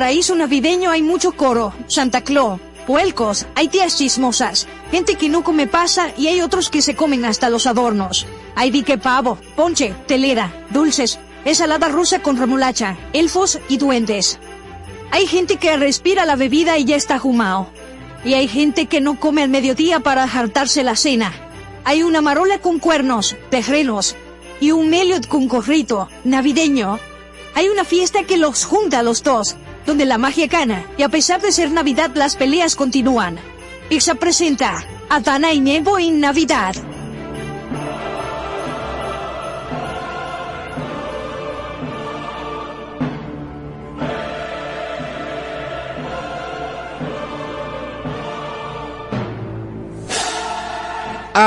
paraíso navideño hay mucho coro, Santa Claus, puelcos, hay tías chismosas, gente que no come pasa y hay otros que se comen hasta los adornos. Hay dique pavo, ponche, telera, dulces, ensalada rusa con remolacha, elfos y duendes. Hay gente que respira la bebida y ya está jumao. Y hay gente que no come al mediodía para hartarse la cena. Hay una marola con cuernos, terrenos, y un meliot con corrito, navideño. Hay una fiesta que los junta a los dos, donde la magia gana, y a pesar de ser Navidad las peleas continúan. Ixa presenta a Dana y Nevo en Navidad.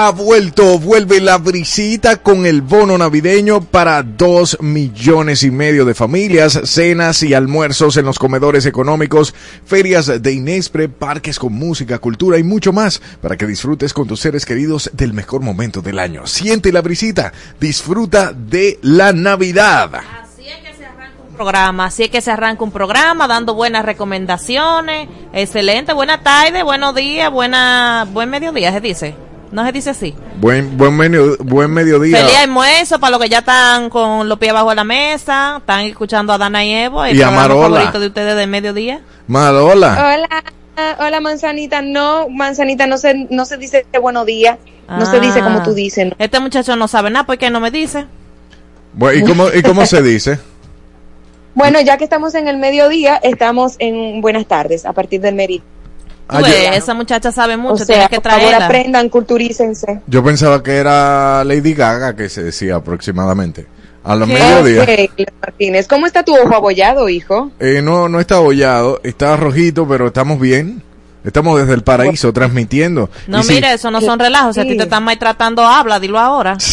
Ha vuelto, vuelve la brisita con el bono navideño para dos millones y medio de familias, cenas y almuerzos en los comedores económicos, ferias de Inespre, parques con música, cultura y mucho más para que disfrutes con tus seres queridos del mejor momento del año. Siente la brisita, disfruta de la Navidad. Así es que se arranca un programa, así es que se arranca un programa dando buenas recomendaciones. Excelente, buena tarde, buenos días, buena, buen mediodía, se dice. No se dice así. Buen, buen, medio- buen mediodía. Feliz almuerzo para los que ya están con los pies bajo la mesa, están escuchando a Dana y Evo, el Y a Marola. favorito de ustedes de mediodía. Marola. Hola, hola manzanita. No, manzanita no se, no se dice buenos días. No se dice como tú dices. ¿no? Este muchacho no sabe nada porque no me dice. Bueno, ¿y, cómo, ¿Y cómo se dice? Bueno, ya que estamos en el mediodía, estamos en buenas tardes a partir del meridio. Ah, Tú yo- ves, esa muchacha sabe mucho, o sea, tienes que por favor traerla. aprendan, culturícense. Yo pensaba que era Lady Gaga que se decía aproximadamente. A lo ¿Qué? mediodía. Martínez, ¿cómo está tu ojo abollado, hijo? Eh, no, no está abollado, está rojito, pero estamos bien. Estamos desde el paraíso transmitiendo. No, si- mire, eso no son relajos. Si a ti te están maltratando, habla, dilo ahora.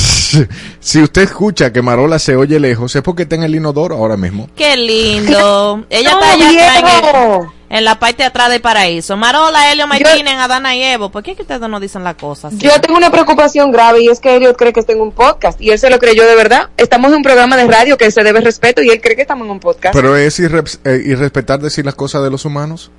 Si usted escucha que Marola se oye lejos, es porque está en el inodoro ahora mismo. Qué lindo. Ella ¡No, está allá en, la parte de atrás del paraíso. Marola, Helio Martínez, Adana y Evo. ¿Por qué es que ustedes no dicen las cosas? Yo tengo una preocupación grave y es que Elliot cree que estoy en un podcast y él se lo creyó de verdad. Estamos en un programa de radio que se debe respeto y él cree que estamos en un podcast. Pero es irre- eh, irrespetar decir las cosas de los humanos.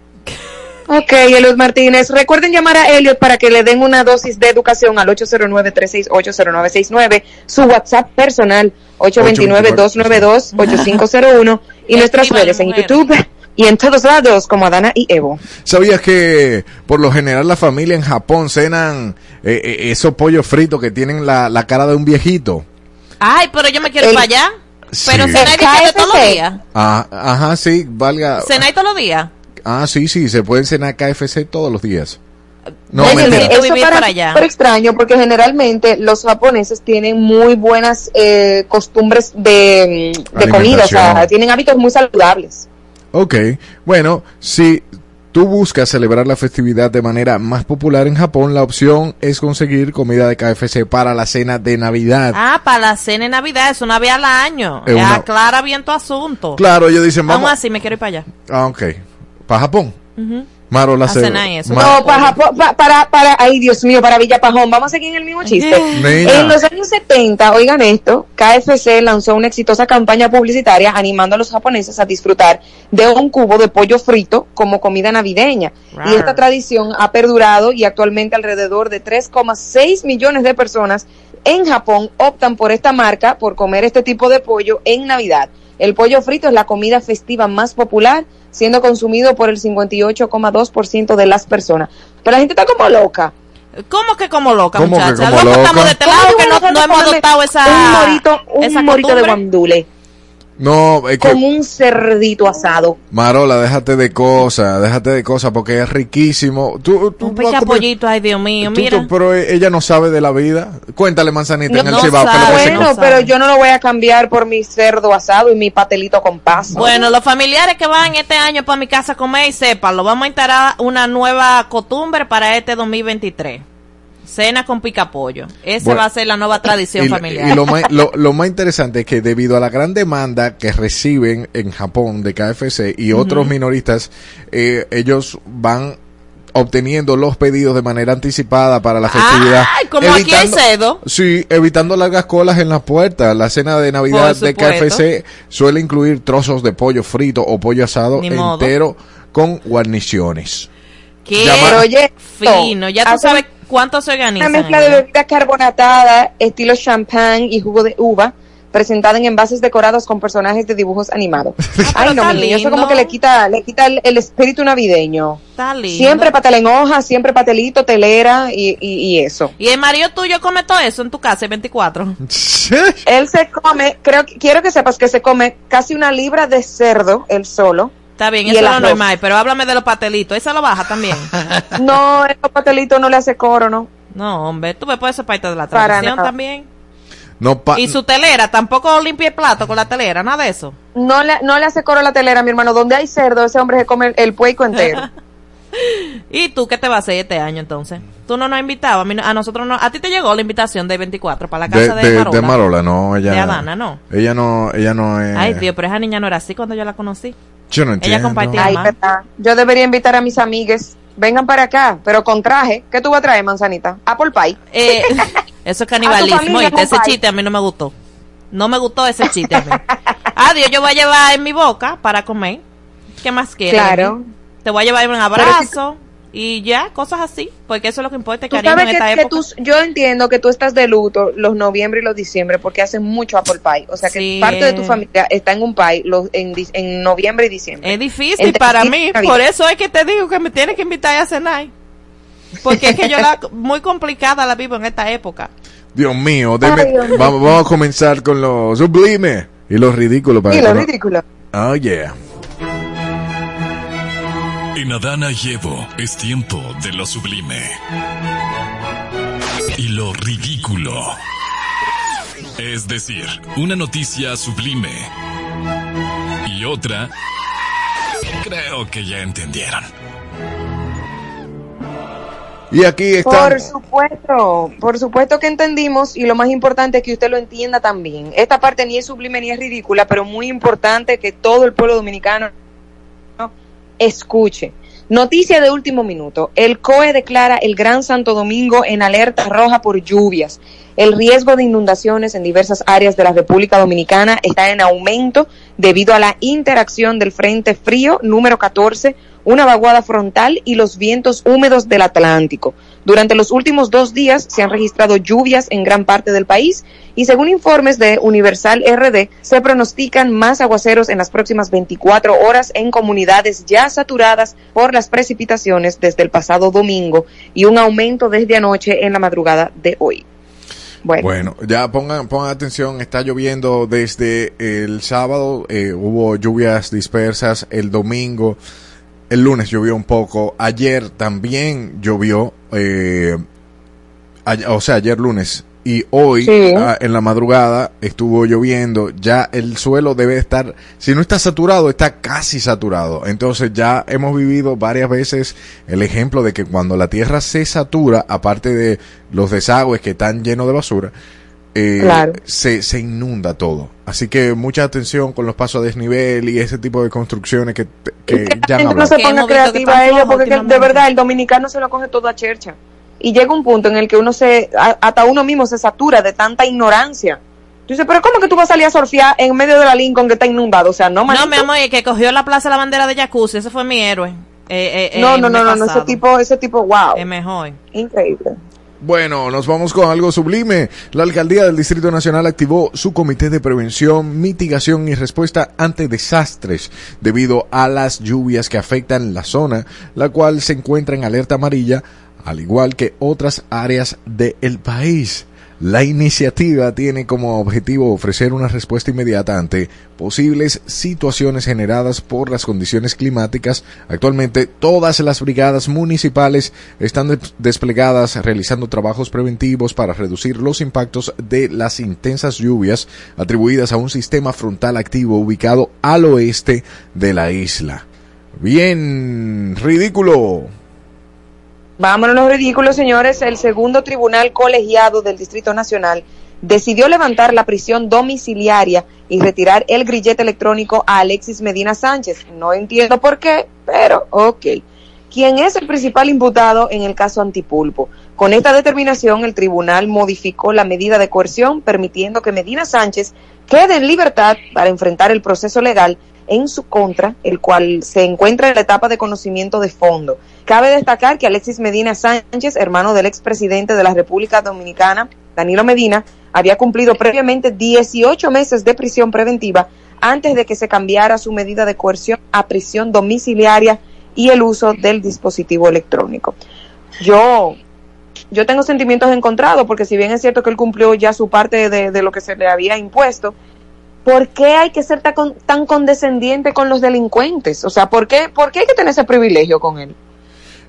Ok, Elliot Martínez. Recuerden llamar a Elliot para que le den una dosis de educación al 809-368-0969, su WhatsApp personal 829-292-8501 y nuestras redes en. YouTube y en todos lados como Adana y Evo. ¿Sabías que por lo general la familia en Japón cenan eh, eh, esos pollos fritos que tienen la, la cara de un viejito? Ay, pero yo me quiero ir para allá. Pero Sí. cenáis El de todos los días. Ah, ajá, sí, valga. Cenáis todos los días. Ah, sí, sí, se pueden cenar KFC todos los días. No, mentira. Necesito eso vivir para es allá. súper extraño porque generalmente los japoneses tienen muy buenas eh, costumbres de, mm, de comida, o sea, tienen hábitos muy saludables. Ok, bueno, si tú buscas celebrar la festividad de manera más popular en Japón, la opción es conseguir comida de KFC para la cena de Navidad. Ah, para la cena de Navidad, es una vez al año. Es una- Aclara bien tu asunto. Claro, ellos dicen, Aún vamos. así, me quiero ir para allá. Ah, ok. ¿Para Japón? Maro la A ce- cenar y eso. No, para, para, para, ay Dios mío, para Villapajón, vamos a seguir en el mismo chiste. En los años 70, oigan esto, KFC lanzó una exitosa campaña publicitaria animando a los japoneses a disfrutar de un cubo de pollo frito como comida navideña. Y esta tradición ha perdurado y actualmente alrededor de 3,6 millones de personas en Japón optan por esta marca por comer este tipo de pollo en Navidad. El pollo frito es la comida festiva más popular, siendo consumido por el 58,2% de las personas. Pero la gente está como loca. ¿Cómo que como loca, ¿Cómo que muchacha? como loca? estamos de este lado que no, no hemos adoptado esa un morito, un esa morito de guandule No, es que... con un cerdito asado. Marola, déjate de cosas, déjate de cosas porque es riquísimo. Tú, tú Un vas a pica comer- pollito, ay Dios mío, tú- mira. tú- pero ella no sabe de la vida. Cuéntale, manzanita, en el No Cibao, que no Bueno, pero yo no lo voy a cambiar por mi cerdo asado y mi patelito con pasta. Bueno, los familiares que van este año para mi casa a comer y sepan, lo vamos a instalar una nueva costumbre para este 2023. Cena con picapollo. Esa Bueno, va a ser la nueva tradición y, familiar. y lo, más, lo, lo más interesante es que debido a la gran demanda que reciben en Japón de KFC y otros minoristas, eh, ellos van obteniendo los pedidos de manera anticipada para la festividad. Ay, como aquí hay cedo. Sí, evitando largas colas en las puertas. La cena de Navidad de. KFC suele incluir trozos de pollo frito o pollo asado Ni modo. entero con guarniciones. Qué Llama- fino. Ya tú sabes cuánto se organiza. Una mezcla de bebida carbonatada, estilo champán y jugo de uva, presentada en envases decorados con personajes de dibujos animados. Ay, no, mi niño, eso como que le quita, le quita el, el espíritu navideño. Está lindo. Siempre patel en hoja, siempre patelito, telera y, y, y eso. Y el marido tuyo come todo eso en tu casa el 24. Él se come, creo quiero que sepas que se come casi una libra de cerdo, él solo. Está bien, Y eso es lo normal, pero háblame de los patelitos. ¿Esa lo baja también? No, el patelito no le hace coro, ¿no? no, hombre, tú me puedes ser parte de la tradición también. No pa- Y su telera, tampoco limpia el plato con la telera, nada de eso. No le, no le hace coro a la telera, mi hermano. Donde hay cerdo, ese hombre se come el, el puerco entero. ¿Y tú qué te vas a hacer este año entonces? Tú no nos has invitado, a, a nosotros no. A ti te llegó la invitación del 24 para la de, casa de, de- Marola. de Marola, no, ella. De Adana, no. Ella no, ella no es. Ay, Dios, pero esa niña no era así cuando yo la conocí. Yo no entiendo. compartía. Ay, verdad. Yo debería invitar a mis amigues. Vengan para acá, pero con traje. ¿Qué tú vas a traer, manzanita? Apple pie. Eh, eso es canibalismo. Ese chiste a mí no me gustó. No me gustó ese chiste a mí. Adiós, yo voy a llevar en mi boca para comer. ¿Qué más quieres? Claro. Te voy a llevar un abrazo y ya, cosas así. Porque eso es lo que importa, Tú cariño, en esta que, que época. tú, yo entiendo que tú estás de luto los noviembre y los diciembre porque hacen mucho apple pie. O sea que Sí, parte de tu familia está en un pie los, en, noviembre y diciembre. Es difícil Entre para mí, y por eso es que te digo que me tienes que invitar a cenar. Porque es que yo la muy complicada la vivo en esta época. Dios mío, deme- Ay, Dios mío. Vamos, vamos a comenzar con lo sublime y lo ridículo para Sí, que lo no- ridículo. Oh, yeah. En Adana y Evo es tiempo de lo sublime. Y lo ridículo. Es decir, una noticia sublime. Y otra... Creo que ya entendieron. Y aquí está. Por supuesto, por supuesto que entendimos y lo más importante es que usted lo entienda también. Esta parte ni es sublime ni es ridícula, pero muy importante que todo el pueblo dominicano escuche. Noticia de último minuto. El COE declara el Gran Santo Domingo en alerta roja por lluvias. El riesgo de inundaciones en diversas áreas de la República Dominicana está en aumento debido a la interacción del Frente Frío número 14, una vaguada frontal y los vientos húmedos del Atlántico. Durante los últimos dos días se han registrado lluvias en gran parte del país y según informes de Universal RD, se pronostican más aguaceros en las próximas 24 horas en comunidades ya saturadas por las precipitaciones desde el pasado domingo y un aumento desde anoche en la madrugada de hoy. Bueno, ya pongan, pongan atención, está lloviendo desde el sábado, eh, hubo lluvias dispersas el domingo. El lunes llovió un poco. Ayer también llovió. eh, ay- o sea, ayer lunes. Y hoy, Sí. ah, en la madrugada, estuvo lloviendo. Ya el suelo debe estar, si no está saturado, está casi saturado. Entonces ya hemos vivido varias veces el ejemplo de que cuando la tierra se satura, aparte de los desagües que están llenos de basura, eh, Claro. se, se inunda todo. Así que mucha atención con los pasos a desnivel y ese tipo de construcciones que, que que ya no hablado. se ponga creativa a ellos, porque que de verdad el dominicano se lo coge todo a chercha. Y llega un punto en el que uno se, a- hasta uno mismo se satura de tanta ignorancia. Tú dices, pero ¿cómo que tú vas a salir a surfear en medio de la Lincoln que está inundado? O sea, no, No, manito. mi amor, el que cogió la plaza de la bandera de Jacuzzi, ese fue mi héroe. Eh, eh, no, el no, no, no, no, ese tipo, ese tipo, wow, Es mejor. increíble. Bueno, nos vamos con algo sublime. La alcaldía del Distrito Nacional activó su comité de prevención, mitigación y respuesta ante desastres debido a las lluvias que afectan la zona, la cual se encuentra en alerta amarilla, al igual que otras áreas del país. La iniciativa tiene como objetivo ofrecer una respuesta inmediata ante posibles situaciones generadas por las condiciones climáticas. Actualmente todas las brigadas municipales están des- desplegadas realizando trabajos preventivos para reducir los impactos de las intensas lluvias atribuidas a un sistema frontal activo ubicado al oeste de la isla. Bien, ridículo. Vámonos los ridículos, señores. El segundo tribunal colegiado del Distrito Nacional decidió levantar la prisión domiciliaria y retirar el grillete electrónico a Alexis Medina Sánchez. No entiendo por qué, pero ok. Quien es el principal imputado en el caso Antipulpo. Con esta determinación, el tribunal modificó la medida de coerción, permitiendo que Medina Sánchez quede en libertad para enfrentar el proceso legal en su contra, el cual se encuentra en la etapa de conocimiento de fondo. Cabe destacar que Alexis Medina Sánchez, hermano del expresidente de la República Dominicana, Danilo Medina, había cumplido previamente 18 meses de prisión preventiva antes de que se cambiara su medida de coerción a prisión domiciliaria y el uso del dispositivo electrónico. Yo, yo tengo sentimientos encontrados porque si bien es cierto que él cumplió ya su parte de, de lo que se le había impuesto, ¿por qué hay que ser tan, tan condescendiente con los delincuentes? O sea, ¿por qué, ¿por qué hay que tener ese privilegio con él?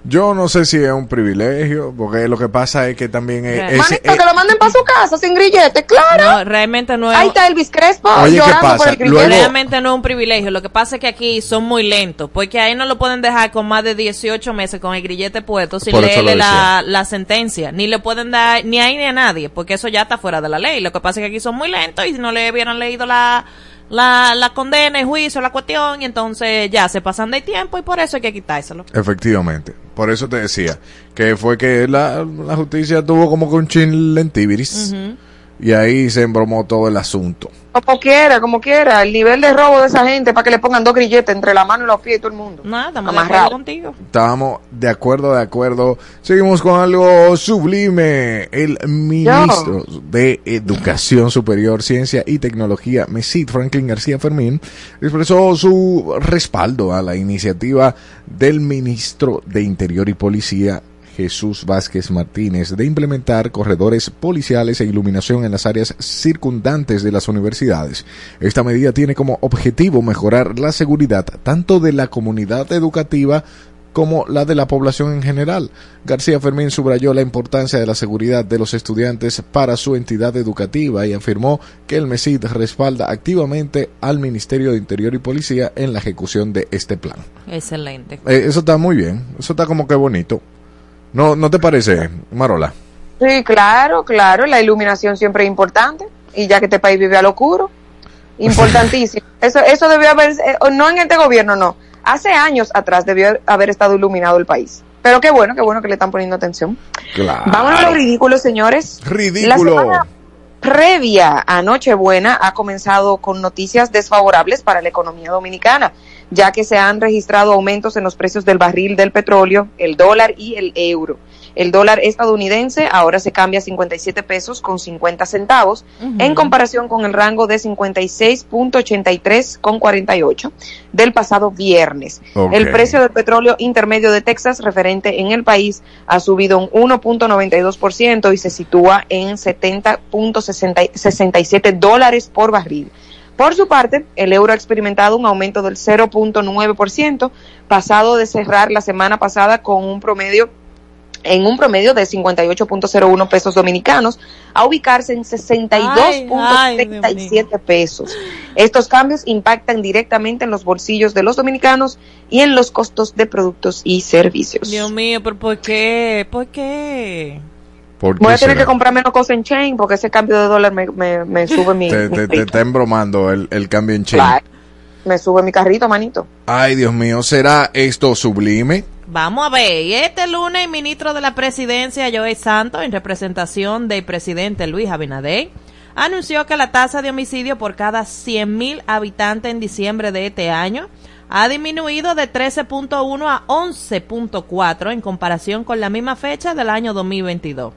Yo no sé si es un privilegio, porque lo que pasa es que también es, Manito, es- que lo manden para su casa sin grillete, claro. No, realmente no es. Ahí está Elvis Crespo Oye, ¿qué llorando pasa? por el grillete. Luego- Realmente no es un privilegio. Lo que pasa es que aquí son muy lentos. Porque ahí no lo pueden dejar con más de 18 meses con el grillete puesto sin leerle la, la sentencia. Ni le pueden dar ni ahí ni a nadie. Porque eso ya está fuera de la ley. Lo que pasa es que aquí son muy lentos y si no le hubieran leído la, la, la condena, el juicio, la cuestión, y entonces ya se pasan de tiempo y por eso hay que quitárselo. Efectivamente. Por eso te decía que fue que la, la justicia tuvo como que un chin lentiviris y ahí se embromó todo el asunto. Como quiera, como quiera. El nivel de robo de esa gente para que le pongan dos grilletes entre la mano y los pies y todo el mundo. Nada, Amarrado. contigo. Estábamos de acuerdo, de acuerdo. Seguimos con algo sublime. El ministro de Educación Superior, Ciencia y Tecnología, Mesit Franklin García Fermín, expresó su respaldo a la iniciativa del ministro de Interior y Policía, Jesús Vázquez Martínez, de implementar corredores policiales e iluminación en las áreas circundantes de las universidades. Esta medida tiene como objetivo mejorar la seguridad tanto de la comunidad educativa como la de la población en general. García Fermín subrayó la importancia de la seguridad de los estudiantes para su entidad educativa y afirmó que el MESID respalda activamente al Ministerio de Interior y Policía en la ejecución de este plan. Excelente. Eh, eso está muy bien, eso está como que bonito. ¿No, ¿No te parece, Marola? Sí, claro, claro. La iluminación siempre es importante. Y ya que este país vive al oscuro, importantísimo. eso, eso debió haber, eh, no en este gobierno, no. Hace años atrás debió haber estado iluminado el país. Pero qué bueno, qué bueno que le están poniendo atención. Claro. Vámonos a los ridículos, señores. La Ridículo. semana previa a Nochebuena ha comenzado con noticias desfavorables para la economía dominicana, ya que se han registrado aumentos en los precios del barril del petróleo, el dólar y el euro. El dólar estadounidense ahora se cambia a 57 pesos con 50 centavos, en comparación con el rango de 56.83 con 48 del pasado viernes. El precio del petróleo intermedio de Texas referente en el país ha subido un 1.92% y se sitúa en 70.67 dólares por barril. Por su parte, el euro ha experimentado un aumento del 0.9%, pasado de cerrar la semana pasada con un promedio en un promedio de 58.01 pesos dominicanos a ubicarse en Ay, ay, Dios 62.37 pesos. Estos cambios impactan directamente en los bolsillos de los dominicanos y en los costos de productos y servicios. Dios mío, pero ¿por qué? ¿Por qué? ¿Por qué Voy a tener será? que comprar menos cosas en chain porque ese cambio de dólar me, me, me sube mi, Te, mi te- te está embromando el, el cambio en. Claro. Me sube mi carrito, manito. Ay, Dios mío, ¿será esto sublime? Vamos a ver, y este lunes el ministro de la presidencia, Joey Santos, en representación del presidente Luis Abinader, anunció que la tasa de homicidio por cada 100.000 habitantes en diciembre de este año ha disminuido de 13.1 a 11.4 en comparación con la misma fecha del año 2022.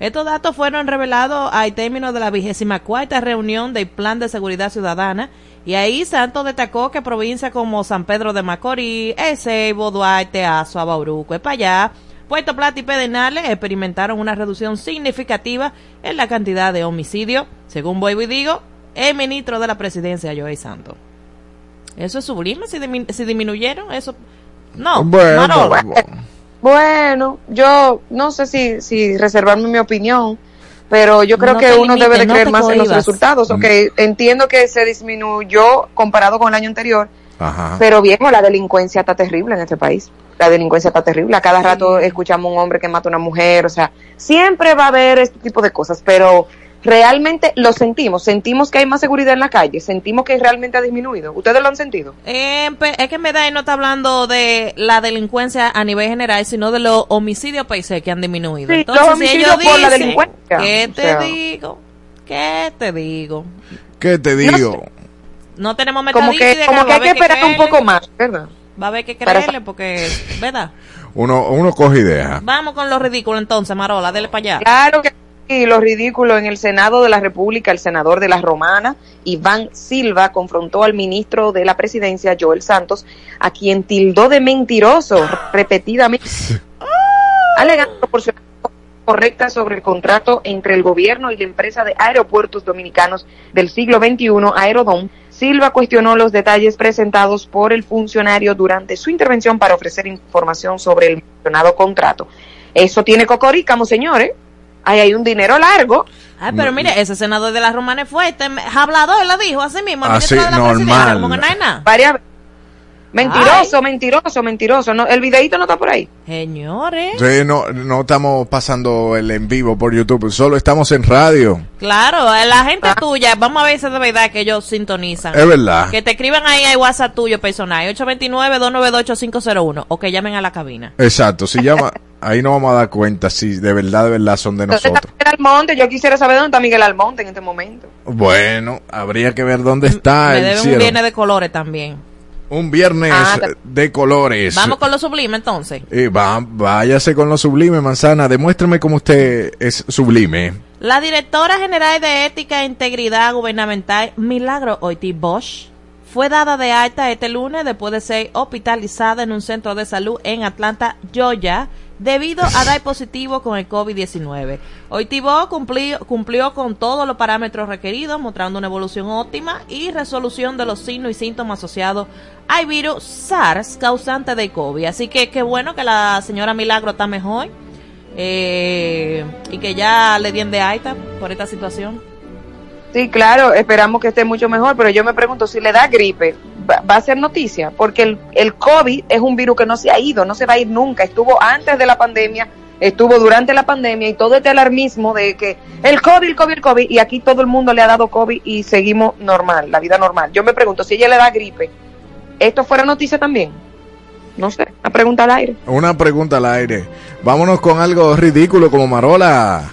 Estos datos fueron revelados al término de la vigésima cuarta reunión del Plan de Seguridad Ciudadana y ahí Santos destacó que provincias como San Pedro de Macorís, Ezeibo, Duarte, Azua, Bauruco, Espallá, Puerto Plata y Pedernales experimentaron una reducción significativa en la cantidad de homicidios, según vuelvo y digo, el ministro de la presidencia, Joey Santos. ¿Eso es sublime si, dimin- si disminuyeron? Eso... No, bueno. Bueno, yo no sé si, si reservarme mi opinión, pero yo creo No que uno debe de no creer más en los resultados. Ok, entiendo que se disminuyó comparado con el año anterior, Ajá. pero viejo, la delincuencia está terrible en este país. La delincuencia está terrible. A cada rato escuchamos un hombre que mata a una mujer, o sea, siempre va a haber este tipo de cosas, pero realmente lo sentimos. Sentimos que hay más seguridad en la calle, sentimos que realmente ha disminuido. ¿Ustedes lo han sentido? Eh, es que en verdad no está hablando de la delincuencia a nivel general, sino de los homicidios países que han disminuido. Sí, Entonces, los si homicidios ellos por la dicen, delincuencia, ¿qué o te sea. digo? ¿Qué te digo? ¿Qué te digo? No tenemos Como metadística, que, como que hay que esperar un creerle, poco más, ¿verdad? Va a haber que creerle porque, ¿verdad? Uno, uno coge idea. Vamos con lo ridículo entonces, Marola, dele para allá. Claro que sí, lo ridículo en el Senado de la República, el senador de la Romana, Iván Silva, confrontó al ministro de la Presidencia, Joel Santos, a quien tildó de mentiroso repetidamente, alegando proporcionar correcta sobre el contrato entre el gobierno y la empresa de aeropuertos dominicanos del siglo XXI, Aerodom. Silva cuestionó los detalles presentados por el funcionario durante su intervención para ofrecer información sobre el mencionado contrato. Eso tiene cocorícamo, señores. Ahí hay un dinero largo. Ay, pero mire, ese senador de la Romana es fuerte, me- hablador, lo dijo así mismo, Así, ministro de la normal. presidencia, como que no hay nada. Varias Mentiroso, mentiroso, mentiroso. No, el videito no está por ahí. Señores. Sí, no, no estamos pasando el en vivo por YouTube, solo estamos en radio. Claro, eh, la gente tuya, vamos a ver si es de verdad que ellos sintonizan. Es verdad. Que te escriban ahí al WhatsApp tuyo personal, 829-298-501, o que llamen a la cabina. Exacto, si llama, ahí nos vamos a dar cuenta si de verdad, de verdad son de ¿Dónde está nosotros. Miguel Almonte? Yo quisiera saber dónde está Miguel Almonte en este momento. Bueno, habría que ver dónde está Me el deben un cielo. viernes de colores también. Un viernes Ah, de colores. Vamos con lo sublime entonces. Y va, váyase con lo sublime, manzana. Demuéstrame cómo usted es sublime. La directora general de Ética e Integridad Gubernamental, Milagro Oiti Bosch, fue dada de alta este lunes después de ser hospitalizada en un centro de salud en Atlanta, Georgia, debido a dar positivo con el COVID-19. Oiti Bosch cumplió, cumplió con todos los parámetros requeridos, mostrando una evolución óptima y resolución de los signos y síntomas asociados al virus SARS causante de COVID. Así que qué bueno que la señora Milagro está mejor eh, y que ya le dien de alta por esta situación. Sí, claro, esperamos que esté mucho mejor, pero yo me pregunto si le da gripe, va, a ser noticia, porque el, el COVID es un virus que no se ha ido, no se va a ir nunca, estuvo antes de la pandemia, estuvo durante la pandemia y todo este alarmismo de que el COVID, el COVID, el COVID, y aquí todo el mundo le ha dado COVID y seguimos normal, la vida normal. Yo me pregunto si ella le da gripe, ¿esto fuera noticia también? No sé, una pregunta al aire. Una pregunta al aire. Vámonos con algo ridículo como Marola.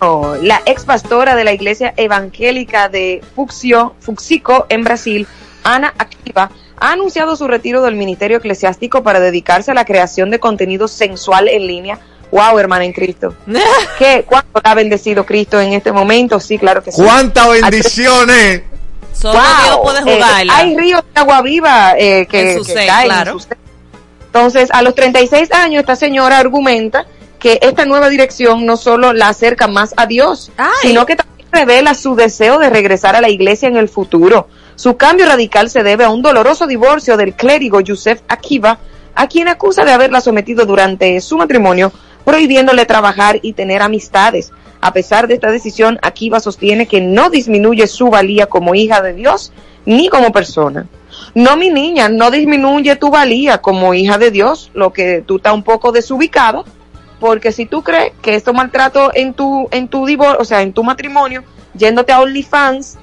No, la ex pastora de la iglesia evangélica de Fuxio, Fuxico en Brasil, Ana Activa, ha anunciado su retiro del ministerio eclesiástico para dedicarse a la creación de contenido sensual en línea. Wow, hermana en Cristo. ¿Qué? ¿Cuánto ha bendecido Cristo en este momento? Sí, claro que sí. ¡Cuántas bendiciones! Solo Wow, Dios puede eh, jugarla. hay ríos de agua viva eh, que, En su que caen claro. en su ser. Entonces, a los 36 años, esta señora argumenta que esta nueva dirección no solo la acerca más a Dios, Ay. sino que también revela su deseo de regresar a la iglesia en el futuro. Su cambio radical se debe a un doloroso divorcio del clérigo Yusef Akiva, a quien acusa de haberla sometido durante su matrimonio, prohibiéndole trabajar y tener amistades. A pesar de esta decisión, Akiva sostiene que no disminuye su valía como hija de Dios ni como persona. No, mi niña, no disminuye tu valía como hija de Dios, lo que tú estás un poco desubicada, porque si tú crees que esto maltrato en tu, en tu divorcio, o sea, en tu matrimonio, yéndote a OnlyFans,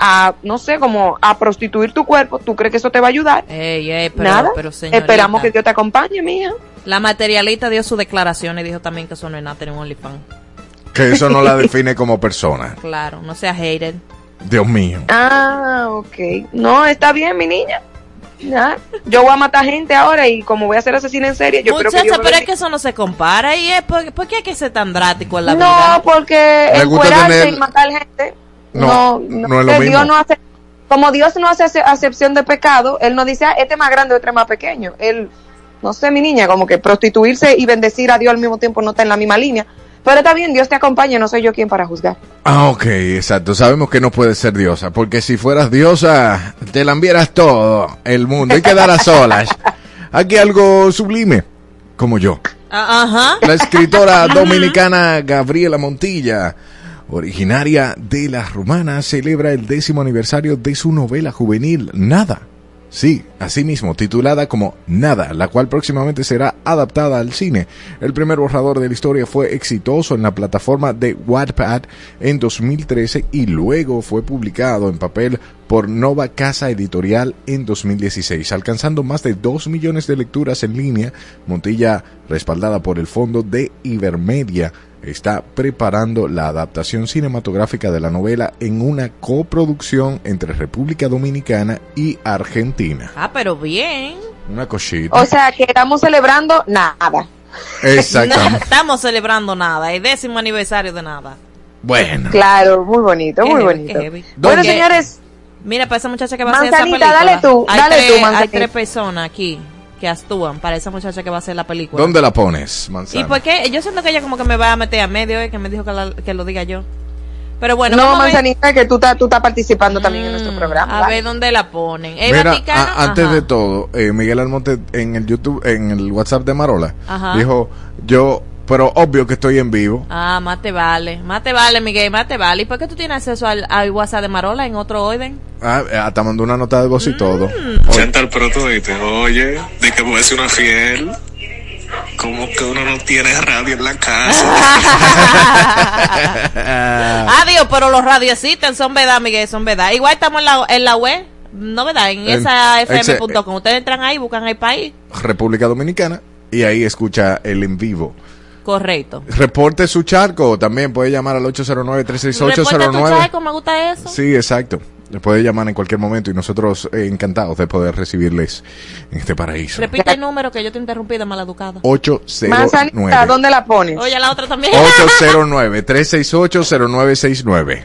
a, no sé, como a prostituir tu cuerpo, ¿tú crees que eso te va a ayudar? Ey, ey, pero, Nada. pero señorita, Esperamos que Dios te acompañe, mija. La materialista dio su declaración y dijo también que eso no es nada tener un OnlyFans. Que eso no la define como persona. Claro, no sea hated. Dios mío. Ah, ok. No, está bien, mi niña. Ya. Yo voy a matar gente ahora y como voy a ser asesina en serie, yo creo que Muchacha, me pero es que eso no se compara. ¿Y es por, por qué hay que ser tan drástico en la No, vida? porque Le gusta encuerarse tener- y matar gente. No, No, no es lo mismo. Dios no hace, como Dios no hace ace- acepción de pecado, Él no dice, ah, este es más grande, este es más pequeño. Él, no sé, mi niña, como que prostituirse y bendecir a Dios al mismo tiempo no está en la misma línea. Pero está bien, Dios te acompaña, no soy yo quien para juzgar. Ah, ok, exacto. Sabemos que no puedes ser diosa, porque si fueras diosa, te lambieras todo el mundo y quedaras solas. Aquí algo sublime, como yo. Ah, Ajá. La escritora dominicana Gabriela Montilla, originaria de las Romanas, celebra el décimo aniversario de su novela juvenil Nada. Sí, así mismo, titulada como Nada, la cual próximamente será adaptada al cine. El primer borrador de la historia fue exitoso en la plataforma de Wattpad en 2013 y luego fue publicado en papel por Nova Casa Editorial en 2016, alcanzando más de 2 millones de lecturas en línea. Montilla, respaldada por el fondo de Ibermedia, está preparando la adaptación cinematográfica de la novela en una coproducción entre República Dominicana y Argentina. Ah, pero bien. Una cosita. O sea, que estamos celebrando nada. No Exactamente. estamos celebrando nada. El décimo aniversario de nada. Bueno. Claro, muy bonito, muy heavy, bonito. Bueno, señores, Mira, para esa muchacha que va a hacer esa Manzanita, película. dale tú, hay dale tres, tú, Hay Manzanita. tres personas aquí que actúan para esa muchacha que va a hacer la película. ¿Dónde la pones, ¿Y manzana? por qué? Yo siento que ella como que me va a meter a medio, eh, que me dijo que, la- que lo diga yo. Pero bueno, no, vamos a ver- Manzanita, que tú estás tú estás participando también en nuestro Mm, programa. A ver dónde la ponen. ¿El Mira, Vaticano? a- antes Ajá. de todo, eh, Miguel Almonte en el YouTube, en el WhatsApp de Marola, Ajá. dijo, yo, pero obvio que estoy en vivo. Ah, más te vale. Más te vale, Miguel, más te vale. ¿Y por qué tú tienes acceso al, al WhatsApp de Marola en otro orden? Ah, eh, hasta mandó una nota de voz y todo. Mm. Oye, Chantal, pero tú dices, oye, de que voy a ser una fiel. Como que uno no tiene radio en la casa. Adiós, pero los radios existen, son verdad, Miguel, son verdad. Igual estamos en la, en la web, no verdad, en, En- esa fm.com. Ustedes entran ahí, buscan el país. República Dominicana y ahí escucha el en vivo. Correcto. Reporte su charco, también puede llamar al 809-368-09. Reporta tu charco, me gusta eso. Sí, exacto. Le puede llamar en cualquier momento y nosotros eh, encantados de poder recibirles en este paraíso. Repite el número que yo te interrumpí de maleducado. 809 Manzanita, ¿dónde la pones? Oye, la otra también. 809-368-0969.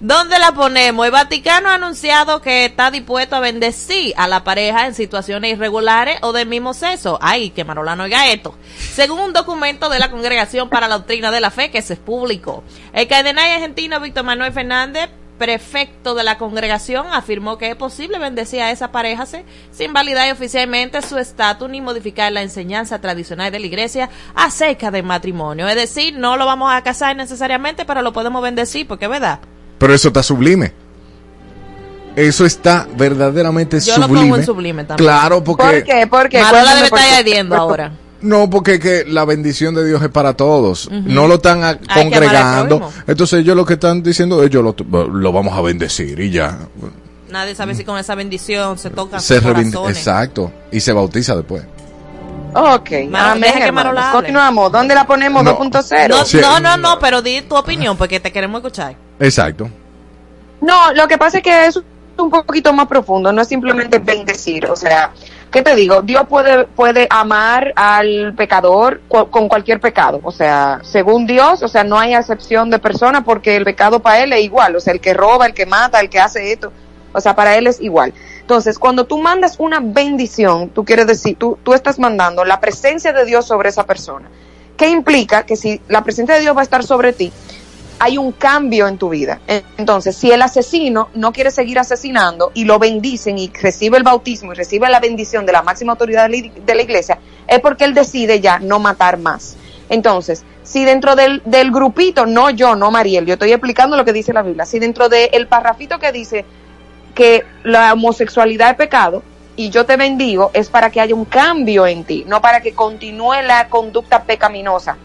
¿Dónde la ponemos? El Vaticano ha anunciado que está dispuesto a bendecir a la pareja en situaciones irregulares o del mismo sexo. Ay, que Marola no oiga esto. Según un documento de la Congregación para la Doctrina de la Fe que se publicó, el cardenal argentino Víctor Manuel Fernández, prefecto de la congregación, afirmó que es posible bendecir a esa pareja sin validar oficialmente su estatus ni modificar la enseñanza tradicional de la iglesia acerca del matrimonio. Es decir, no lo vamos a casar necesariamente, pero lo podemos bendecir, porque es verdad. Pero eso está sublime. Eso está verdaderamente Yo lo sublime. pongo en sublime también. Claro, porque... ¿Por qué? ¿Por qué? Marola debe estar ardiendo ahora. No, porque que la bendición de Dios es para todos. No lo están a- congregando. Entonces ellos lo que están diciendo, ellos lo, lo vamos a bendecir y ya. Nadie sabe si con esa bendición se tocan Se. Exacto. Y se bautiza después. Ok, amén. Continuamos. ¿Dónde la ponemos? No. 2.0. No, Sí. no, no, no, pero di tu opinión porque te queremos escuchar. Exacto. No, lo que pasa es que es un poquito más profundo, no es simplemente bendecir, o sea, ¿qué te digo? Dios puede, puede amar al pecador con cualquier pecado, o sea, según Dios, o sea, no hay acepción de persona porque el pecado para él es igual, o sea, el que roba, el que mata, el que hace esto, o sea, para él es igual. Entonces, cuando tú mandas una bendición, tú quieres decir, tú, tú estás mandando la presencia de Dios sobre esa persona. ¿Qué implica? Que si la presencia de Dios va a estar sobre ti, hay un cambio en tu vida. Entonces, si el asesino no quiere seguir asesinando y lo bendicen y recibe el bautismo y recibe la bendición de la máxima autoridad de la, de iglesia, es porque él decide ya no matar más. Entonces, si dentro del, grupito, no yo, no Mariel, yo estoy explicando lo que dice la Biblia, si dentro del parrafito que dice que la homosexualidad es pecado y yo te bendigo, es para que haya un cambio en ti, no para que continúe la conducta pecaminosa.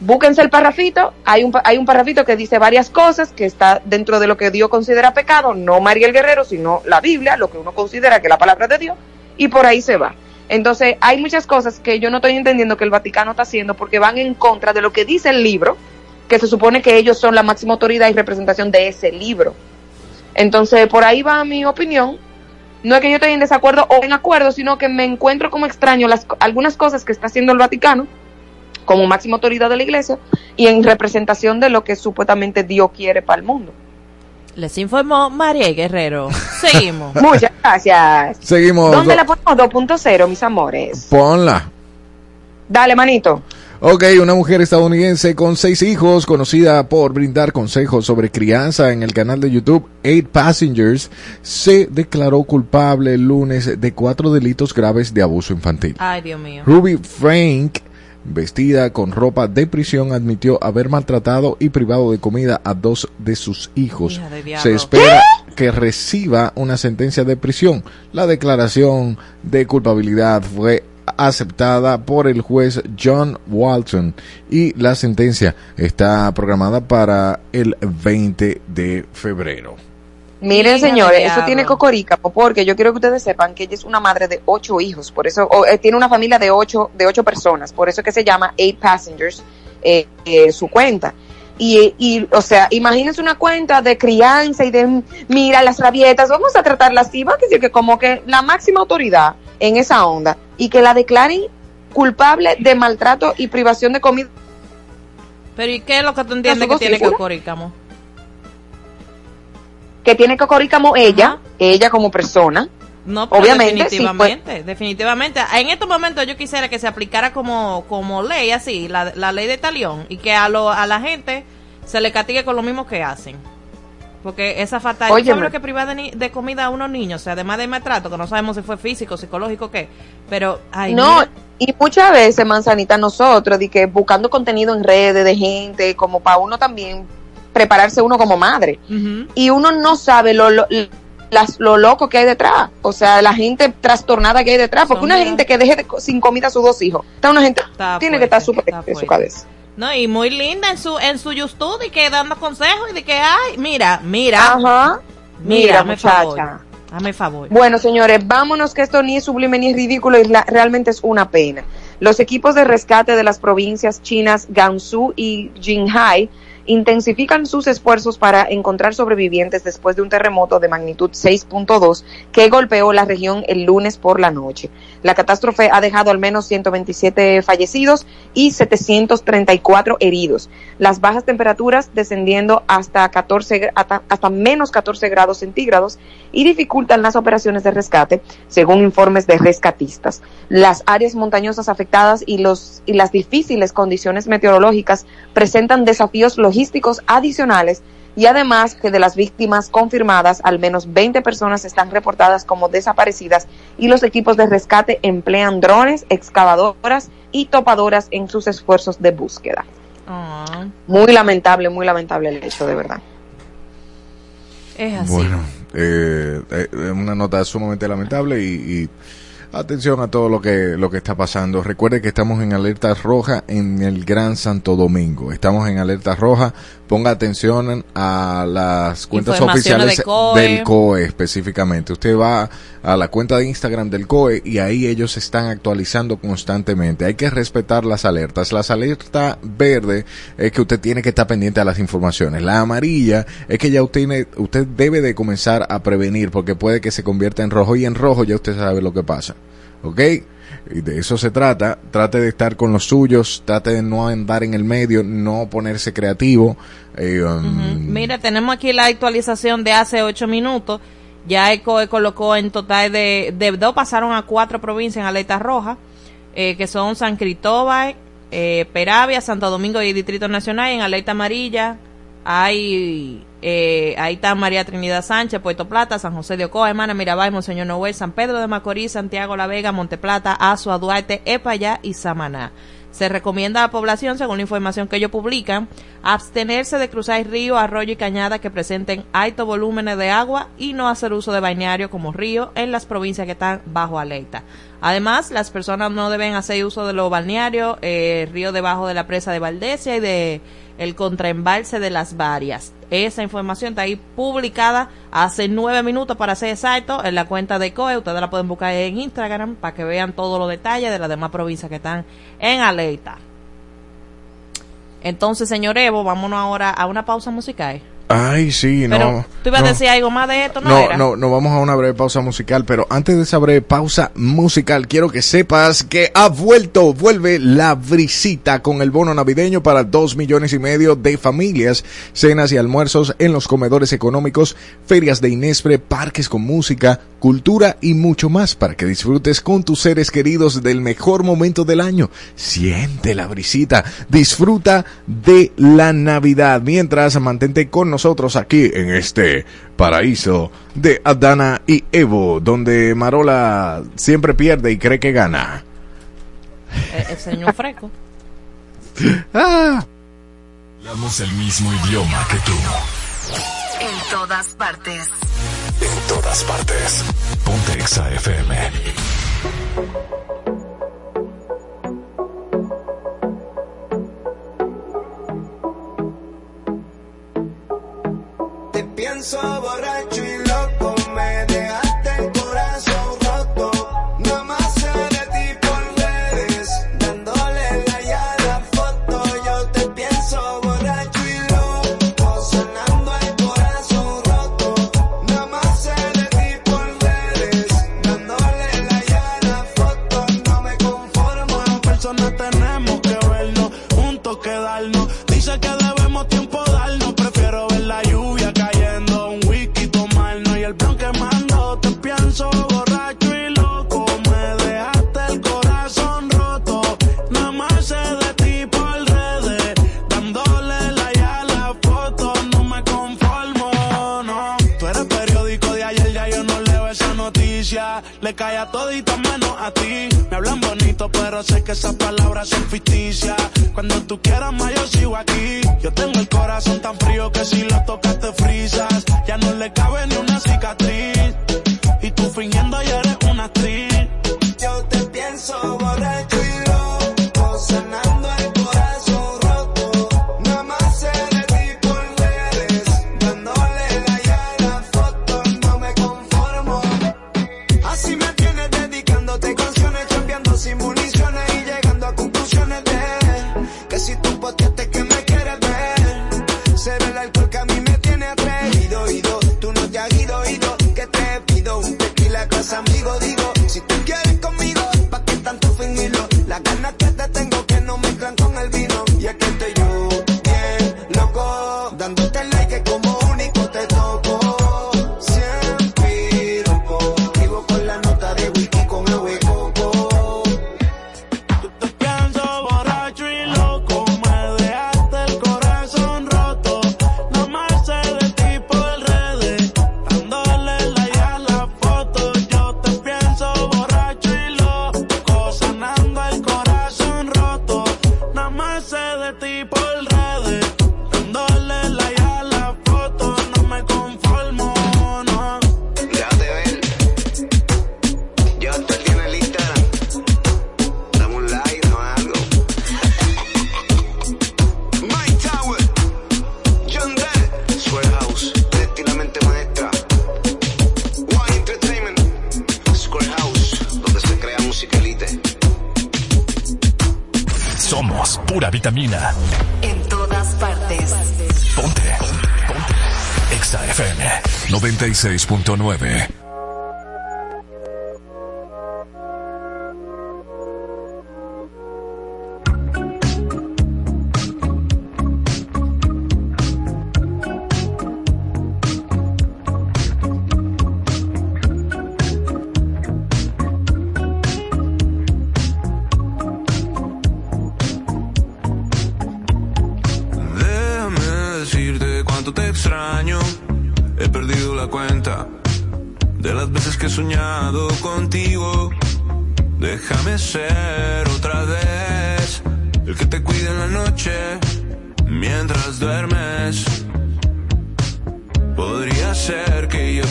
Búsquense el parrafito, hay un, hay un parrafito que dice varias cosas, que está dentro de lo que Dios considera pecado, no Mariel Guerrero, sino la Biblia, lo que uno considera que es la palabra de Dios, y por ahí se va. Entonces, hay muchas cosas que yo no estoy entendiendo que el Vaticano está haciendo porque van en contra de lo que dice el libro, que se supone que ellos son la máxima autoridad y representación de ese libro. Entonces, por ahí va mi opinión. No es que yo esté en desacuerdo o en acuerdo, sino que me encuentro como extraño las, algunas cosas que está haciendo el Vaticano como máxima autoridad de la iglesia y en representación de lo que supuestamente Dios quiere para el mundo. Les informó María Guerrero. Seguimos. Muchas gracias. Seguimos. ¿Dónde la ponemos 2.0, mis amores? Ponla. Dale, manito. Ok, una mujer estadounidense con seis hijos, conocida por brindar consejos sobre crianza en el canal de YouTube Eight Passengers, se declaró culpable el lunes de cuatro delitos graves de abuso infantil. Ay, Dios mío. Ruby Frank, vestida con ropa de prisión, admitió haber maltratado y privado de comida a dos de sus hijos. Se espera que reciba una sentencia de prisión. La declaración de culpabilidad fue aceptada por el juez John Walton y la sentencia está programada para el 20 de febrero. Miren, Hija señores, eso tiene cocorica, porque yo quiero que ustedes sepan que ella es una madre de ocho hijos, por eso o, eh, tiene una familia de ocho, de ocho personas, por eso es que se llama Eight Passengers eh, eh, su cuenta. Y, y, o sea, imagínense una cuenta de crianza y de, mira, las rabietas, vamos a tratarlas así, va a decir que como que la máxima autoridad en esa onda y que la declaren culpable de maltrato y privación de comida. Pero ¿y qué es lo que tú entiendes ¿Las que tiene segura? Cocoricamo? Que tiene cocoricamo ella, ella como persona, No, pero Obviamente, sí, definitivamente, definitivamente. En estos momentos yo quisiera que se aplicara como, como ley así, la, la ley de talión, y que a, lo, a la gente se le castigue con lo mismo que hacen. Porque esa fatalidad, Óyeme. ¿sabes lo que priva de, ni- de comida a unos niños? O sea, además de maltrato, que no sabemos si fue físico, psicológico qué. Pero, ay, no, mira, y muchas veces, Manzanita, nosotros, de que buscando contenido en redes de gente, como para uno también prepararse uno como madre. Y uno no sabe lo, lo, las, lo loco que hay detrás. O sea, la gente trastornada que hay detrás. Porque Son una gente que deje de sin comida a sus dos hijos, está una gente Está tiene que estar súper en su cabeza. No, y muy linda en su, en su YouTube y que dando consejos y de que, ay, mira, mira, Ajá. Mira, hazme favor, muchacha. hazme favor. Bueno, señores, vámonos que esto ni es sublime ni es ridículo y la- realmente es una pena. Los equipos de rescate de las provincias chinas Gansu y Jinhai intensifican sus esfuerzos para encontrar sobrevivientes después de un terremoto de magnitud 6.2 que golpeó la región el lunes por la noche. La catástrofe ha dejado al menos 127 fallecidos y 734 heridos. Las bajas temperaturas descendiendo hasta 14 gra- hasta, hasta menos 14 grados centígrados y dificultan las operaciones de rescate, según informes de rescatistas. Las áreas montañosas afectadas y los y las difíciles condiciones meteorológicas presentan desafíos logísticos adicionales y además que de las víctimas confirmadas, al menos 20 personas están reportadas como desaparecidas y los equipos de rescate emplean drones, excavadoras y topadoras en sus esfuerzos de búsqueda. Ah, Muy lamentable, muy lamentable el hecho, de verdad. es así. Bueno, eh, eh, una nota sumamente lamentable y, y atención a todo lo que lo que está pasando. Recuerde que estamos en alerta roja en el Gran Santo Domingo. Estamos en alerta roja. Ponga atención a las cuentas oficiales de COE. del COE específicamente. Usted va a la cuenta de Instagram del COE y ahí ellos están actualizando constantemente. Hay que respetar las alertas. Las alertas verde es que usted tiene que estar pendiente a las informaciones. La amarilla es que ya usted, tiene- usted debe de comenzar a prevenir porque puede que se convierta en rojo y en rojo ya usted sabe lo que pasa. ¿Ok? Y de eso se trata. Trate de estar con los suyos, trate de no andar en el medio, no ponerse creativo. Eh, um. Mira, tenemos aquí la actualización de hace ocho minutos. Ya ECOE colocó en total de, de dos pasaron a cuatro provincias en alerta roja, eh, que son San Cristóbal, eh, Peravia, Santo Domingo y Distrito Nacional en alerta amarilla, Hay, eh, ahí está María Trinidad Sánchez, Puerto Plata, San José de Ocoa, Hermana Mirabal, Monseñor Noel, San Pedro de Macorís, Santiago La Vega, Monteplata, Azua, Duarte, Epayá y Samaná. Se recomienda a la población, según la información que ellos publican, abstenerse de cruzar río, arroyo y cañada que presenten altos volúmenes de agua y no hacer uso de balneario como río en las provincias que están bajo alerta. Además, las personas no deben hacer uso de los balnearios, eh, río debajo de la presa de Valdesia y de el contraembalse de las varias. Esa información está ahí publicada hace nueve minutos para ser exacto en la cuenta de COE. Ustedes la pueden buscar en Instagram para que vean todos los detalles de las demás provincias que están en alerta. Entonces, señor Evo, vámonos ahora a una pausa musical. Ay, sí, Pero no. tú ibas no. a decir algo más de esto, ¿no? No, era? no, no vamos a una breve pausa musical, pero antes de esa breve pausa musical, quiero que sepas que ha vuelto, vuelve la brisita con el bono navideño para dos millones y medio de familias, cenas y almuerzos en los comedores económicos, ferias de Inespre, parques con música, cultura y mucho más para que disfrutes con tus seres queridos del mejor momento del año. Siente la brisita, disfruta de la Navidad, mientras mantente con nosotros aquí en este paraíso de Adana y Evo, donde Marola siempre pierde y cree que gana. El señor Freco. Ah. Hablamos el mismo idioma que tú. En todas partes. En todas partes. Ponte Exa FM. Te pienso todito menos a ti. Me hablan bonito, pero sé que esas palabras son ficticias. Cuando tú quieras más, yo sigo aquí. Yo tengo el corazón tan frío que si lo tocas te frisas. Ya no le cabe ni una cicatriz. Y tú fingiendo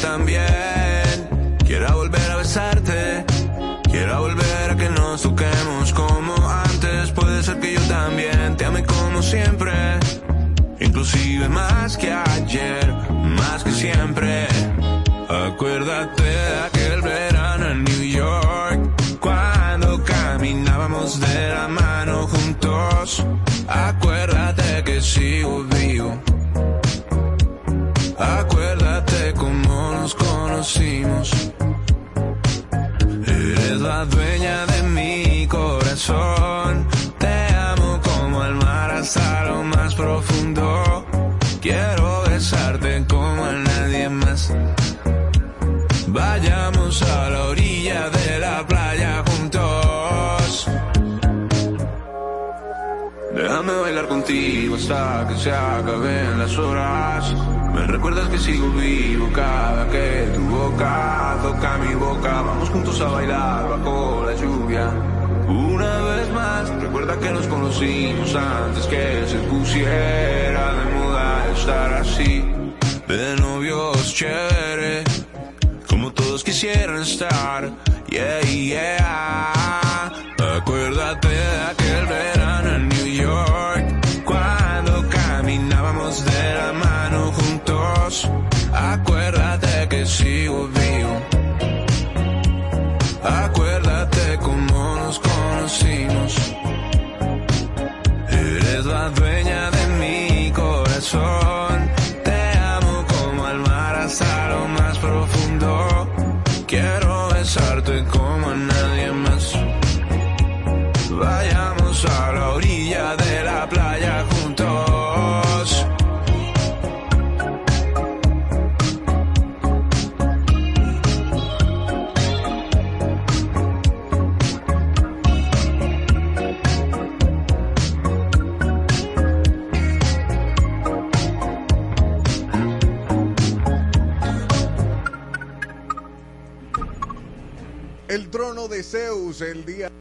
también quiera volver a besarte. Quiera volver a que nos toquemos como antes. Puede ser que yo también te ame como siempre. Inclusive más que ayer, más que siempre. Acuérdate de contigo hasta que se acaben las horas. Me recuerdas que sigo vivo cada que tu boca toca mi boca. Vamos juntos a bailar bajo la lluvia. Una vez más, recuerda que nos conocimos antes que se pusiera de moda estar así. De novios chévere, como todos quisieran estar. Yeah, yeah. Acuérdate de aquel verano en New York, sigo vivo. Acuérdate cómo nos conocimos. Eres la dueña de mi corazón. De Zeus, el día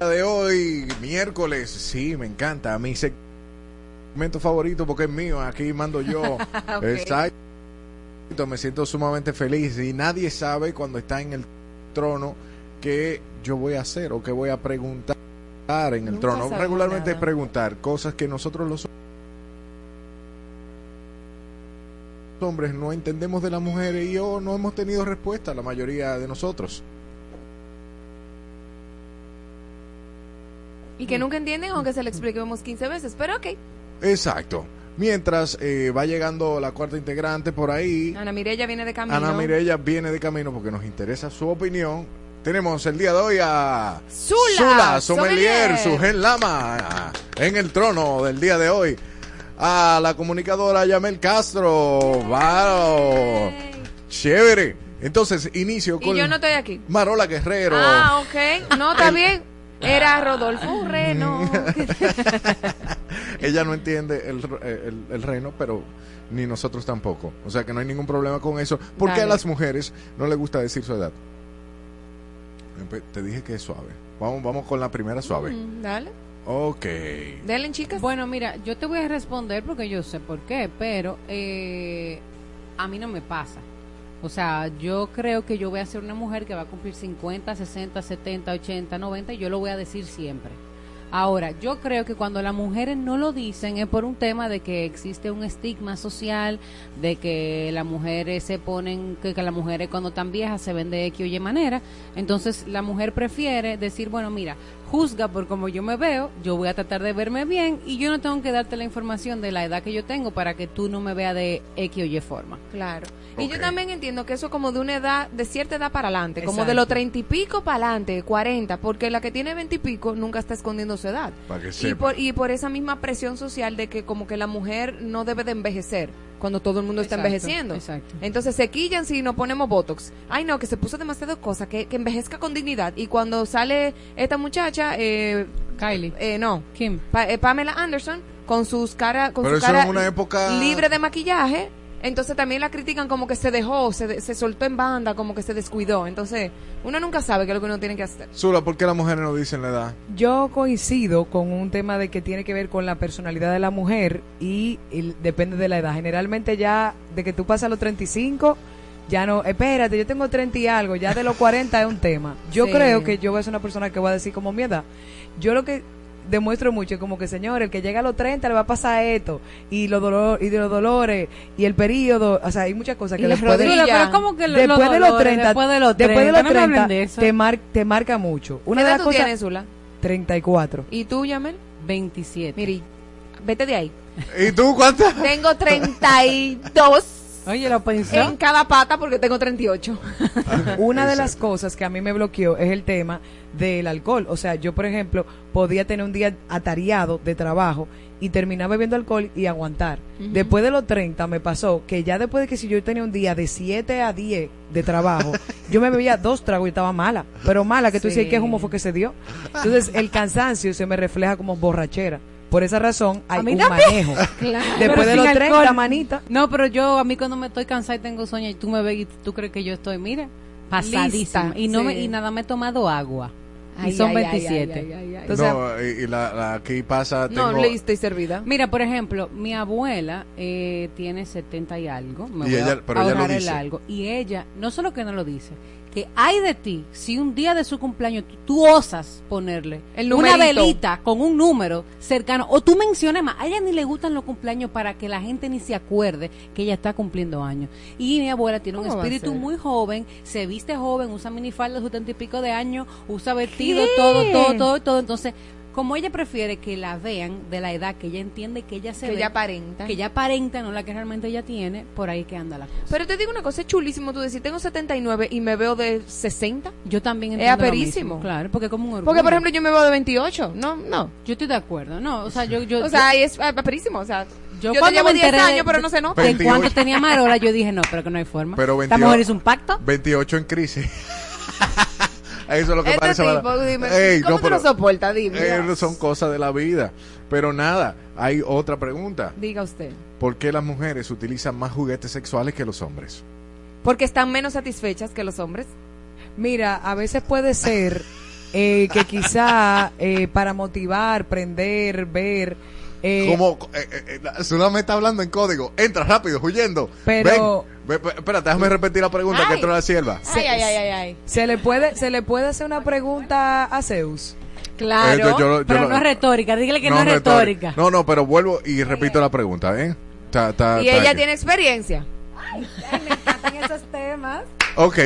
de hoy, miércoles. Sí, me encanta. Mi segmento favorito porque es mío. Aquí mando yo. Ok. Exacto. Me siento sumamente feliz y nadie sabe cuando está en el trono qué yo voy a hacer o qué voy a preguntar en el Nunca trono. Regularmente nada. preguntar cosas que nosotros los hombres no entendemos de las mujeres y o no hemos tenido respuesta la mayoría de nosotros. Y que nunca entienden aunque se lo expliquemos 15 veces. Pero ok. Exacto. Mientras eh, va llegando la cuarta integrante por ahí, Ana Mirella viene de camino. Ana Mirella viene de camino porque nos interesa su opinión. Tenemos el día de hoy a Zula, Sommelier, Sommelier. Sujel Lama, en el trono del día de hoy. A la comunicadora Yamel Castro. ¡Wow! Chévere. Entonces, inicio Y con yo no estoy aquí. Marola Guerrero. Ah, ok. No, está bien. Era Rodolfo Urreno. Ella no entiende el, el, el reino, pero ni nosotros tampoco. O sea que no hay ningún problema con eso. Porque a Dale. las mujeres no les gusta decir su edad. Empe- Te dije que es suave. Vamos, vamos con la primera suave. Mm, Dale. Ok. Denle, chicas. Bueno, mira, yo te voy a responder porque yo sé por qué, pero eh, a mí no me pasa. O sea, yo creo que yo voy a ser una mujer que va a cumplir 50, 60, 70, 80, 90 y yo lo voy a decir siempre. Ahora, yo creo que cuando las mujeres no lo dicen es por un tema de que existe un estigma social, de que las mujeres se ponen, que, las mujeres cuando están viejas se ven de X o Y manera. Entonces, la mujer prefiere decir, bueno, mira, juzga por cómo yo me veo, yo voy a tratar de verme bien y yo no tengo que darte la información de la edad que yo tengo para que tú no me veas de X o Y forma. Claro. Y yo también entiendo que eso como de una edad, de cierta edad para adelante, como de los treinta y pico para adelante, cuarenta, porque la que tiene veinte y pico nunca está escondiendo su edad. Para que Y sepa. por, y por esa misma presión social de que como que la mujer no debe de envejecer cuando todo el mundo está Exacto, envejeciendo. exacto. Entonces se quillan si nos ponemos Botox. Ay no, que se puso demasiado cosa, que, que envejezca con dignidad. Y cuando sale esta muchacha, eh, Kylie. eh, no, Kim. Pa- eh, Pamela Anderson, con sus cara, con Pero su eso cara en una época- libre de maquillaje, Entonces también la critican como que se dejó, se, de- se soltó en banda, como que se descuidó. Entonces, uno nunca sabe qué es lo que uno tiene que hacer. Zula, ¿por qué las mujeres no dicen la edad? Yo coincido con un tema de que tiene que ver con la personalidad de la mujer y, depende de la edad. Generalmente ya de que tú pasas los 35, ya no, espérate, yo tengo 30 y algo, ya de los 40 es un tema. Yo Sí. creo que yo voy a ser una persona que va a decir como mi edad. Yo lo que demuestro mucho como que, señor, el que llega a los 30 le va a pasar esto, y los, dolor, y de los dolores, y el periodo, o sea, hay muchas cosas que después de, rodillas. Pero ¿cómo que lo- después los de los dolores, 30, después de los después de 30, los no me hablen 30 de te, mar- te marca mucho. Una ¿Qué de edad las tú cosas, tienes, Zula? 34. ¿Y tú, Yamel? 27. Miri, vete de ahí. ¿Y tú cuántas? Tengo 32 Oye, lo pensó. en cada pata porque tengo 38. Una de las cosas que a mí me bloqueó es el tema del alcohol. O sea, yo, por ejemplo, podía tener un día atareado de trabajo y terminar bebiendo alcohol y aguantar. Después de los 30 me pasó que ya después de que si yo tenía un día de 7 a 10 de trabajo, yo me bebía dos tragos y estaba mala. Pero mala, que tú Sí. dices, ¿qué humo fue que se dio? Entonces, el cansancio se me refleja como borrachera. Por esa razón, hay A mí un también. manejo. Claro. Después Pero de los 30, alcohol. manita. No, pero yo, a mí cuando me estoy cansada y tengo sueño y tú me ves y tú crees que yo estoy, mira, pasadísima. Lista, y no sí. me, y nada me he tomado agua. Ay, y son ay, ay, 27. ay, ay, ay. Entonces, no, y, y la, la- aquí pasa. No, tengo- le estoy servida. Mira, por ejemplo, mi abuela eh, tiene 70 y algo. Me Y voy ella- a pero ella lo dice. algo. Y ella, no solo que no lo dice, que hay de ti, si un día de su cumpleaños tú, tú osas ponerle El una velita con un número cercano, o tú menciones más, a ella ni le gustan los cumpleaños para que la gente ni se acuerde que ella está cumpliendo años. Y mi abuela tiene un ¿Cómo va a espíritu muy joven, se viste joven, usa minifalda de setenta y pico de años, usa vestido, ¿Qué? todo, todo, todo, todo. Entonces, como ella prefiere que la vean de la edad que ella entiende que ella se Que ve, ella aparenta. que ella aparenta, no la que realmente ella tiene, por ahí que anda la cosa. Pero te digo una cosa, es chulísimo tú decir, tengo 79 y me veo de 60. Yo también Es entiendo lo aperísimo. mismo, claro, porque es como un orgullo. Porque, por ejemplo, yo me veo de 28. No, no. yo estoy de acuerdo, no, o sea, yo, yo, O sea, y es aperísimo. O sea, yo, yo, te cuando llevo me 10 enteré de- años, pero no se nota. de 28. cuánto tenía Marola, yo dije, no, pero que no hay forma. Pero Esta 28 mujer hizo un pacto. 28 en crisis. Eso es lo que Este parece. tipo, ¿verdad? dime, Ey, ¿cómo no, lo pero- soportas? Dime. eh, son cosas de la vida. Pero nada, hay otra pregunta. Diga usted. ¿Por qué las mujeres utilizan más juguetes sexuales que los hombres? Porque están menos satisfechas que los hombres. Mira, a veces puede ser eh, que quizá eh, para motivar, prender, ver. Eh, Como, eh, eh, eh, me está hablando en código. Entra rápido, huyendo. Pero- Ven, ve- ve- espérate, déjame repetir la pregunta que Ay. entró la sierva. Ay, ay, ay, ay, ay. ¿Se le puede se le puede hacer una pregunta a Zeus? Claro, Eh, yo- yo- yo pero no es retórica, dígale que no, es retórica. No, no, pero vuelvo y repito la pregunta, ¿eh? Ta- ta- Y ella que- tiene experiencia. me encantan esos temas. Ok,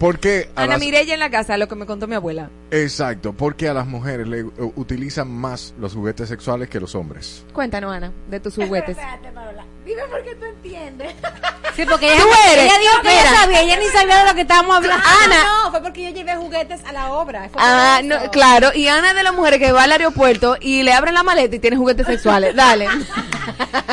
¿por qué a Ana las- Mirella en la casa, lo que me contó mi abuela. Exacto, porque a las mujeres le utilizan más los juguetes sexuales que los hombres. Cuéntanos, Ana, de tus juguetes. Dime por qué tú entiendes. Sí, porque ella, Tú eres. ella dijo que ella sabía, ella ni sabía de lo que estábamos hablando. Ana. no, fue porque yo llevé juguetes a la obra. fue Ah, no, claro. Y Ana es de las mujeres que va al aeropuerto y le abren la maleta y tiene juguetes sexuales. Dale.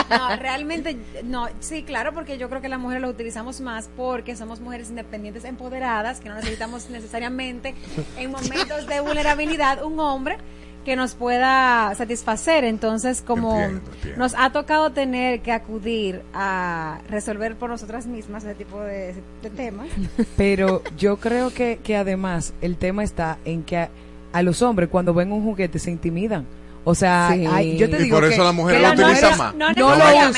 No, realmente, no, sí, claro, porque yo creo que las mujeres lo utilizamos más porque somos mujeres independientes, empoderadas, que no necesitamos necesariamente en momentos de vulnerabilidad un hombre que nos pueda satisfacer. Entonces, como Entiendo, entiendo. nos ha tocado tener que acudir a resolver por nosotras mismas ese tipo de, de temas. Pero yo creo que, que además el tema está en que a, a los hombres cuando ven un juguete se intimidan. O sea, Sí. hay- yo te Y digo por que, eso las mujeres que lo utilizan más. no No lo Tú lo puedes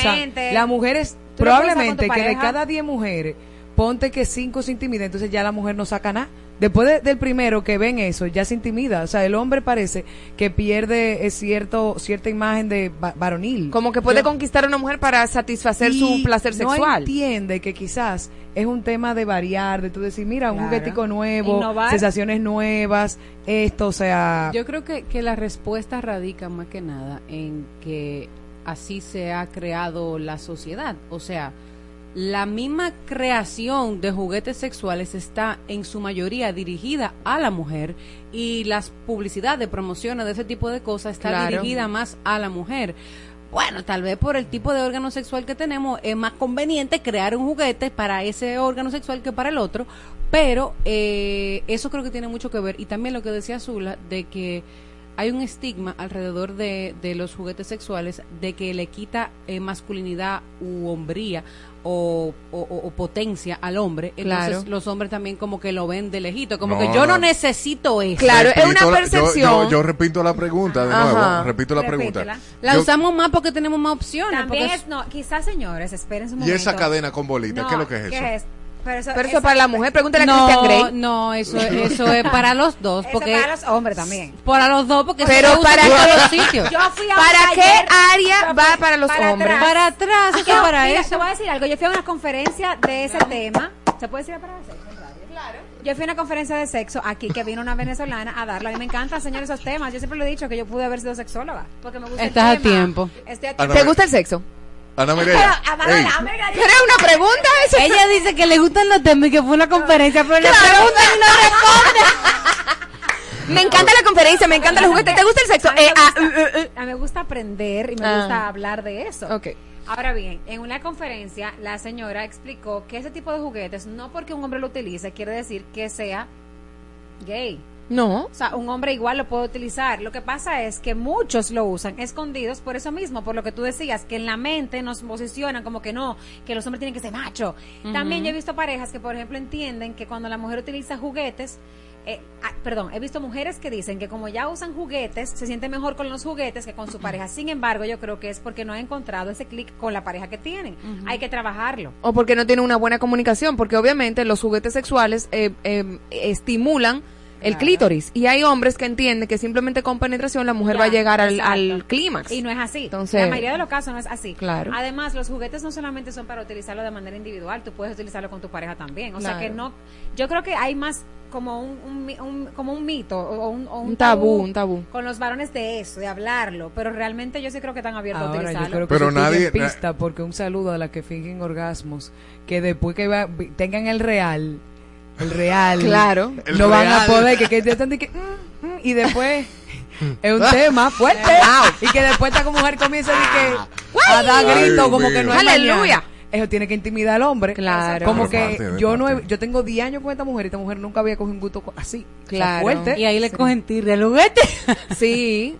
usar probablemente que de cada 10 mujeres, ponte que 5 se intimidan, entonces ya la mujer no saca nada. Después de- del primero que ven eso, ya se intimida. O sea, el hombre parece que pierde eh, cierto cierta imagen de va- varonil. Como que puede Yo- conquistar a una mujer para satisfacer su placer No sexual. entiende que quizás es un tema de variar, de tú decir, mira, un Claro. juguetico nuevo, Innovar. sensaciones nuevas, esto, o sea, Yo creo que, que la respuesta radica más que nada en que así se ha creado la sociedad. O sea, la misma creación de juguetes sexuales está en su mayoría dirigida a la mujer y las publicidades, promociones de ese tipo de cosas está Claro. dirigida más a la mujer. Bueno, tal vez por el tipo de órgano sexual que tenemos es más conveniente crear un juguete para ese órgano sexual que para el otro, pero eh, eso creo que tiene mucho que ver y también lo que decía Zula de que hay un estigma alrededor de, de los juguetes sexuales de que le quita eh, masculinidad u hombría o, o- o- o potencia al hombre. Entonces Claro. los hombres también como que lo ven de lejito, como No, que yo no, no. necesito eso. Repito la- yo- Yo, yo repito la pregunta de nuevo. Repito la Repítela. pregunta. La Yo- usamos más porque tenemos más opciones. También porque es, no, quizás señores, esperen un y momento. esa cadena con bolita, No, ¿qué es lo que es eso? ¿qué es? Pero eso, Pero eso es para la mujer, pregúntale a no, Christian Grey. No, eso, eso es para los dos. Eso Porque, es para los hombres también. Para los dos, porque Pero se para todos qué- los sitios. Yo fui a ¿Para qué área va para los hombres? atrás. Para atrás, que Yo, para mira, eso. Te voy a decir algo. Yo fui a una conferencia de ese tema. ¿Se puede decir para sexo? Claro. Yo fui a una conferencia de sexo aquí que vino una venezolana a darla. A mí me encantan, señor, esos temas. Yo siempre lo he dicho que yo pude haber sido sexóloga. Porque me gusta Estás el a tema. tiempo. Estoy a Ana tiempo. ¿Te gusta el sexo? Ana Mireya. Pero, ey, Amanda, Amanda, ¿Pero es una pregunta eso? Ella dice que le gustan los temas y que fue una conferencia, pero le preguntan y no responde. Me encanta la conferencia, me encanta los juguetes. ¿Te gusta el sexo? A mí, Eh, me ah, gusta, uh, uh, uh. me gusta aprender y me Ah. gusta hablar de eso. Ok. Ahora bien, en una conferencia la señora explicó que ese tipo de juguetes, no porque un hombre lo utilice, quiere decir que sea gay. No. O sea, un hombre igual lo puede utilizar. Lo que pasa es que muchos lo usan escondidos por eso mismo, por lo que tú decías, que en la mente nos posicionan como que no, que los hombres tienen que ser machos. También yo he visto parejas que, por ejemplo, entienden que cuando la mujer utiliza juguetes, eh, ah, perdón, he visto mujeres que dicen que como ya usan juguetes, se siente mejor con los juguetes que con su pareja. Sin embargo, yo creo que es porque no han encontrado ese clic con la pareja que tienen. Hay que trabajarlo. O porque no tiene una buena comunicación, porque obviamente los juguetes sexuales eh, eh, estimulan el clítoris. Y hay hombres que entienden que simplemente con penetración la mujer Ya, va a llegar al, al clímax. Y no es así. Entonces- la mayoría de los casos no es así. Claro. Además, los juguetes no solamente son para utilizarlo de manera individual, tú puedes utilizarlo con tu pareja también. O sea que no, yo creo que hay más como un, un mi- un- como un mito o un, o un Un tabú, un tabú. con los varones de eso, de hablarlo. Pero realmente yo sí creo que están abiertos a yo utilizarlo. creo que Pero nadie- pista porque un saludo a las que fingen orgasmos, que después que va- tengan el real, el real, Claro. El no van a poder, que, que están de que, mm, mm, y después es un tema fuerte, y que después esta mujer comienza de que, a dar gritos como que no hay Aleluya. Eso tiene que intimidar al hombre. Claro. Como que yo no he- yo tengo 10 años con esta mujer y esta mujer nunca había cogido un gusto así. O sea, Claro. fuerte. Y ahí le cogen tirre al juguete. Sí.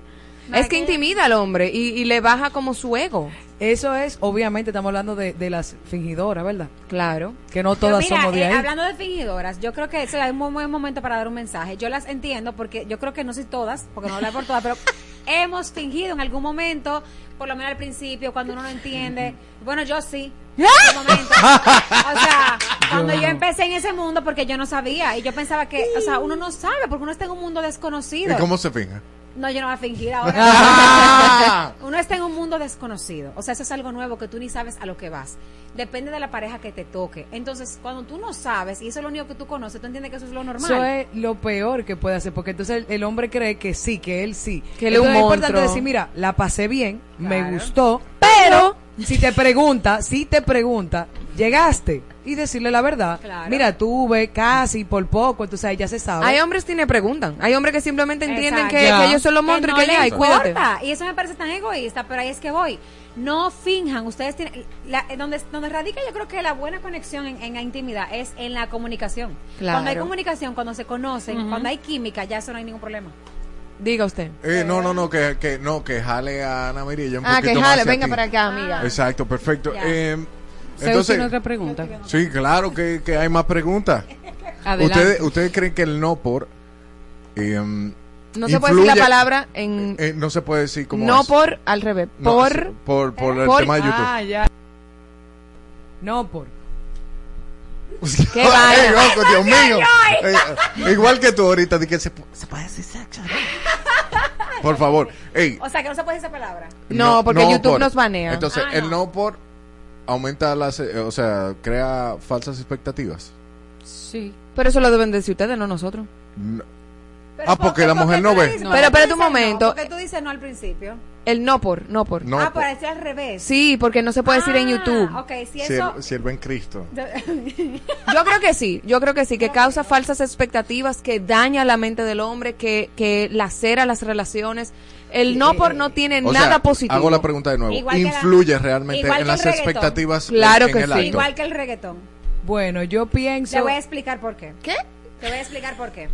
es que intimida al hombre y, y le baja como su ego. Eso es, obviamente, estamos hablando de, de las fingidoras, ¿verdad? Claro. Que no todas mira, somos de eh, ahí. hablando de fingidoras, yo creo que eso es un muy buen momento para dar un mensaje. Yo las entiendo porque yo creo que no soy todas, porque no hablar por todas, pero hemos fingido en algún momento, por lo menos al principio, cuando uno no entiende. Bueno, yo sí. En un momento. O sea, cuando yo empecé en ese mundo, porque yo no sabía y yo pensaba que, o sea, uno no sabe porque uno está en un mundo desconocido. ¿Y cómo se finja? No, yo no voy a fingir Ah. ahora. Uno está en un mundo desconocido. O sea, eso es algo nuevo que tú ni sabes a lo que vas. Depende de la pareja que te toque. Entonces, cuando tú no sabes y eso es lo único que tú conoces, tú entiendes que eso es lo normal. Eso es lo peor que puede hacer, porque entonces el, el hombre cree que sí, que él sí. Que él es un es importante decir, mira, la pasé bien, me gustó, pero si te pregunta, si te pregunta, llegaste y decirle la verdad. Claro. Mira, tuve casi por poco, entonces ya se sabe. Hay hombres que ni preguntan. Hay hombres que simplemente entienden que, ellos son los monstruos no y que ya, le y cuídate. importa. Y eso me parece tan egoísta, pero ahí es que voy. No finjan, ustedes tienen. la- eh, donde, donde radica, yo creo que la buena conexión en, en la intimidad es en la comunicación. Claro. Cuando hay comunicación, cuando se conocen, cuando hay química, ya eso no hay ningún problema. Diga usted. Eh, no, no, no, que, que no, que jale a Ana Mirilla un Ah, poquito que jale, venga para acá, amiga. Exacto, perfecto. Eh, entonces, tiene otra pregunta. sí, claro que, que hay más preguntas. Adelante. ¿Ustedes, ¿Ustedes creen que el no por... eh, No se puede decir la palabra en... eh, no se puede decir como no es. por, al revés. No, por... sí, por, por el por- tema de YouTube. Ah, ya. No por. Qué loco, Dios mío. Eh, eh, igual que tú ahorita, di que se, se puede decir sexo. Por favor. Ey, O sea, que no se puede decir esa palabra. No, porque YouTube por. nos banea. Entonces, Ah, el no. no por aumenta las, eh, o sea, crea falsas expectativas. Sí. Pero eso lo deben decir ustedes, no nosotros. No. Pero Ah, porque la ¿por qué mujer tú no ve. dices- Pero espérate un momento. No? ¿Por qué tú dices no al principio? El no por, no por. No ah, por. decir al revés. Sí, porque no se puede decir en Ah, YouTube. Ok, si Si eso. el, si el buen Cristo. Yo creo que sí, yo creo que sí, que causa falsas expectativas, que daña la mente del hombre, que, que lacera las relaciones. El no por no tiene O nada sea, positivo. hago la pregunta de nuevo. Igual que la- ¿Influye realmente en las reggaetón. expectativas Claro en que el sí. acto? Igual que el reggaetón. Bueno, yo pienso. Te voy a explicar por qué. ¿Qué? Te voy a explicar por qué.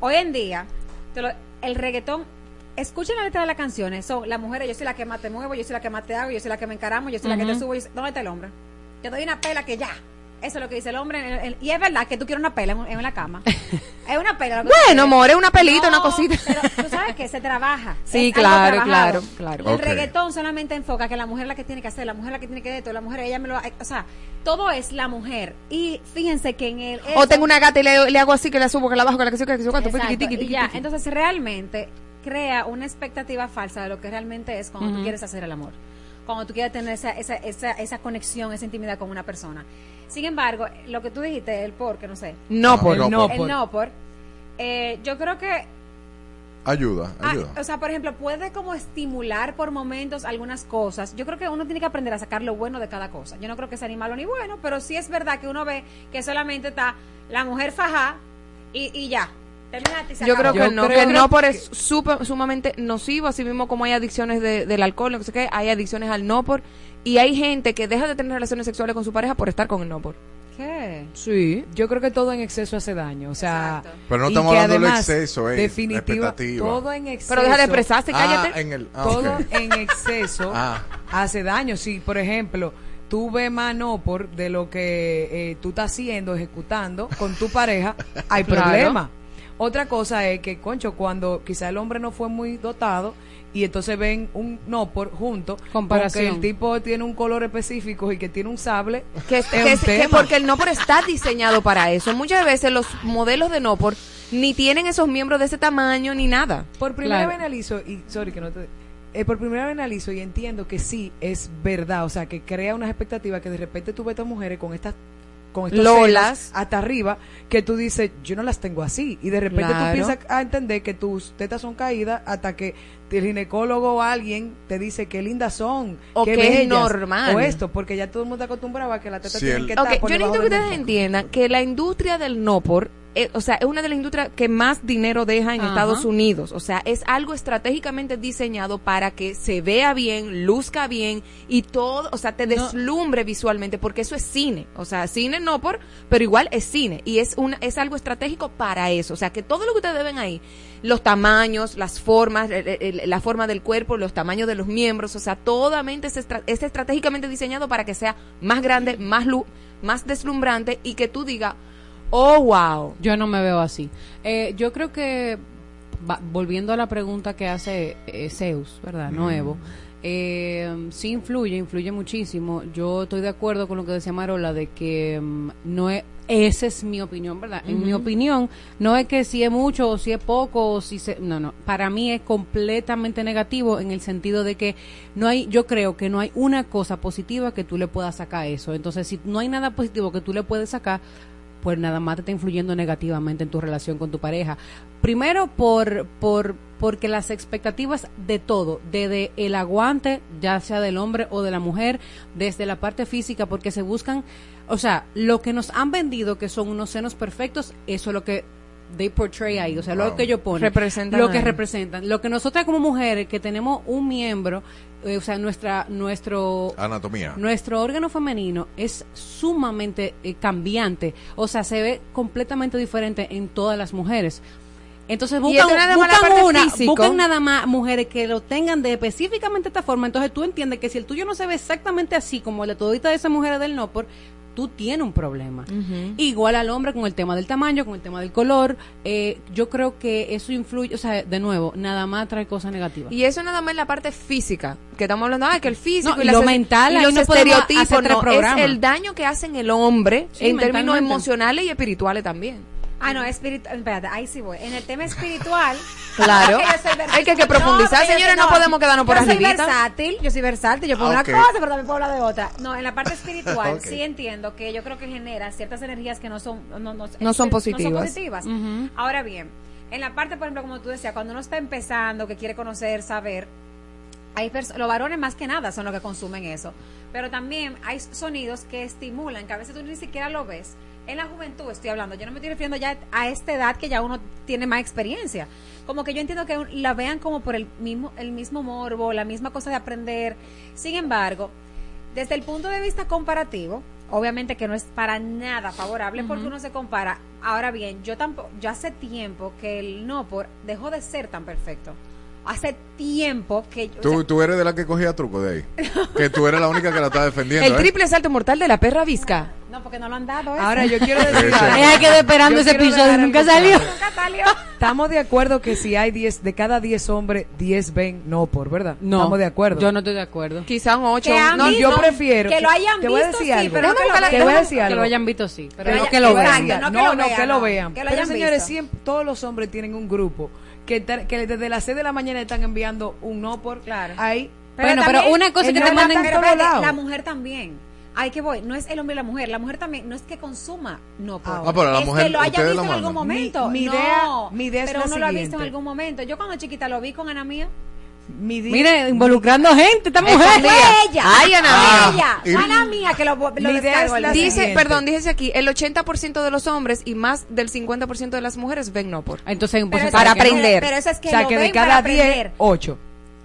Hoy en día, te lo- el reggaetón escuchen la letra de las canciones. Son las mujeres, yo soy la que más te muevo, yo soy la que más te hago, yo soy la que me encaramo, yo soy la que te subo. yo soy- ¿Dónde está el hombre? Te doy una pela que ya. Eso es lo que dice el hombre. en el- en- y es verdad que tú quieres una pela en, en la cama. es una pela. que Bueno, amor, es una pelita, una cosita. Pero tú sabes que se trabaja. Sí, claro, claro, claro. El Ok. reggaetón solamente enfoca que la mujer es la que tiene que hacer, la mujer es la que tiene que de todo, la mujer, ella me lo. O sea, todo es la mujer. Y fíjense que en el. O tengo una gata y le, le hago así, que la subo, que la bajo, que la que se que la que ya, tiqui. entonces realmente crea una expectativa falsa de lo que realmente es cuando tú Ujú. quieres hacer el amor. Cuando tú quieres tener esa, esa, esa, esa conexión, esa intimidad con una persona. Sin embargo, lo que tú dijiste, el por, que no sé. No por. El no por. El no por. eh, yo creo que Ayuda, Ah, ayuda. o sea, por ejemplo, puede como estimular por momentos algunas cosas. Yo creo que uno tiene que aprender a sacar lo bueno de cada cosa. Yo no creo que sea ni malo ni bueno, pero sí es verdad que uno ve que solamente está la mujer faja y, y ya. Yo creo que no, que el no por es súper- sumamente nocivo, así mismo como hay adicciones de- del alcohol, no sé qué, hay adicciones al no por, y hay gente que deja de tener relaciones sexuales con su pareja por estar con el no por. ¿Qué? Sí, yo creo que todo en exceso hace daño, o sea, Pero no y estamos que hablando del además, exceso, eh, definitiva, todo en exceso. Pero deja de expresarse, cállate. Ah, en el, ah, todo en exceso Ah. hace daño. Si, por ejemplo, tú ves más no por de lo que eh, tú estás haciendo, ejecutando con tu pareja, hay Claro. problema. Otra cosa es que, concho, cuando quizá el hombre no fue muy dotado y entonces ven un no por junto, Comparación. porque el tipo tiene un color específico y que tiene un sable, Que, es que- un que tema. porque el no por está diseñado para eso. Muchas veces los modelos de no por ni tienen esos miembros de ese tamaño ni nada. Por primera Claro. vez analizo, y sorry que no te... eh, por primera vez analizo y entiendo que sí, es verdad, o sea, que crea unas expectativas que de repente tú ves a estas mujeres con estas con estos Lolas. senos hasta arriba, que tú dices, yo no las tengo así, y de repente Claro. tú piensas a entender que tus tetas son caídas hasta que el ginecólogo o alguien te dice qué lindas son, O qué que es normal. o esto, porque ya todo el mundo está acostumbrado a que las tetas Sí, tienen el- que estar por yo necesito que ustedes entiendan que la industria del no por, eh, o sea, es una de las industrias que más dinero deja en Ajá. Estados Unidos. O sea, es algo estratégicamente diseñado para que se vea bien, luzca bien y todo, o sea, te No. deslumbre visualmente, porque eso es cine. O sea, cine no por, pero igual es cine y es una, es algo estratégico para eso. O sea, que todo lo que ustedes ven ahí, los tamaños, las formas, la forma del cuerpo, los tamaños de los miembros, o sea, totalmente es, estra- es estratégicamente diseñado para que sea más grande, más lu- más deslumbrante y que tú digas, oh, wow. Yo no me veo así. Eh, yo creo que, va- volviendo a la pregunta que hace eh, Zeus, ¿verdad? Nuevo. Eh, sí influye, influye muchísimo. Yo estoy de acuerdo con lo que decía Marola de que mm, no es, esa es mi opinión, ¿verdad? En mi opinión, no es que si es mucho o si es poco o si se, no, no. Para mí es completamente negativo en el sentido de que no hay, yo creo que no hay una cosa positiva que tú le puedas sacar a eso. Entonces, si no hay nada positivo que tú le puedes sacar, pues nada más te está influyendo negativamente en tu relación con tu pareja. Primero por, por porque las expectativas de todo, desde el aguante, ya sea del hombre o de la mujer, desde la parte física, porque se buscan, o sea, lo que nos han vendido que son unos senos perfectos, eso es lo que they portray ahí, o sea, lo que yo ponen, Representan lo que ahí. representan, lo que nosotras como mujeres que tenemos un miembro, o sea, nuestra nuestro Anatomía. nuestro órgano femenino es sumamente eh, cambiante, o sea, se ve completamente diferente en todas las mujeres. Entonces buscan, nada buscan una, buscan nada más mujeres que lo tengan de específicamente esta forma. Entonces tú entiendes que si el tuyo no se ve exactamente así como el de todita de esas mujeres del no por, tú tienes un problema. Igual al hombre con el tema del tamaño, con el tema del color. eh, yo creo que eso influye, o sea, de nuevo, nada más trae cosas negativas. Y eso nada más en la parte física, que estamos hablando, ah, que el físico No, y, lo mental, y los no estereotipos, no, es el daño que hacen el hombre Sí, en términos emocionales y espirituales también. Ah, no, espiritual. Espérate, ahí sí voy. En el tema espiritual. Claro. Hay que- que profundizar, yo señores, no podemos quedarnos por Yo soy versátil, yo soy versátil. Yo puedo Ah, una ok. cosa, pero también puedo hablar de otra. No, en la parte espiritual sí entiendo que yo creo que genera ciertas energías que no son. No, no, No son No positivas. son positivas. Ahora bien, en la parte, por ejemplo, como tú decías, cuando uno está empezando, que quiere conocer, saber. Hay los varones más que nada son los que consumen eso. Pero también hay sonidos que estimulan, que a veces tú ni siquiera lo ves. En la juventud estoy hablando, yo no me estoy refiriendo ya a esta edad que ya uno tiene más experiencia. Como que yo entiendo que la vean como por el mismo, el mismo morbo, la misma cosa de aprender. Sin embargo, desde el punto de vista comparativo, obviamente que no es para nada favorable porque uno se compara. Ahora bien, yo tampoco, yo hace tiempo que el no por dejó de ser tan perfecto. Hace tiempo que yo, o Tú, sea, tú eres de la que cogía truco de ahí. que tú eres la única que la está defendiendo. El ¿eh? triple salto mortal de la perra visca. no porque no lo han dado eso. Ahora yo quiero decir. Ella quedó esperando Yo ese episodio, nunca salió. Nunca salió. Estamos de acuerdo que si hay 10, de cada 10 hombres, 10 ven no por, ¿verdad? No, Estamos de acuerdo. Yo no estoy de acuerdo. Quizá un 8. Que han no, visto, yo prefiero. que lo hayan te voy a visto, decir sí, algo. pero no que lo te vean. voy a decir Que algo. lo hayan visto, sí. Pero Que no que lo vean. no que no, que lo vean. que lo Pero hayan señores, visto. siempre, todos los hombres tienen un grupo que, que desde las 6 de la mañana están enviando un no por Claro. ahí. Bueno, pero una cosa que no te es manden tan- Pero espérate, lados. la mujer también. Ay, que voy. No es el hombre y la mujer. La mujer también. No es que consuma. No, por. Ah, pero la es mujer, que lo haya visto en algún mandan. momento. Mi- mi no, idea- mi idea es pero la uno lo ha visto en algún momento. Yo cuando chiquita lo vi con Ana Mía. Mi di- Mire, involucrando gente, esta mujer. Ella. Ay, Ana Ah, Ella. y- Fue Ana Mía que lo, lo video. Dice, siguiente. perdón, díjese aquí, el 80% de los hombres y más del 50% de las mujeres ven no por. Entonces para aprender. Pero eso es que o sea, lo que de ven cada para 10, aprender. 8.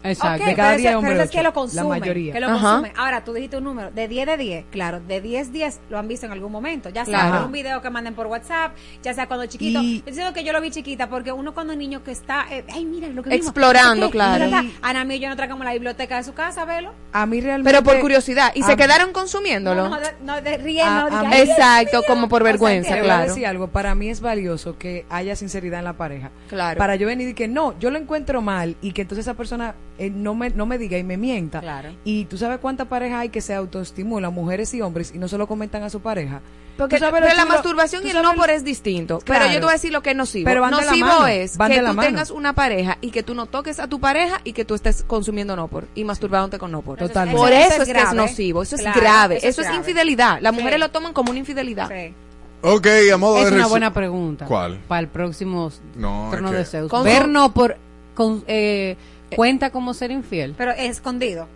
Exacto. Ok, de cada pero 10 eso- hombres, pero es que lo la mayoría. Que lo Ajá. consumen. Ahora, tú dijiste un número, de 10 de 10, claro, de 10 10 lo han visto en algún momento. Ya sea Claro. por un video que manden por WhatsApp, ya sea cuando chiquito. Y- Yo digo que yo lo vi chiquita porque uno cuando es niño que está, eh, ay, mira lo que vimos, Explorando, no claro. Ana Mía y yo nos tragamos la biblioteca de su casa, velo. A mí realmente. Pero por curiosidad. ¿Y se quedaron No, consumiéndolo? no, de, no, de riendo. A- de a Exacto, como por O sea, vergüenza, Te voy claro. a decir algo, para mí es valioso que haya sinceridad en la pareja. Claro. Para yo venir y que no, yo lo encuentro mal y que entonces esa persona eh, no, me, no me diga y me mienta. Claro. Y tú sabes cuántas parejas hay que se autoestimulan, mujeres y hombres, y no se lo comentan a su pareja. Porque pero la masturbación y el no por es distinto. Claro. Pero yo te voy a decir lo que es nocivo. Pero van de la nocivo mano, es van que tú mano. tengas una pareja y que tú no toques a tu pareja y que tú estés consumiendo no por y masturbándote con no por. Eso es- Totalmente. Por eso eso, es es, que es nocivo. Eso Claro, es grave. eso Eso, es grave. infidelidad. Las Sí. mujeres lo toman como una infidelidad. Sí. Ok, a modo Es de una buena pregunta. ¿Cuál? Para el próximo No, trono de Zeus. Con Ver no por. Con, eh, cuenta como ser infiel. Pero escondido.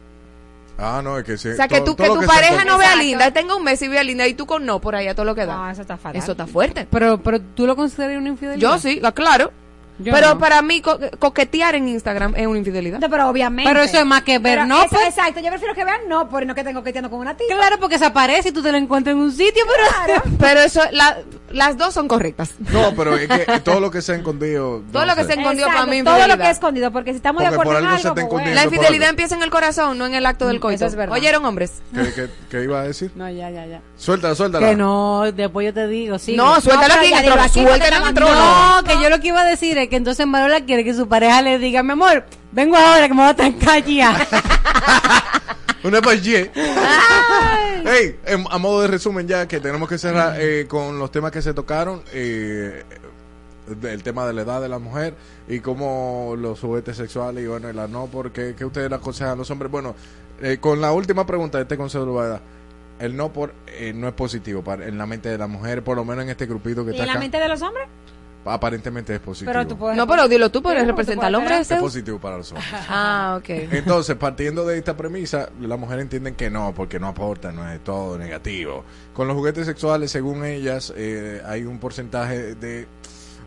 Ah, no, es que sí. O sea, que, todo- tú, todo que tu pareja no vea linda, tenga un mes y vea linda y tú con no por ahí a todo lo que da. No, eso está fatal. eso está fuerte. Pero, pero tú lo consideras una infidelidad. Yo sí, la- claro. Yo pero no. para mí co- coquetear en Instagram es una infidelidad. No, pero obviamente. Pero eso es más que ver Pero no eso- por. Exacto, yo prefiero que vean no por no que tengo que con una tía. Claro, porque se aparece y tú te lo encuentras en un sitio, pero. Pero eso, la- las dos son correctas. No, pero es que todo lo que se ha escondido. Todo lo que se escondió Exacto, para mí todo lo que es escondido, porque si estamos de acuerdo por en algo se pues bueno. La infidelidad empieza en el corazón, no en el acto del coito. Eso es verdad. ¿Oyeron, hombres? ¿Qué, qué- qué iba a decir? No, ya, ya, ya. Suéltala, suéltala. Que no, después yo te digo, sí. No, suéltala aquí Suéltala. No, que yo lo que iba a decir es que entonces Marola quiere que su pareja le diga, mi amor, vengo ahora que me voy a trancar ya. Una payé. hey, em, a modo de resumen ya que tenemos que cerrar eh, con los temas que se tocaron. eh, el tema de la edad de la mujer y cómo los juguetes sexuales y bueno, y la no, porque que ustedes le aconsejan a los hombres. Bueno, eh, con la última pregunta de este consejo de la edad, el no por eh, no es positivo para, en la mente de la mujer, por lo menos en este grupito que ¿Y está en la acá. mente de los hombres? Aparentemente es positivo. Pero tú puedes. No, pero dilo tú, porque Sí, representa al hombre. puedes es positivo para los hombres. Ah, ok. Entonces, partiendo de esta premisa, la mujer entienden que no, porque no aporta, no es todo negativo. Con los juguetes sexuales, según ellas, eh, hay un porcentaje de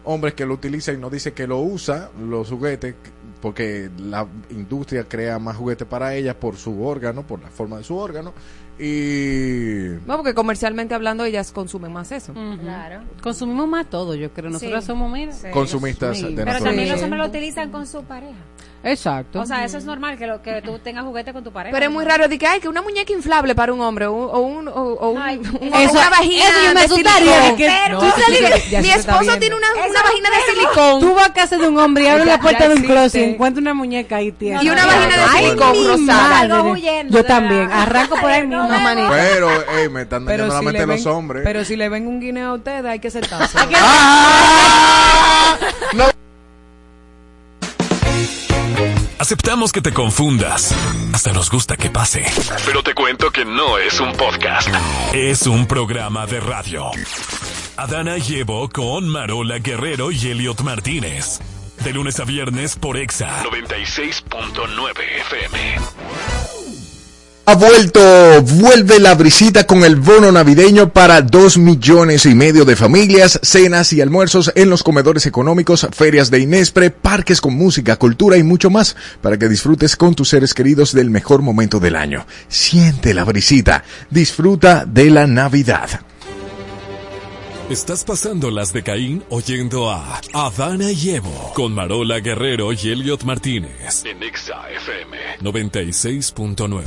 hombres que lo utilizan y no dice que lo usa, los juguetes, porque la industria crea más juguetes para ellas por su órgano, por la forma de su órgano. Y... No, porque comercialmente hablando ellas consumen más eso. Claro. Consumimos más todo, yo creo. Nosotros Sí. somos, mira. Sí. Consumistas Sí. de Pero también los hombres lo utilizan con su pareja. Exacto. O sea, eso es normal que, lo, que tú tengas juguete con tu pareja. Pero es muy raro de que hay que una muñeca inflable para un hombre o, un- o un, o, o un- Ay, un- eso- una vagina eso yo me de silicón. Tú sabes ya mi esposo tiene una, una vagina de silicón Tú vas a casa de un hombre y abres la puerta de un closet y encuentras una muñeca ahí tierna. y una no, vagina de Ay, silicón rosada. huyendo Yo también. Arranco por ahí mismo. No, manito. Pero, ey, me están dañando la mente los hombres. pero si le ven un guineo a ustedes, hay que sentarse. ¡Ah! No. Aceptamos que te confundas. Hasta nos gusta que pase. Pero te cuento que no es un podcast. Es un programa de radio. Adana llevo con Marola Guerrero y Elliot Martínez. De lunes a viernes por Exa 96.9 FM. Ha vuelto, vuelve la brisita con el bono navideño para dos millones y medio de familias, cenas y almuerzos en los comedores económicos, ferias de Inespre, parques con música, cultura y mucho más para que disfrutes con tus seres queridos del mejor momento del año. Siente la brisita, disfruta de la Navidad. Estás pasando las de Caín oyendo a Adana y Evo con Marola Guerrero y Elliot Martínez en Exa 96.9.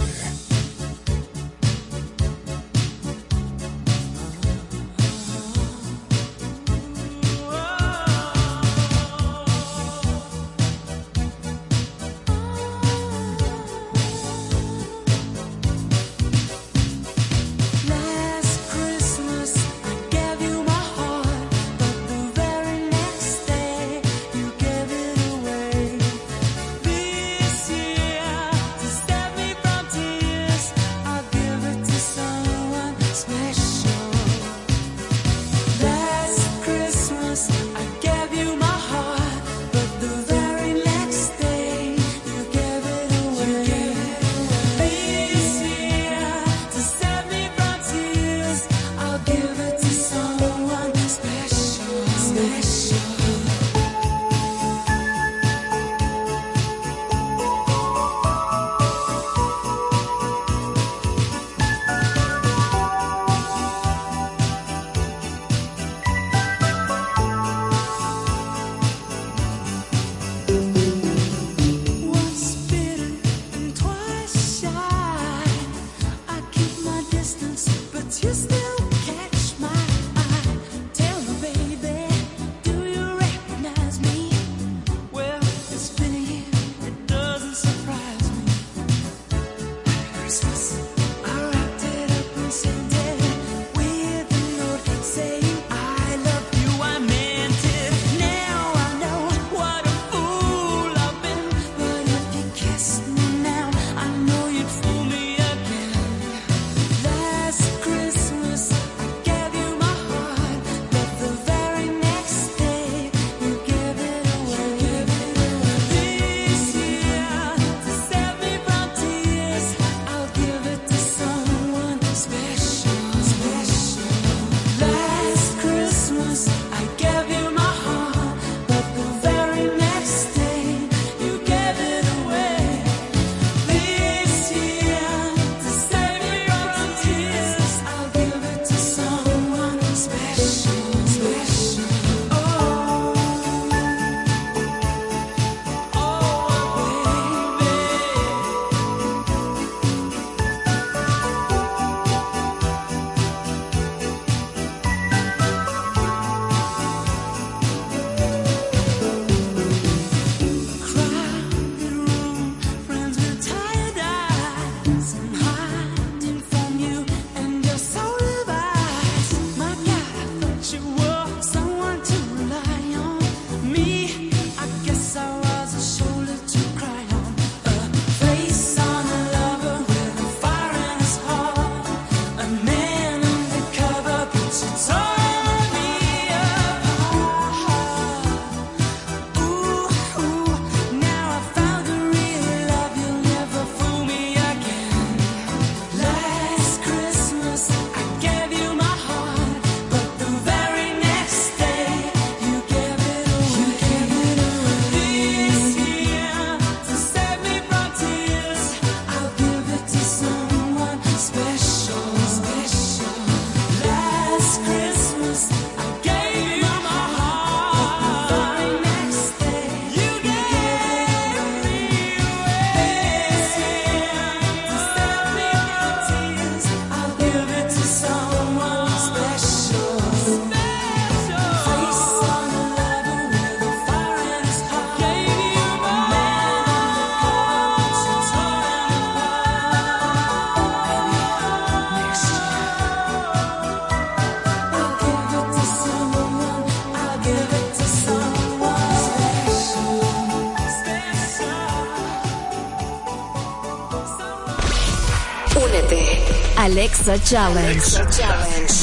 Exa Challenge. Challenge.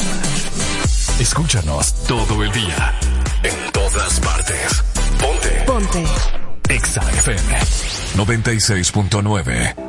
Escúchanos todo el día. En todas partes. Ponte. Ponte. Exa FM 96.9.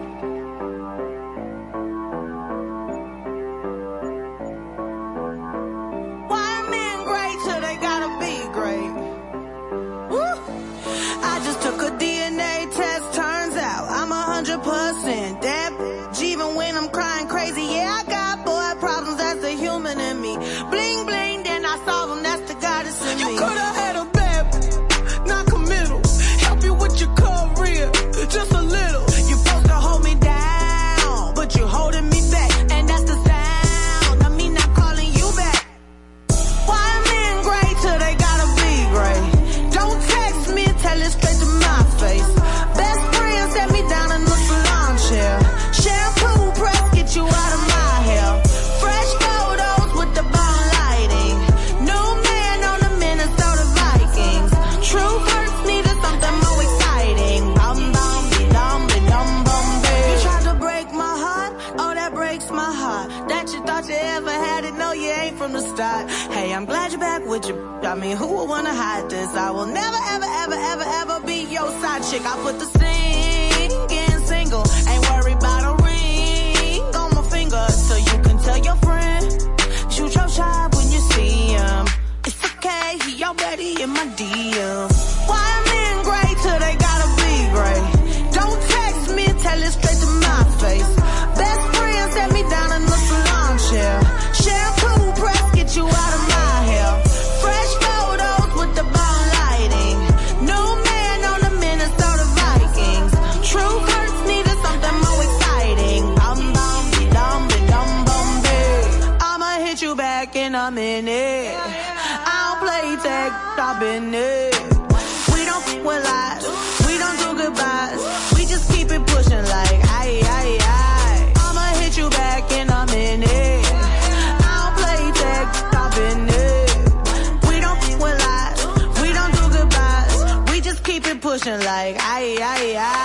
ay, ay.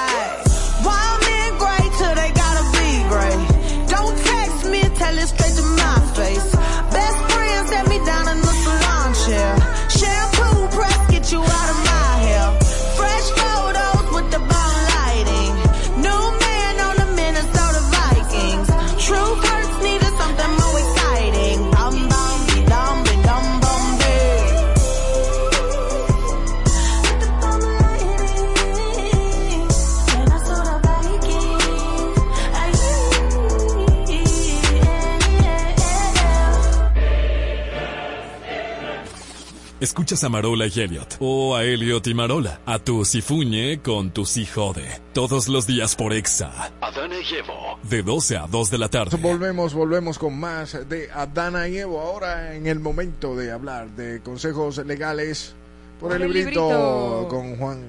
Escuchas a Marola y Elliot, o a Elliot y Marola, a tu Sifuñe con tu Jode. Todos los días por Exa. Adana y Evo. De 12 a 2 de la tarde. Volvemos, volvemos con más de Adana y Evo. Ahora en el momento de hablar de consejos legales por el, Por el librito, librito. con Juan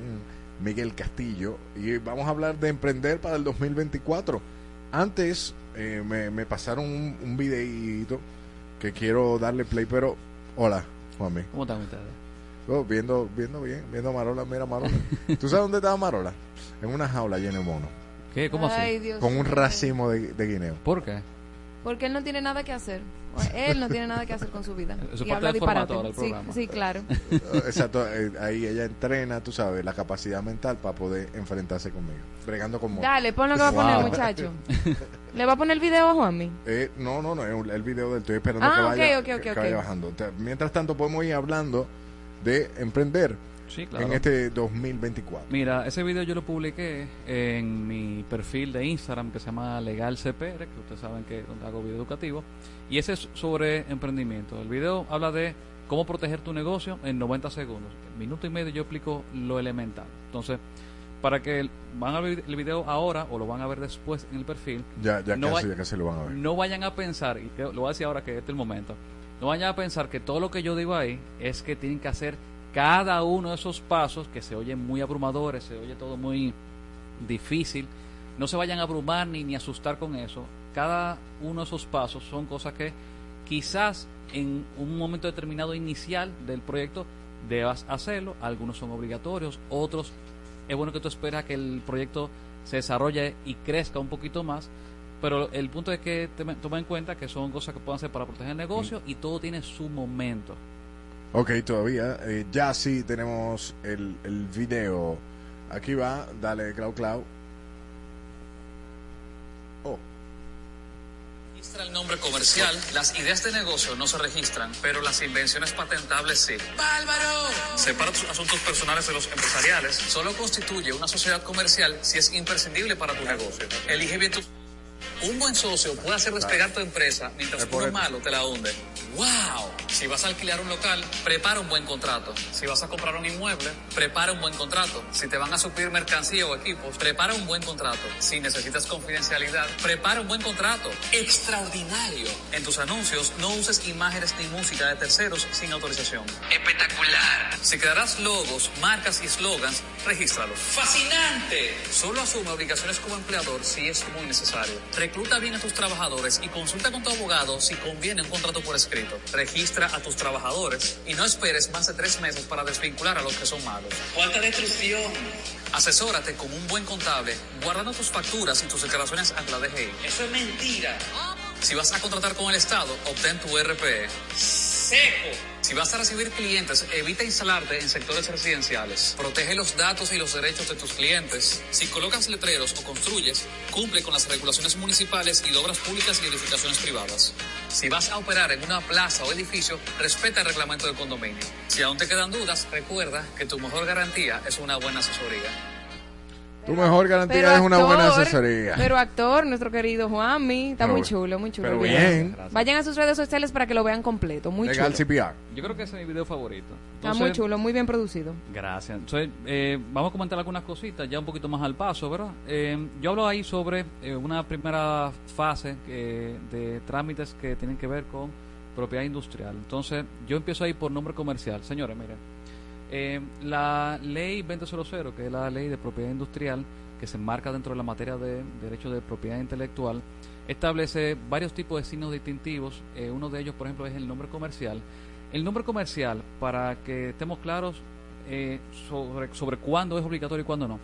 Miguel Castillo. Y vamos a hablar de emprender para el 2024. Antes eh, me, me pasaron un, un videíto que quiero darle play, pero hola, Juanmi. ¿Cómo están ustedes? Oh, viendo, viendo bien, viendo a Marola, mira Marola. ¿Tú sabes dónde estaba Marola? En una jaula llena de monos. ¿Qué? ¿Cómo así? Ay, Dios Con un racimo de, de guineo. ¿Por qué? Porque él no tiene nada que hacer. Él no tiene nada que hacer con su vida. Eso es y habla disparate. Sí, programa. sí, claro. Exacto, eh, ahí ella entrena, tú sabes, la capacidad mental para poder enfrentarse conmigo. Bregando con monos. Dale, pon lo que va a poner, Wow. muchacho. ¿Le va a poner el video a Juanmi? Eh, no, no, no, es un- el video del estoy esperando Ah, que ok, vaya, ok, que- ok, que ok. vaya bajando. Mientras tanto podemos ir hablando de emprender Sí, claro. en este 2024. Mira, ese video yo lo publiqué en mi perfil de Instagram que se llama Legal CPR, que ustedes saben que es donde hago video educativo, y ese es sobre emprendimiento. El video habla de cómo proteger tu negocio en 90 segundos. En minuto y medio yo explico lo elemental. Entonces, para que van a ver el video ahora o lo van a ver después en el perfil, Ya, ya no casi, ya casi lo van a ver. no vayan a pensar, y lo voy a decir ahora que este es el momento, no vayan a pensar que todo lo que yo digo ahí es que tienen que hacer cada uno de esos pasos que se oyen muy abrumadores, se oye todo muy difícil. No se vayan a abrumar ni, ni asustar con eso. Cada uno de esos pasos son cosas que quizás en un momento determinado inicial del proyecto debas hacerlo. Algunos son obligatorios, otros es bueno que tú esperas que el proyecto se desarrolle y crezca un poquito más. Pero el punto es que te- toma en cuenta que son cosas que pueden hacer para proteger el negocio y todo tiene su momento. Ok, todavía. eh, ya sí tenemos el, el video. Aquí va, dale, Clau Clau. Oh, registra el nombre comercial, las ideas de negocio no se registran, pero las invenciones patentables sí. ¡Bárbaro! Separa tus asuntos personales de los empresariales. Solo constituye una sociedad comercial si es imprescindible para tu negocio. Elige bien tus... Un buen socio puede hacer despegar tu empresa mientras uno malo te la hunde. ¡Wow! Si vas a alquilar un local, prepara un buen contrato. Si vas a comprar un inmueble, prepara un buen contrato. Si te van a suplir mercancía o equipos, prepara un buen contrato. Si necesitas confidencialidad, prepara un buen contrato. Extraordinario. En tus anuncios, no uses imágenes ni música de terceros sin autorización. Espectacular. Si crearás logos, marcas y slogans, regístralos. Fascinante. Solo asume obligaciones como empleador si es muy necesario. Recluta bien a tus trabajadores y consulta con tu abogado si conviene un contrato por escrito. Registra a tus trabajadores y no esperes más de tres meses para desvincular a los que son malos. ¿Cuánta destrucción? Asesórate con un buen contable, guardando tus facturas y tus declaraciones ante la DGI. Eso es mentira. Si vas a contratar con el Estado, obtén tu RPE. Seco. Si vas a recibir clientes, evita instalarte en sectores residenciales. Protege los datos y los derechos de tus clientes. Si colocas letreros o construyes, cumple con las regulaciones municipales y de obras públicas y edificaciones privadas. Si vas a operar en una plaza o edificio, respeta el reglamento del condominio. Si aún te quedan dudas, recuerda que tu mejor garantía es una buena asesoría. Tu mejor garantía Pero es una buena asesoría. Pero actor, nuestro querido Juanmi, está Pero muy chulo, muy chulo. pero bien. Vayan a sus redes sociales para que lo vean completo, muy Legal chulo. CPR. Yo creo que ese es mi video favorito. Está muy chulo, muy bien producido. Gracias. Entonces, eh, vamos a comentar algunas cositas ya un poquito más al paso, ¿verdad? Eh, yo hablo ahí sobre eh, una primera fase que- de trámites que tienen que ver con propiedad industrial. Entonces, yo empiezo ahí por nombre comercial. Señores, miren, eh, la ley 2000, que es la ley de propiedad industrial, que se enmarca dentro de la materia de derecho de propiedad intelectual, establece varios tipos de signos distintivos. Eh, uno de ellos, por ejemplo, es el nombre comercial. El nombre comercial, para que estemos claros eh, sobre, sobre cuándo es obligatorio y cuándo no.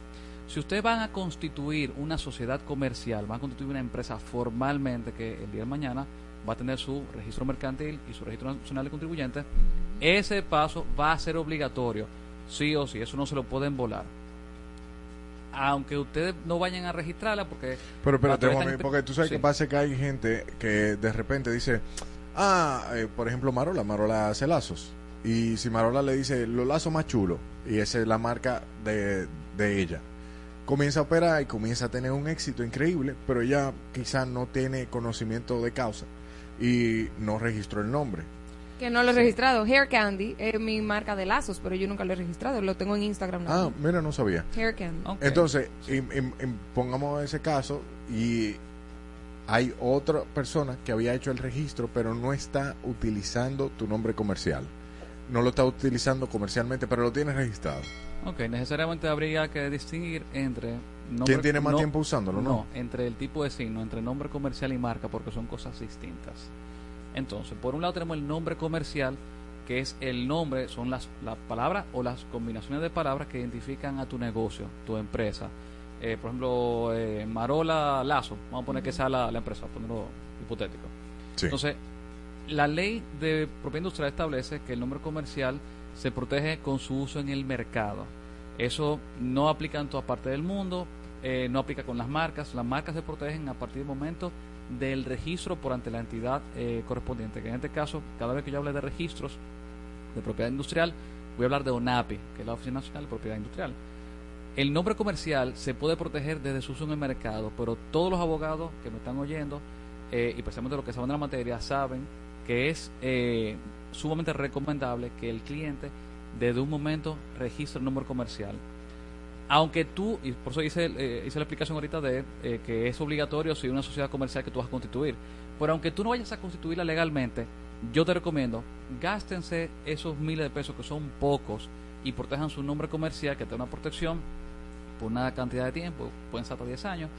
Si ustedes van a constituir una sociedad comercial, van a constituir una empresa formalmente que el día de mañana va a tener su registro mercantil y su registro nacional de contribuyentes, ese paso va a ser obligatorio, sí o sí, eso no se lo pueden volar. Aunque ustedes no vayan a registrarla porque... Pero espérate, están- porque tú sabes Sí. que pasa que hay gente que de repente dice, ah, eh, por ejemplo Marola, Marola hace lazos. Y si Marola le dice, los lazos más chulos, y esa es la marca de, de ella, comienza a operar y comienza a tener un éxito increíble, pero ella quizás no tiene conocimiento de causa y no registró el nombre. Que no lo he registrado. Hair Candy es mi marca de lazos, pero yo nunca lo he registrado. Lo tengo en Instagram. nada Ah, mira, no sabía. Hair Candy. Entonces, pongamos ese caso y hay otra persona que había hecho el registro, pero no está utilizando tu nombre comercial. No lo está utilizando comercialmente, pero lo tiene registrado. Ok, necesariamente habría que distinguir entre... nombre- ¿Quién tiene más no- tiempo usándolo, no? entre el tipo de signo, entre nombre comercial y marca, porque son cosas distintas. Entonces, por un lado tenemos el nombre comercial, que es el nombre, son las, las palabras o las combinaciones de palabras que identifican a tu negocio, tu empresa. Eh, por ejemplo, eh, Marola Lazo, vamos a poner que sea la, la empresa, ponerlo hipotético. Sí. Entonces, la ley de propiedad industrial establece que el nombre comercial se protege con su uso en el mercado. Eso no aplica en todas partes del mundo, eh, no aplica con las marcas. Las marcas se protegen a partir del momento del registro por ante la entidad eh, correspondiente. Que en este caso, cada vez que yo hable de registros de propiedad industrial, voy a hablar de ONAPI, que es la Oficina Nacional de Propiedad Industrial. El nombre comercial se puede proteger desde su uso en el mercado, pero todos los abogados que me están oyendo, eh, y precisamente los que saben de la materia, saben que es eh, sumamente recomendable que el cliente desde un momento registre el nombre comercial. Aunque tú, y por eso hice, eh, hice la explicación ahorita de eh, que es obligatorio si una sociedad comercial que tú vas a constituir, pero aunque tú no vayas a constituirla legalmente, yo te recomiendo, gástense esos miles de pesos que son pocos y protejan su nombre comercial, que te da una protección por una cantidad de tiempo, pueden ser hasta 10 años,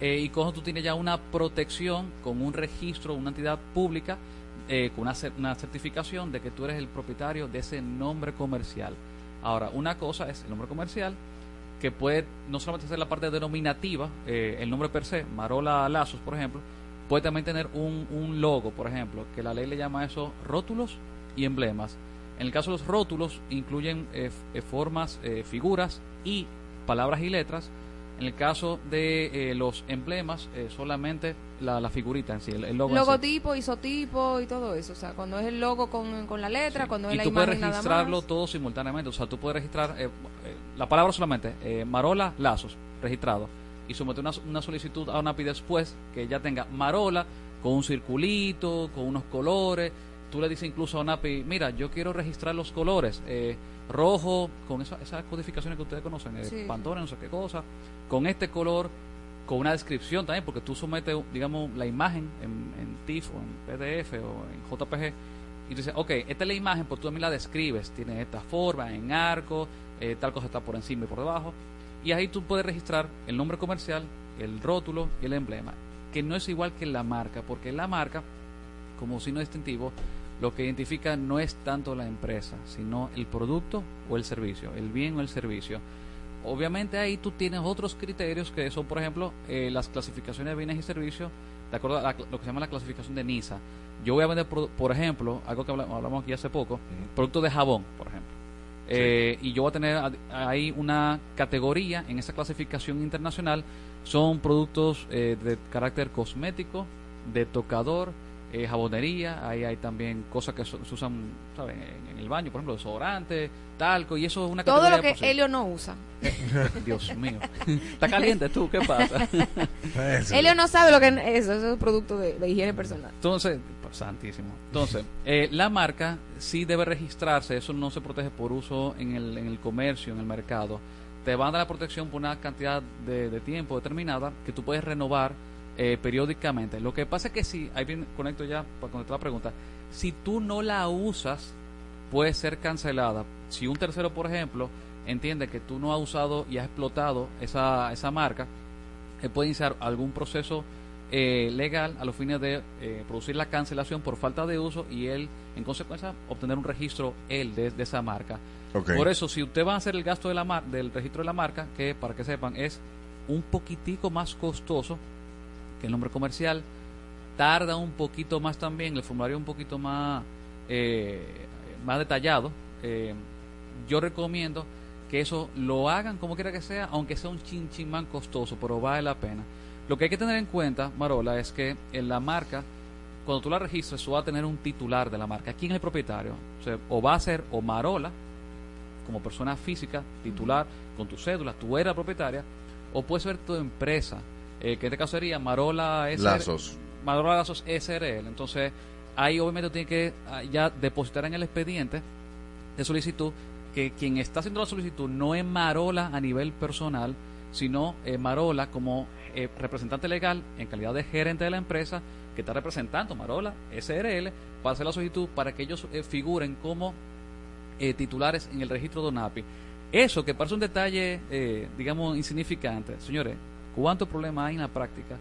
eh, y eso tú tienes ya una protección con un registro, una entidad pública, eh, con una, una certificación de que tú eres el propietario de ese nombre comercial. Ahora, una cosa es el nombre comercial, que puede no solamente ser la parte denominativa, eh, el nombre per se, Marola Lazos, por ejemplo, puede también tener un, un logo, por ejemplo, que la ley le llama a eso rótulos y emblemas. En el caso de los rótulos, incluyen eh, formas, figuras y palabras y letras. En el caso de eh, los emblemas, eh, solamente la, la figurita en sí, el, el logo. sí. Logotipo, isotipo y todo eso. O sea, cuando es el logo con, con la letra, cuando es y la tú puedes imagen nada registrarlo todo simultáneamente. O sea, tú puedes registrar eh, eh, la palabra solamente, eh, Marola Lazos, registrado. Y someter una, una solicitud a UNAPI después que ya tenga Marola con un circulito, con unos colores. Tú le dices incluso a ONAPI, mira, yo quiero registrar los colores, eh, rojo, con esa- esas codificaciones que ustedes conocen, eh, Sí. No sé qué cosa, con este color, con una descripción también, porque tú sometes, digamos, la imagen en, en TIFF o en PDF o en JPG, y tú dices, ok, esta es la imagen, pues tú también la describes, tiene esta forma, en arco, eh, tal cosa está por encima y por debajo, y ahí tú puedes registrar el nombre comercial, el rótulo y el emblema, que no es igual que la marca, porque la marca, como signo distintivo, lo que identifica no es tanto la empresa, sino el producto o el servicio, el bien o el servicio. Obviamente ahí tú tienes otros criterios que son, por ejemplo, eh, las clasificaciones de bienes y servicios, de acuerdo a la- lo que se llama la clasificación de NISA. Yo voy a vender, por, por ejemplo, algo que habla- hablamos aquí hace poco, producto de jabón, por ejemplo. Eh, y yo voy a tener ahí una categoría en esa clasificación internacional. Son productos eh, de carácter cosmético, de tocador, eh, jabonería. Ahí hay también cosas que so- se usan ¿saben? En, en el baño, por ejemplo, desodorante, talco. Y eso es una Todo lo que. Helio no usa. Dios mío. Está caliente tú, ¿qué pasa? Helio no sabe lo que es eso, eso es producto de, de higiene personal. Entonces, pues, santísimo. Entonces, eh, la marca sí debe registrarse, eso no se protege por uso en el, en el comercio, en el mercado. Te van a dar la protección por una cantidad de, de tiempo determinada que tú puedes renovar eh, periódicamente. Lo que pasa es que si, ahí bien conecto ya para contestar la pregunta, si tú no la usas, puede ser cancelada. Si un tercero, por ejemplo, entiende que tú no has usado y has explotado esa, esa marca, él puede iniciar algún proceso eh, legal a los fines de eh, producir la cancelación por falta de uso y él, en consecuencia, obtener un registro él de, de esa marca. Por eso, si usted va a hacer el gasto de la mar- del registro de la marca, que para que sepan es un poquitico más costoso el nombre comercial, tarda un poquito más también, el formulario un poquito más, eh, más detallado. eh, yo recomiendo que eso lo hagan como quiera que sea, aunque sea un chin más costoso, pero vale la pena. Lo que hay que tener en cuenta, Marola, es que en la marca, cuando tú la registras, tú vas a tener un titular de la marca. ¿Quién es el propietario? O va a ser o Marola, como persona física, titular, con tu cédula, tú eres la propietaria, o puede ser tu empresa, eh, que en este caso sería Marola SR Lazos. Marola Lazos SRL. Entonces, ahí obviamente tiene que ah, ya depositar en el expediente de solicitud que quien está haciendo la solicitud no es Marola a nivel personal, sino eh, Marola como eh, representante legal en calidad de gerente de la empresa que está representando Marola SRL para hacer la solicitud para que ellos eh, figuren como eh, titulares en el registro de ONAPI. Eso que parece un detalle, eh, digamos, insignificante. Señores, ¿cuánto problema hay en la práctica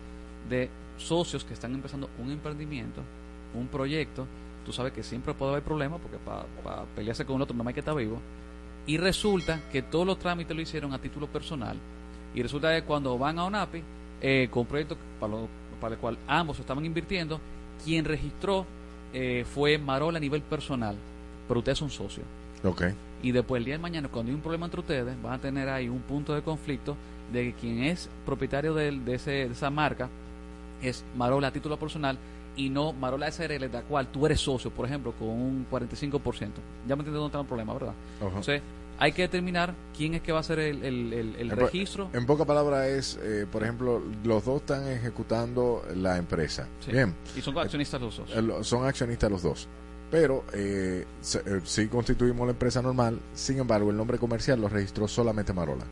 de socios que están empezando un emprendimiento, un proyecto? Tú sabes que siempre puede haber problemas porque para pelearse con otro no hay que estar vivo. Y resulta que todos los trámites lo hicieron a título personal. Y resulta que cuando van a ONAPI, eh, con un proyecto para, lo- para el cual ambos estaban invirtiendo, quien registró eh, fue Marola a nivel personal, pero ustedes son socios. Ok. Y después el día de mañana, cuando hay un problema entre ustedes, van a tener ahí un punto de conflicto de que quien es propietario del- de, ese, de esa marca es Marola a título personal y no Marola SRL, de la cual tú eres socio, por ejemplo, con un 45%. Ya me entiendes dónde está el problema, ¿verdad? Entonces, hay que determinar quién es que va a hacer el, el- el- el En po- registro. En pocas palabras es, eh, por ejemplo, los dos están ejecutando la empresa. Sí. Bien. Y son accionistas los dos. Eh, Son accionistas los dos. Pero eh, eh, sí constituimos la empresa normal, sin embargo el nombre comercial lo registró solamente Marola.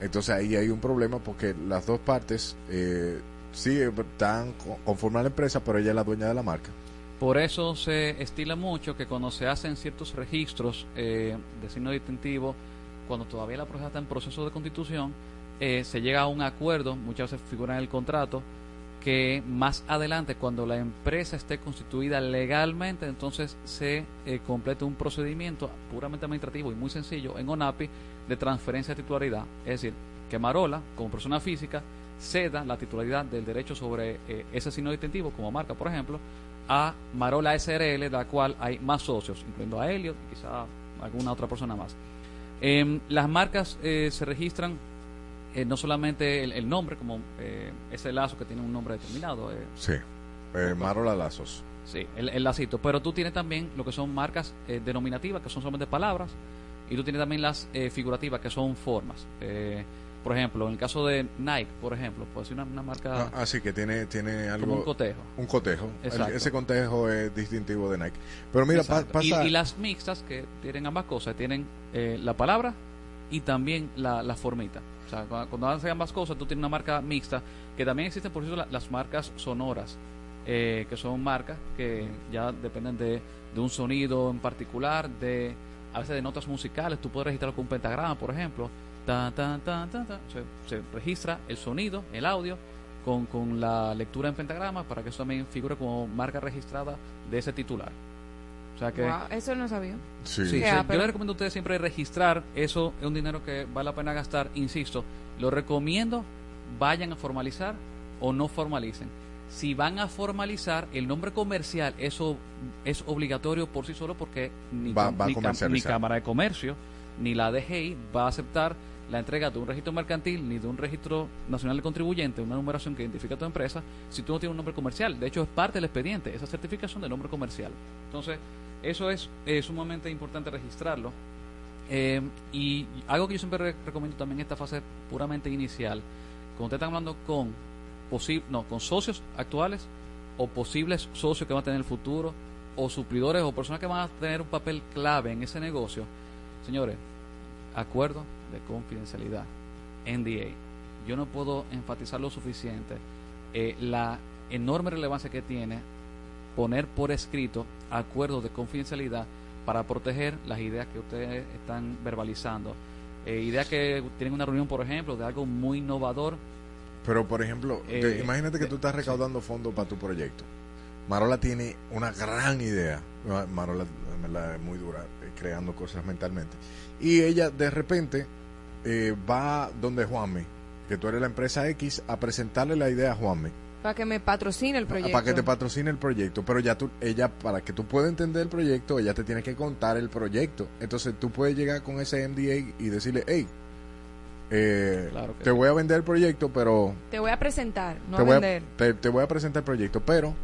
Entonces ahí hay un problema porque las dos partes eh, sí están co- conforme a la empresa, pero ella es la dueña de la marca. Por eso se estila mucho que cuando se hacen ciertos registros eh, de signo distintivo, cuando todavía la propiedad está en proceso de constitución, eh, se llega a un acuerdo, muchas veces figura en el contrato, que más adelante, cuando la empresa esté constituida legalmente, entonces se eh, complete un procedimiento puramente administrativo y muy sencillo en ONAPI de transferencia de titularidad. Es decir, que Marola, como persona física, ceda la titularidad del derecho sobre eh, ese signo distintivo, como marca, por ejemplo, a Marola SRL, de la cual hay más socios, incluyendo a Elliot y quizá alguna otra persona más. Em, las marcas eh, se registran eh, no solamente el, el nombre, como eh, ese lazo que tiene un nombre determinado, eh, Sí. Eh, Marola Lazos. Sí, el, el lacito. Pero tú tienes también lo que son marcas eh, denominativas, que son solamente palabras, y tú tienes también las eh, figurativas, que son formas. Eh, por ejemplo, en el caso de Nike, por ejemplo, puede ser una, una marca... Ah, sí, que tiene, tiene algo. Como un cotejo. Un cotejo. El- Exacto. ese cotejo es distintivo de Nike. Pero mira, pa- Exacto. Y- pasa. y, las mixtas que tienen ambas cosas, tienen eh, la palabra y también la, la formita. O sea, cuando, hacen ambas cosas, tú tienes una marca mixta, que también existen, por cierto, la- las marcas sonoras, eh, que son marcas que ya dependen de, de un sonido en particular, de a veces de notas musicales. Tú puedes registrarlo con un pentagrama, por ejemplo. Ta, ta, ta, ta, ta. Se, se registra el sonido, el audio, con, con la lectura en pentagrama para que eso también figure como marca registrada de ese titular. O sea que... Wow, eso no sabía. Sí. Sí, Qué sí, yo les recomiendo a ustedes siempre registrar. Eso es un dinero que vale la pena gastar. Insisto, lo recomiendo. Vayan a formalizar o no formalicen. Si van a formalizar, el nombre comercial eso es obligatorio por sí solo porque ni, Va- va ni ni Cámara de Comercio ni la DGI va a aceptar la entrega de un registro mercantil ni de un registro nacional de contribuyente, una numeración que identifica a tu empresa, si tú no tienes un nombre comercial. De hecho, es parte del expediente, esa certificación de nombre comercial. Entonces, eso es sumamente importante registrarlo. Eh, y algo que yo siempre re- recomiendo también en esta fase puramente inicial, cuando ustedes están hablando con, no, con socios actuales o posibles socios que van a tener en el futuro, o suplidores o personas que van a tener un papel clave en ese negocio, señores, acuerdo de confidencialidad, NDA. Yo no puedo enfatizar lo suficiente eh, la enorme relevancia que tiene poner por escrito acuerdos de confidencialidad para proteger las ideas que ustedes están verbalizando. Eh, ideas que tienen una reunión, por ejemplo, de algo muy innovador. Pero, por ejemplo, Eh, que imagínate que tú estás recaudando fondos para tu proyecto. Marola tiene una gran idea. Ma- Marola es muy dura eh, creando cosas mentalmente. Y ella de repente eh, va donde Juanmi, que tú eres la empresa X, a presentarle la idea a Juanmi. Para que me patrocine el proyecto. Para que te patrocine el proyecto, pero ya tú, ella, para que tú puedas entender el proyecto, ella te tiene que contar el proyecto. Entonces tú puedes llegar con ese MDA y decirle, hey, eh, Claro te sí. voy a vender el proyecto, pero Te voy a presentar, no te, a voy vender. a, te, te voy a presentar el proyecto, pero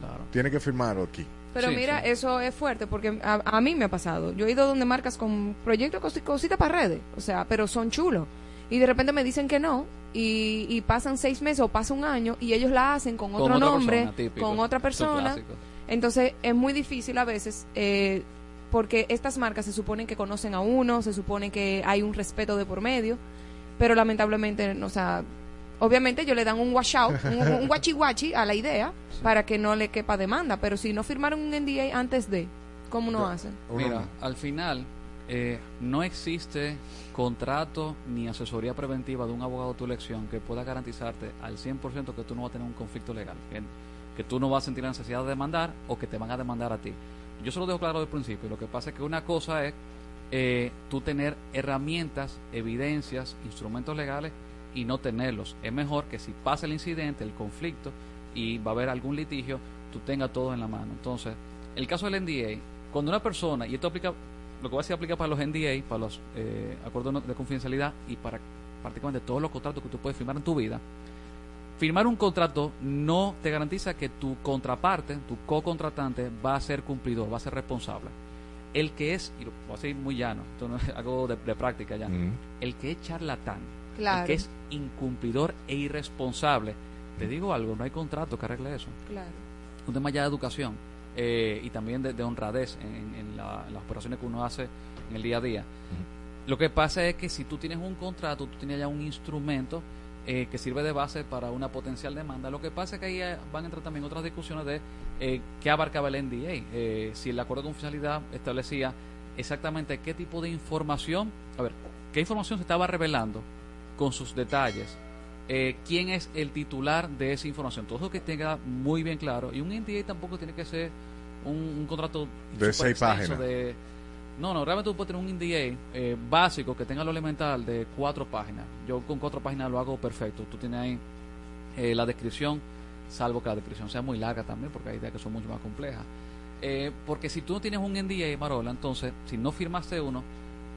Claro. tiene que firmarlo aquí. Pero Sí, mira, sí. eso es fuerte porque a, a mí me ha pasado. Yo he ido donde marcas con proyectos, cosi- cositas para redes, o sea, pero son chulos. Y de repente me dicen que no, y, y pasan seis meses o pasa un año, y ellos la hacen con otro nombre, persona, típico. con otra persona. Entonces es muy difícil a veces, eh, porque estas marcas se suponen que conocen a uno, se supone que hay un respeto de por medio, pero lamentablemente, o sea, obviamente ellos le dan un wash out, un, un guachi guachi a la idea para que no le quepa demanda, pero si no firmaron un NDA antes de, ¿cómo no hacen? Mira, al final eh, no existe contrato ni asesoría preventiva de un abogado de tu elección que pueda garantizarte al 100% que tú no vas a tener un conflicto legal, que, que tú no vas a sentir la necesidad de demandar o que te van a demandar a ti. Yo se lo dejo claro del principio. Lo que pasa es que una cosa es eh, tú tener herramientas, evidencias, instrumentos legales y no tenerlos. Es mejor que si pasa el incidente, el conflicto y va a haber algún litigio, tú tengas todo en la mano. Entonces, el caso del NDA, cuando una persona, y esto aplica, lo que voy a decir aplica para los NDA, para los eh, acuerdos de confidencialidad y para prácticamente todos los contratos que tú puedes firmar en tu vida, firmar un contrato no te garantiza que tu contraparte, tu co-contratante, va a ser cumplidor, va a ser responsable. El que es, y lo voy a decir muy llano, esto no es algo de, de práctica ya, el que es charlatán, Claro. el que es incumplidor e irresponsable, te digo algo, no hay contrato que arregle eso. Claro. Un tema ya de educación eh, y también de, de honradez en, en la- en las operaciones que uno hace en el día a día. Lo que pasa es que si tú tienes un contrato, tú tienes ya un instrumento eh, que sirve de base para una potencial demanda. Lo que pasa es que ahí eh, van a entrar también otras discusiones de eh, qué abarcaba el NDA. Eh, si el acuerdo de confidencialidad establecía exactamente qué tipo de información, a ver, qué información se estaba revelando con sus detalles, eh, quién es el titular de esa información. Todo eso que tenga muy bien claro. Y un NDA tampoco tiene que ser un, un contrato De seis páginas. de- no, no, realmente tú puedes tener un NDA eh, básico que tenga lo elemental de cuatro páginas. Yo con cuatro páginas lo hago perfecto. Tú tienes ahí eh, la descripción, salvo que la descripción sea muy larga también, porque hay ideas que son mucho más complejas. Eh, porque si tú no tienes un NDA, Marola, entonces, si no firmaste uno,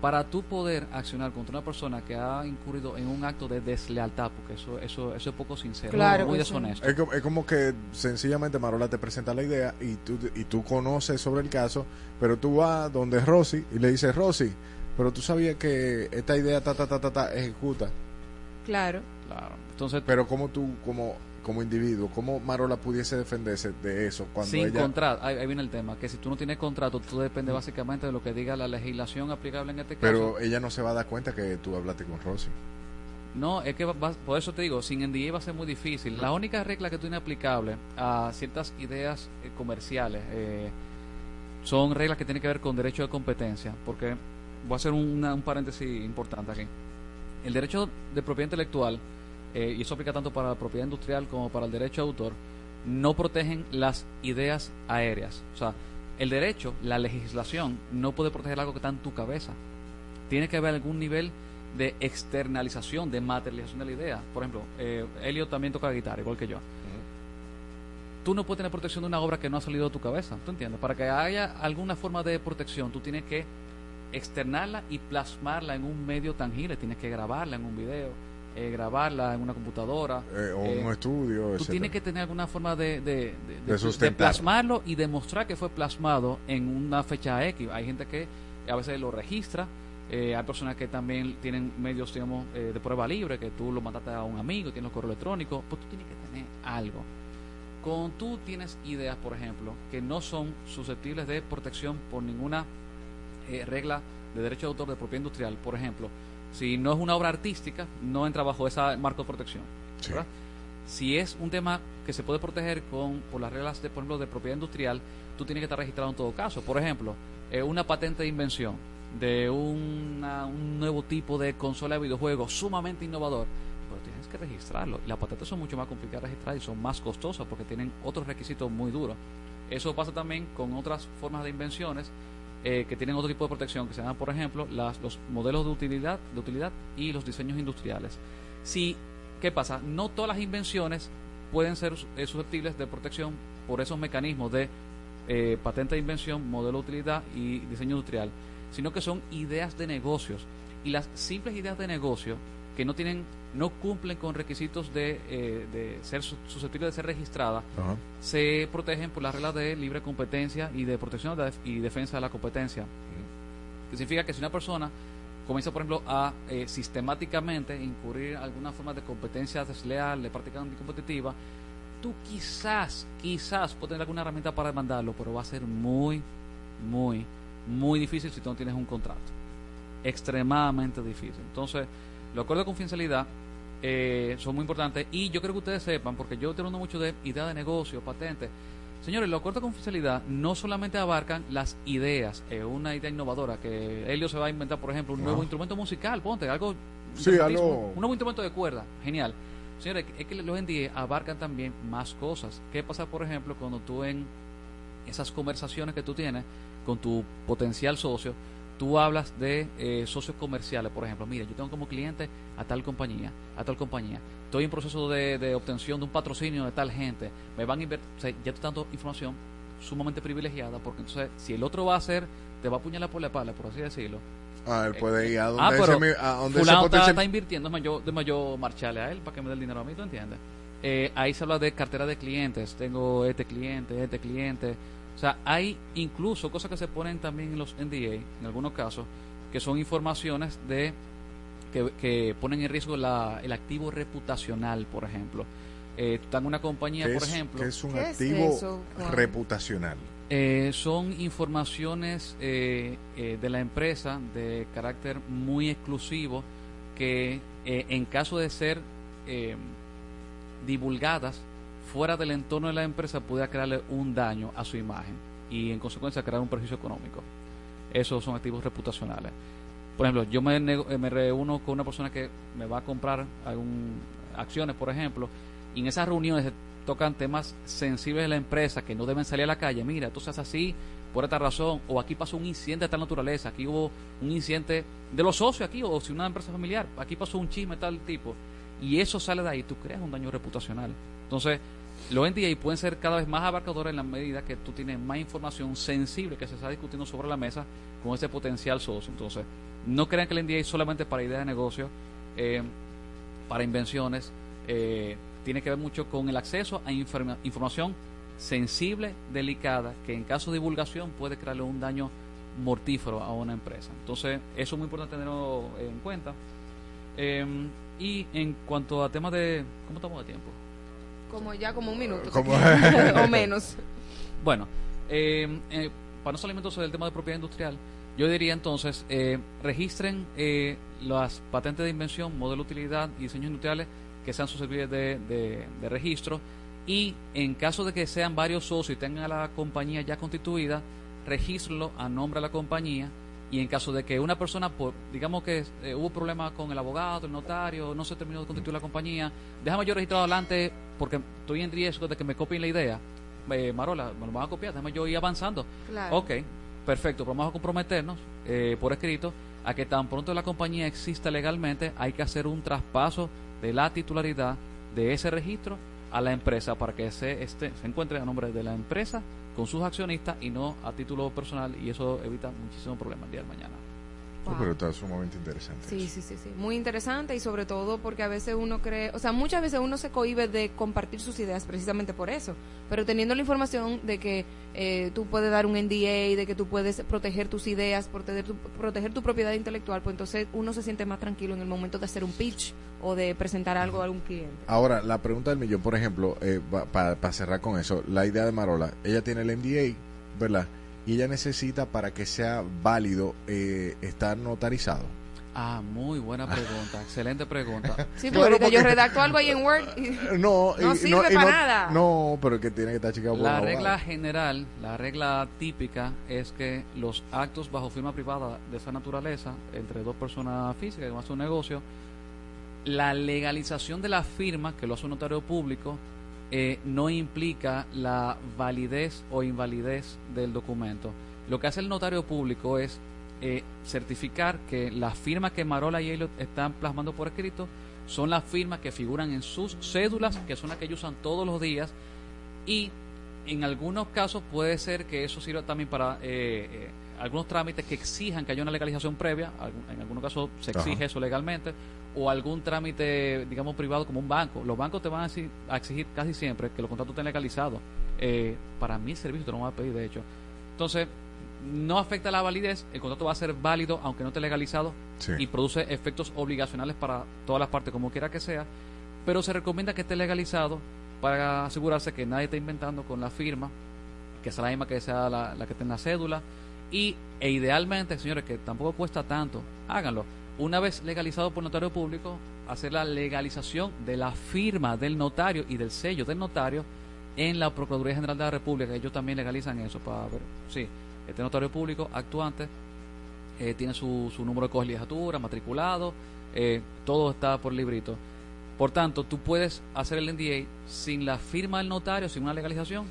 para tú poder accionar contra una persona que ha incurrido en un acto de deslealtad, porque eso eso eso es poco sincero, Claro muy sí. deshonesto. Es, co- es como que sencillamente Marola te presenta la idea y tú, y tú conoces sobre el caso, pero tú vas donde Rosy y le dices, Rosy, pero tú sabías que esta idea ta, ta, ta, ta, ta, ejecuta. Claro. Claro. Entonces, Pero como tú, como, como individuo, ¿cómo Marola pudiese defenderse de eso cuando sin ella... contrato, ahí, ahí viene el tema, que si tú no tienes contrato, tú dependes básicamente de lo que diga la legislación aplicable en este caso. Pero ella no se va a dar cuenta que tú hablaste con Rosy. No, es que va- por eso te digo, sin NDA va a ser muy difícil. La única regla que tú tienes aplicable a ciertas ideas eh, comerciales eh, son reglas que tienen que ver con derecho de competencia, porque voy a hacer una- un paréntesis importante aquí. El derecho de propiedad intelectual, eh, y eso aplica tanto para la propiedad industrial como para el derecho de autor, no protegen las ideas aéreas. O sea, el derecho, la legislación, no puede proteger algo que está en tu cabeza. Tiene que haber algún nivel de externalización, de materialización de la idea. Por ejemplo, eh, Elliot también toca guitarra, igual que yo. Tú no puedes tener protección de una obra que no ha salido de tu cabeza, ¿tú entiendes? Para que haya alguna forma de protección, tú tienes que externarla y plasmarla en un medio tangible. Tienes que grabarla en un video, eh, grabarla en una computadora. Eh, o eh, un estudio, Tú etcétera. tienes que tener alguna forma de, de, de- De de sustentar. plasmarlo y demostrar que fue plasmado en una fecha X. Hay gente que a veces lo registra. eh, hay personas que también tienen medios, digamos, eh, de prueba libre, que tú lo mandaste a un amigo, tienes el correo electrónico, pues tú tienes que tener algo. Cuando tú tienes ideas, por ejemplo, que no son susceptibles de protección por ninguna eh, regla de derecho de autor de propiedad industrial, por ejemplo, si no es una obra artística, no entra bajo ese marco de protección. Si es un tema que se puede proteger con por las reglas de, por ejemplo, de propiedad industrial, tú tienes que estar registrado en todo caso. Por ejemplo, eh, una patente de invención de una- un nuevo tipo de consola de videojuegos sumamente innovador, pero tienes que registrarlo. Y las patentes son mucho más complicadas de registrar y son más costosas porque tienen otros requisitos muy duros. Eso pasa también con otras formas de invenciones eh, que tienen otro tipo de protección, que se llaman, por ejemplo, las, los modelos de utilidad, de utilidad y los diseños industriales. Si, ¿Qué pasa? No todas las invenciones pueden ser eh, susceptibles de protección por esos mecanismos de eh, patente de invención, modelo de utilidad y diseño industrial, sino que son ideas de negocios. Y las simples ideas de negocio que no tienen no cumplen con requisitos de, eh, de ser su- susceptibles de ser registradas Ajá. se protegen por las reglas de libre competencia y de protección y defensa de la competencia. Que significa que si una persona comienza, por ejemplo, a eh, sistemáticamente incurrir alguna forma de competencia desleal, de práctica anticompetitiva, tú quizás, quizás puedes tener alguna herramienta para demandarlo, pero va a ser muy, muy, muy difícil si tú no tienes un contrato. Extremadamente difícil. Entonces, los acuerdos de confidencialidad eh, son muy importantes y yo creo que ustedes sepan, porque yo estoy hablando mucho de idea de negocio, patentes. Señores, los acuerdos de confidencialidad no solamente abarcan las ideas, eh, una idea innovadora, que Helio se va a inventar, por ejemplo, un nuevo Ah. instrumento musical, ponte algo. Sí, algo- Un nuevo instrumento de cuerda, genial. Señores, es que los NDA abarcan también más cosas. ¿Qué pasa, por ejemplo, cuando tú en esas conversaciones que tú tienes con tu potencial socio, tú hablas de eh, socios comerciales, por ejemplo, mira, yo tengo como cliente a tal compañía, a tal compañía, estoy en proceso de, de obtención de un patrocinio de tal gente, me van a invertir, o sea, ya tú dando información sumamente privilegiada, porque entonces, si el otro va a hacer, te va a apuñalar por la espalda, por así decirlo. Ah, él puede ir a donde Ah, ese pero mi- a donde ese fulano está, potencial- está invirtiendo, déjame yo, déjame yo marcharle a él para que me dé el dinero a mí, ¿tú entiendes? Eh, ahí se habla de cartera de clientes, tengo este cliente, este cliente. O sea, hay incluso cosas que se ponen también en los NDA, en algunos casos, que son informaciones de que, que ponen en riesgo la, el activo reputacional, por ejemplo. Eh, en una compañía, ¿Qué por es- ejemplo. qué es un activo reputacional? Eh, son informaciones eh, eh, de la empresa de carácter muy exclusivo que eh, en caso de ser eh, divulgadas fuera del entorno de la empresa pudiera crearle un daño a su imagen y en consecuencia crear un perjuicio económico. Esos son activos reputacionales. Por ejemplo, yo me, eh, me reúno con una persona que me va a comprar algún, acciones, por ejemplo, y en esas reuniones se tocan temas sensibles de la empresa que no deben salir a la calle. Mira, tú seas así por esta razón, o aquí pasó un incidente de tal naturaleza, aquí hubo un incidente de los socios aquí, o si una empresa familiar, aquí pasó un chisme de tal tipo, y eso sale de ahí, tú creas un daño reputacional. Entonces, los NDA pueden ser cada vez más abarcadores en la medida que tú tienes más información sensible que se está discutiendo sobre la mesa con ese potencial socio. Entonces, no crean que el NDA es solamente para ideas de negocio, eh, para invenciones, eh, tiene que ver mucho con el acceso a informa- información sensible, delicada, que en caso de divulgación puede crearle un daño mortífero a una empresa. Entonces, eso es muy importante tenerlo en cuenta. Eh, y en cuanto a temas de... ¿Cómo estamos de tiempo? Como ya como un minuto. Como- o menos. Bueno, eh, eh, para no salir entonces del tema de propiedad industrial, yo diría entonces, eh, registren eh, las patentes de invención, modelo de utilidad y diseños industriales que sean susceptibles de, de- de registro y en caso de que sean varios socios y tengan a la compañía ya constituida, regístrenlo a nombre de la compañía y en caso de que una persona, por, digamos que eh, hubo problemas con el abogado, el notario, no se terminó de constituir la compañía, déjame yo registrado adelante porque estoy en riesgo de que me copien la idea. Eh, Marola, me lo van a copiar, déjame yo ir avanzando. Claro. Ok, perfecto, pero vamos a comprometernos eh, por escrito a que tan pronto la compañía exista legalmente, hay que hacer un traspaso de la titularidad de ese registro a la empresa para que se, este, se encuentre a nombre de la empresa con sus accionistas y no a título personal y eso evita muchísimos problemas el día de mañana. Pero está sumamente interesante. Sí, sí, sí, sí. Muy interesante y sobre todo porque a veces uno cree, o sea, muchas veces uno se cohíbe de compartir sus ideas precisamente por eso. Pero teniendo la información de que eh, tú puedes dar un NDA, de que tú puedes proteger tus ideas, proteger tu, proteger tu propiedad intelectual, pues entonces uno se siente más tranquilo en el momento de hacer un pitch o de presentar algo a algún cliente. Ahora, la pregunta del millón, por ejemplo, eh, para cerrar con eso, la idea de Marola, ella tiene el NDA, ¿verdad? Y ella necesita para que sea válido eh, estar notarizado. Ah, muy buena pregunta, excelente pregunta. Sí, porque Claro, yo redacto algo ahí en Word y No, no y- sirve y para no- nada. No, pero que tiene que estar chicado por La abogado. regla general, la regla típica es que los actos bajo firma privada de esa naturaleza, entre dos personas físicas que van a hacer un negocio, la legalización de la firma, que lo hace un notario público, eh, no implica la validez o invalidez del documento. Lo que hace el notario público es eh, certificar que las firmas que Marola y Elliot están plasmando por escrito son las firmas que figuran en sus cédulas, que son las que ellos usan todos los días, y en algunos casos puede ser que eso sirva también para eh, eh, algunos trámites que exijan que haya una legalización previa, en algunos casos se exige Ajá. eso legalmente, o algún trámite, digamos, privado como un banco. Los bancos te van a exi- a exigir casi siempre que los contratos estén legalizados. Eh, para mi servicio te lo van a pedir, de hecho. Entonces, no afecta la validez, el contrato va a ser válido aunque no esté legalizado Sí. y produce efectos obligacionales para todas las partes, como quiera que sea, pero se recomienda que esté legalizado para asegurarse que nadie esté inventando con la firma, que sea la misma que sea la, la que esté en la cédula, y e idealmente, señores, que tampoco cuesta tanto, háganlo. Una vez legalizado por notario público, hacer la legalización de la firma del notario y del sello del notario en la Procuraduría General de la República, ellos también legalizan eso para ver, sí, este notario público actuante eh, tiene su, su número de colegiatura, matriculado, eh, todo está por librito. Por tanto, tú puedes hacer el NDA sin la firma del notario, sin una legalización,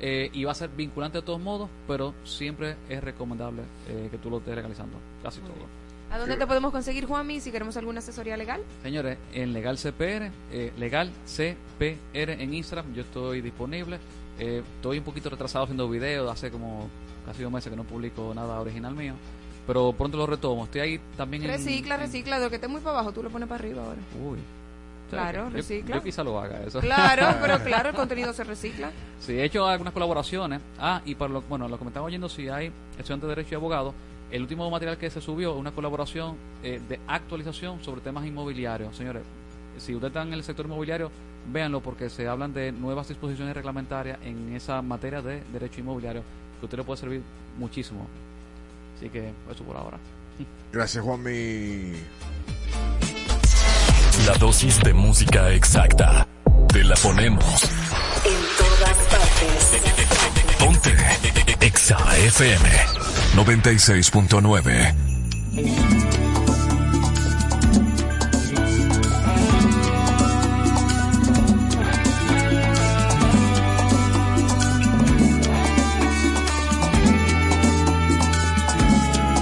eh, y va a ser vinculante de todos modos, pero siempre es recomendable eh, que tú lo estés legalizando, casi todo. ¿A dónde te podemos conseguir, Juanmi, si queremos alguna asesoría legal? Señores, en Legal CPR, eh, Legal CPR en Instagram, yo estoy disponible. Eh, estoy un poquito retrasado haciendo videos, hace como casi dos meses que no publico nada original mío, pero pronto lo retomo. Estoy ahí también en... Recicla, en- recicla, de lo que esté muy para abajo, tú lo pones para arriba ahora. Uy. Claro, recicla. Yo, quizá lo haga eso. Claro, pero claro, el contenido se recicla. Sí, he hecho algunas colaboraciones. Ah, y para lo, bueno, lo que me están oyendo, si hay estudiantes de Derecho y Abogado, el último material que se subió es una colaboración eh, de actualización sobre temas inmobiliarios. Señores, si ustedes están en el sector inmobiliario, véanlo porque se hablan de nuevas disposiciones reglamentarias en esa materia de derecho inmobiliario que a usted le puede servir muchísimo. Así que eso por ahora. Gracias, Juanmi. La dosis de música exacta. Te la ponemos. En todas partes. Ponte. Exa FM 96.9.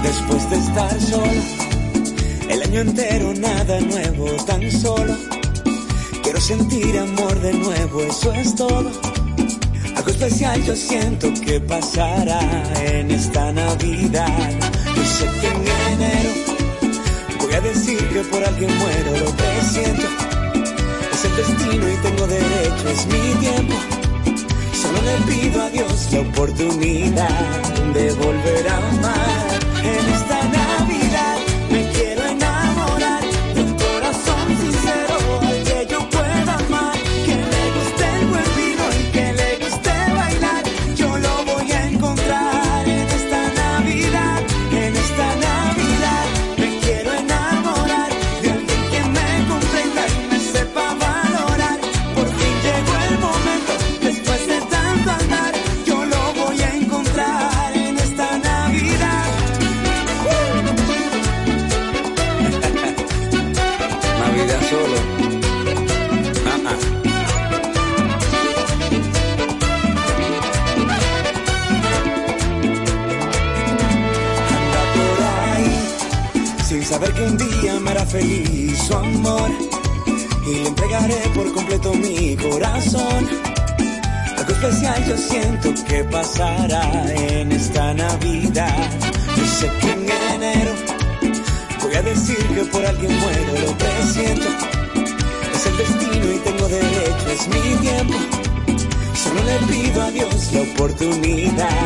Después de estar solo, el año entero nada nuevo, tan solo. Quiero sentir amor de nuevo, eso es todo. Algo especial yo siento que pasará en esta Navidad. Yo sé que en enero voy a decir que por alguien muero, lo presiento. Es el destino y tengo derecho, es mi tiempo. Solo le pido a Dios la oportunidad de volver a amar. feliz su amor y le entregaré por completo mi corazón. Algo especial yo siento que pasará en esta Navidad. Yo sé que en enero voy a decir que por alguien muero, lo presiento. Es el destino y tengo derecho, es mi tiempo. Solo le pido a Dios la oportunidad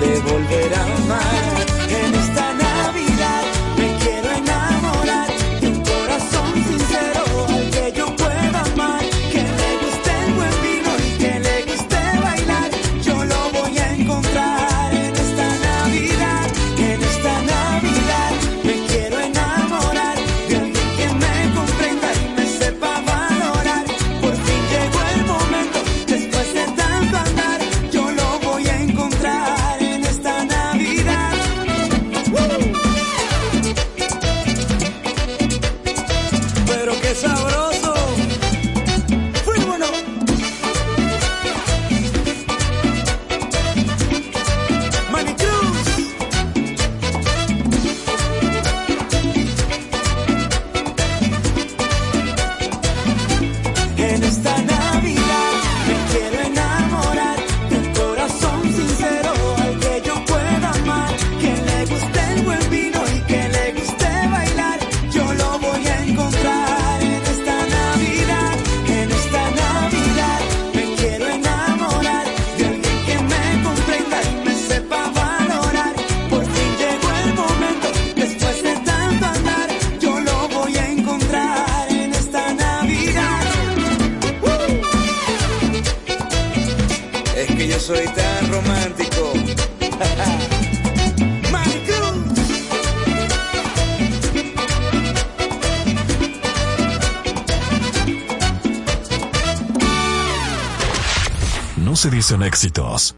de volver a amar en esta éxitos.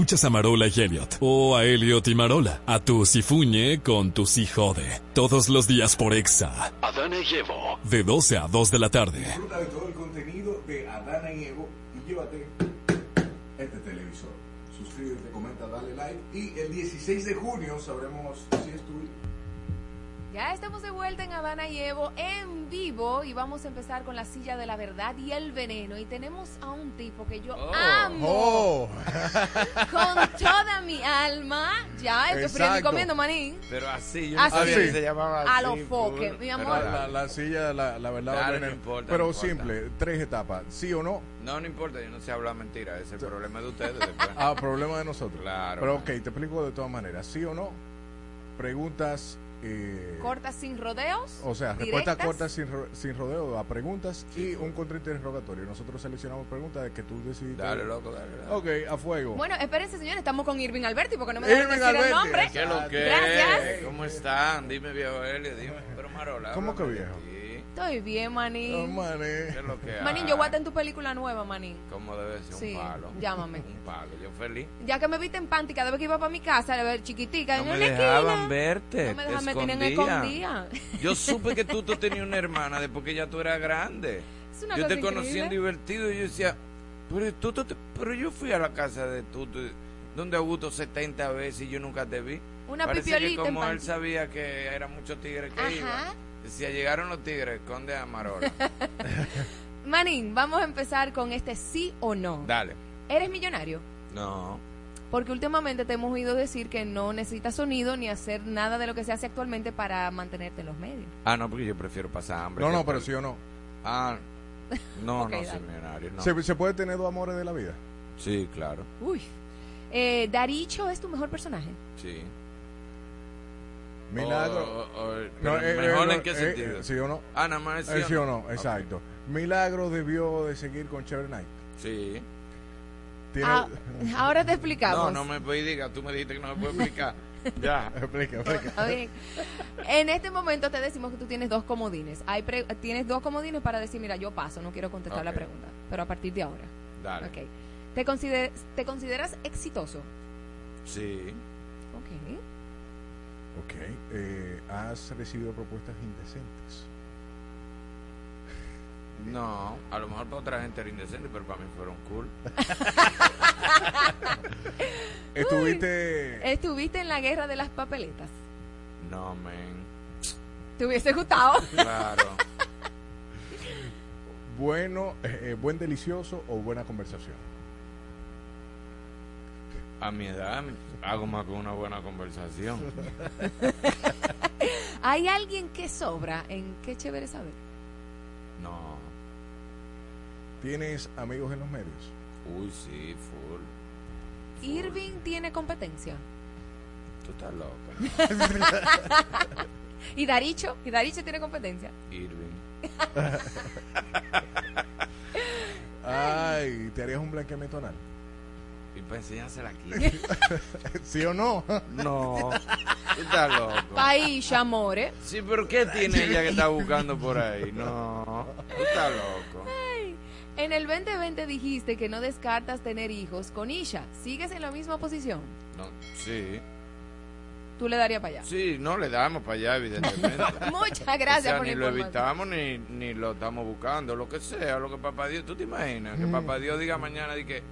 Escuchas a Marola y Elliot, o a Elliot y Marola, a tu Sifuñe con tu si jode, todos los días por Exa, Adana y Evo. de 12 a 2 de la tarde. Disfruta de todo el contenido de Adana y Evo y llévate este televisor. Suscríbete, comenta, dale like y el 16 de junio sabremos si es tuyo. Ya estamos de vuelta en Habana y Evo en vivo y vamos a empezar con la silla de la verdad y el veneno. Y tenemos a un tipo que yo amo Oh. con toda mi alma. Ya, estoy friendo y comiendo, manín. Pero así, yo Así. no se llamaba A así. los foques, mi amor. La, la silla, la, la verdad, Claro, no importa, pero no importa. simple, tres etapas, sí o no. No, no importa, yo no sé hablar mentira, ese es el problema de ustedes. después. Ah, problema de nosotros. Claro. Pero ok, te explico de todas maneras, sí o no. Preguntas, eh, Cortas sin rodeos. o sea, respuestas directas. cortas sin, ro- sin rodeo a preguntas y un contrainterrogatorio. Nosotros seleccionamos preguntas de que tú decidiste. Dale, loco, dale. dale. Ok, a fuego. Bueno, espérense, señores, estamos con Irving Alberti porque no me dejan Irving decir Alberti. el nombre. ¿Qué lo que Gracias. ¿Cómo están? Dime, viejo Helio, dime. Pero Marola. ¿Cómo que viejo? Estoy bien, manín. Mané. ¿Qué es lo que Manín, yo voy a estar en tu película nueva, manín. ¿Cómo debe ser? Sí, un palo. llámame. Un palo, yo feliz. Ya que me viste en panty cada vez que iba para mi casa, a ver chiquitica, No en me una dejaban esquina. verte. No me dejaban, me tenían escondida. Yo supe que tú, tú tenías una hermana después que ya tú eras grande. Es una yo cosa te conocí en divertido y yo decía, pero, tú, tú te- pero yo fui a la casa de tú, donde Augusto 70 veces y yo nunca te vi. Una Parece que en como él sabía que eran muchos tigres que Ajá. iban. Decía, llegaron los tigres, esconde a Marola. Manín, vamos a empezar con este sí o no. Dale. ¿Eres millonario? No. Porque últimamente te hemos oído decir que no necesitas sonido ni hacer nada de lo que se hace actualmente para mantenerte en los medios. Ah, no, porque yo prefiero pasar hambre. No, no, pero sí o no. Ah, no, no soy millonario, no. ¿Se, se puede tener dos amores de la vida? Sí, claro. Uy. Eh, ¿Daricho es tu mejor personaje? Sí. Milagro. O- o- o- No, pero eh, ¿Mejor eh, en qué eh, sentido? eh, ¿Sí o no? Ah, nada más Eh, sí, sí o o no. no, exacto. Milagro debió de seguir con Cherry Knight. Sí. Tiene- Ah, ahora te explicamos. No, no me puedes diga, tú me dijiste que no me puedes explicar. ya. explica, explica. Está bien. En este momento te decimos que tú tienes dos comodines. Hay pre- tienes dos comodines para decir, mira, yo paso, no quiero contestar la pregunta. Pero a partir de ahora. Dale. Ok. ¿Te, consider- ¿Te consideras exitoso? Sí. Ok. Eh, ¿Has recibido propuestas indecentes? No, a lo mejor para otra gente era indecente, pero para mí fueron cool. ¿Estuviste ¿Estuviste en la guerra de las papeletas? No, men. ¿Te hubiese gustado? Claro. bueno, eh, eh, buen delicioso o buena conversación? A mi edad hago más que una buena conversación. ¿Hay alguien que sobra en qué chévere saber? No. ¿Tienes amigos en los medios? Uy, sí, full. ¿Irving tiene competencia? Tú estás loca. ¿Y Daricho? ¿Y Daricho tiene competencia? Irving. Ay, ¿te harías un blanqueamiento anal? Y para enseñársela aquí. ¿Sí o no? No. Tú estás loco. País, amore. Sí, pero ¿qué tiene ella que está buscando por ahí? No. Tú estás loco. Ay, En el 2020 dijiste que no descartas tener hijos con Isha. ¿Sigues en la misma posición? No, sí. Tú le darías para allá. Sí, no le damos para allá, evidentemente. Muchas gracias O sea, por ni la lo evitamos ni, ni lo estamos buscando, lo que sea, lo que papá Dios. ¿Tú te imaginas? Que Mm. papá Dios diga mañana de que,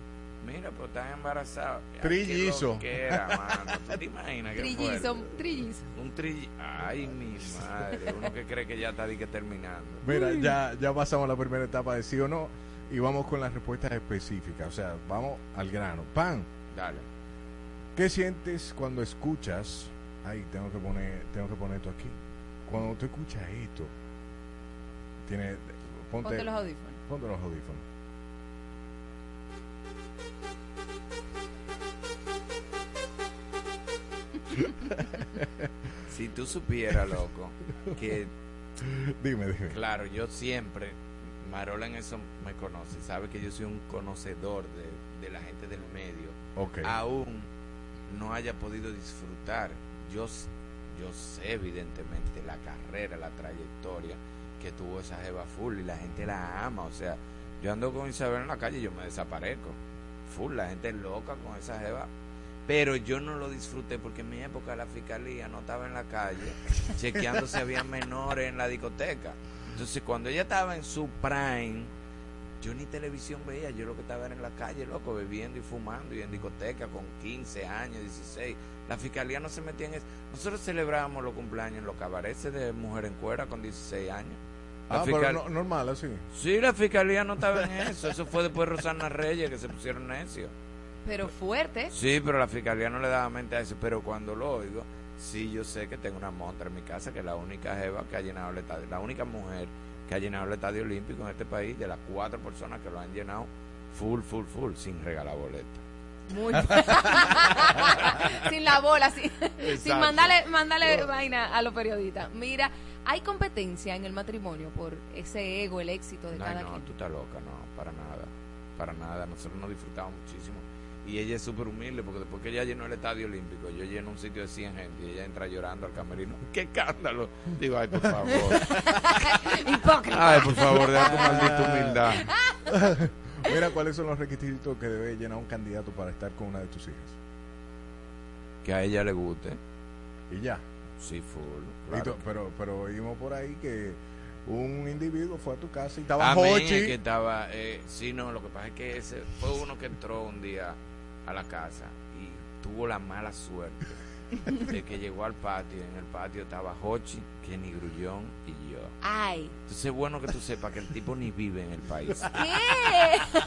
mira, pues estás embarazado. Ay, qué Trillizo. loquera, mano. ¿Tú te imaginas? Qué Trillizo, fuerte. trillizo. Un trillizo. Ay, mi madre. Uno que cree que ya está di que terminando. Mira, ya, ya pasamos la primera etapa de sí o no y vamos con las respuestas específicas. O sea, vamos al grano. Pan, Dale. ¿Qué sientes cuando escuchas? Ay, tengo que poner, tengo que poner esto aquí. Cuando tú escuchas esto, tiene, ponte, Ponte los audífonos. Ponte los audífonos. Si tú supieras, loco, que... Dime, dime. Claro, yo siempre, Marola en eso me conoce, sabe que yo soy un conocedor de, de la gente del medio. Ok. Aún no haya podido disfrutar. Yo, yo sé evidentemente la carrera, la trayectoria que tuvo esa jeva full y la gente la ama. O sea, yo ando con Isabel en la calle y yo me desaparezco. Full, la gente es loca con esa jeva. Pero yo no lo disfruté porque en mi época la fiscalía no estaba en la calle chequeando si había menores en la discoteca. Entonces, cuando ella estaba en su prime, yo ni televisión veía, yo lo que estaba era en la calle, loco, bebiendo y fumando y en discoteca con 15 años, 16. La fiscalía no se metía en eso. Nosotros celebrábamos los cumpleaños en los cabarets de mujer en cuera con 16 años. La Ah, pero no- normal, así. Sí, la fiscalía no estaba en eso. Eso fue después de Rosana Reyes que se pusieron necios. Pero fuerte. Sí, pero la fiscalía no le daba mente a eso. Pero cuando lo oigo, sí, yo sé que tengo una montra en mi casa, que es la única jeva que ha llenado el estadio, la única mujer que ha llenado el estadio olímpico en este país, de las cuatro personas que lo han llenado, full, full, full, sin regalar boleta. Muy sin la bola, sin, sin mandarle, mandarle vaina a los periodistas. Mira, hay competencia en el matrimonio por ese ego, el éxito de No, cada no, quien. tú estás loca, no, para nada, para nada. Nosotros nos disfrutamos muchísimo. Y ella es súper humilde porque después que ella llenó el estadio olímpico, yo lleno un sitio de 100 gente y ella entra llorando al camerino. ¡Qué escándalo! Digo, ay, por favor. Hipócrita. Ay, por favor, deja tu maldita humildad. Mira, ¿cuáles son los requisitos que debe llenar un candidato para estar con una de tus hijas? Que a ella le guste. Y ya. Sí, full. Y claro. tú- pero, pero oímos por ahí que un individuo fue a tu casa y estaba Amén, Hochi. que estaba, eh, sí, no, lo que pasa es que ese fue uno que entró un día a la casa y tuvo la mala suerte de que llegó al patio. y En el patio estaba Hochi, Kenny Grullón y yo. Ay. Entonces es bueno que tú sepas que el tipo ni vive en el país. ¿Qué?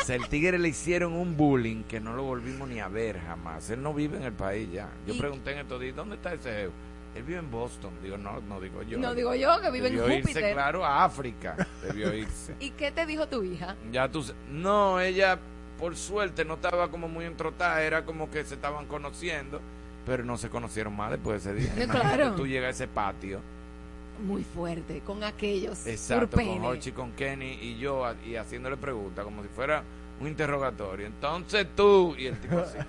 O sea, el tigre le hicieron un bullying que no lo volvimos ni a ver jamás. Él no vive en el país ya. Yo Y- pregunté en estos días, ¿dónde está ese jefe? Él vive en Boston. Digo, no, no digo yo. No digo yo, que vive en Debió irse, Júpiter. claro, a África. Debió irse. ¿Y qué te dijo tu hija? Ya tú... No, ella, por suerte, no estaba como muy entrotada. Era como que se estaban conociendo. Pero no se conocieron más después de ese día. Claro. Tú llegas a ese patio. Muy fuerte, con aquellos Exacto, con. Hochi, con Kenny y yo, y haciéndole preguntas como si fuera un interrogatorio. Entonces tú, y el tipo así.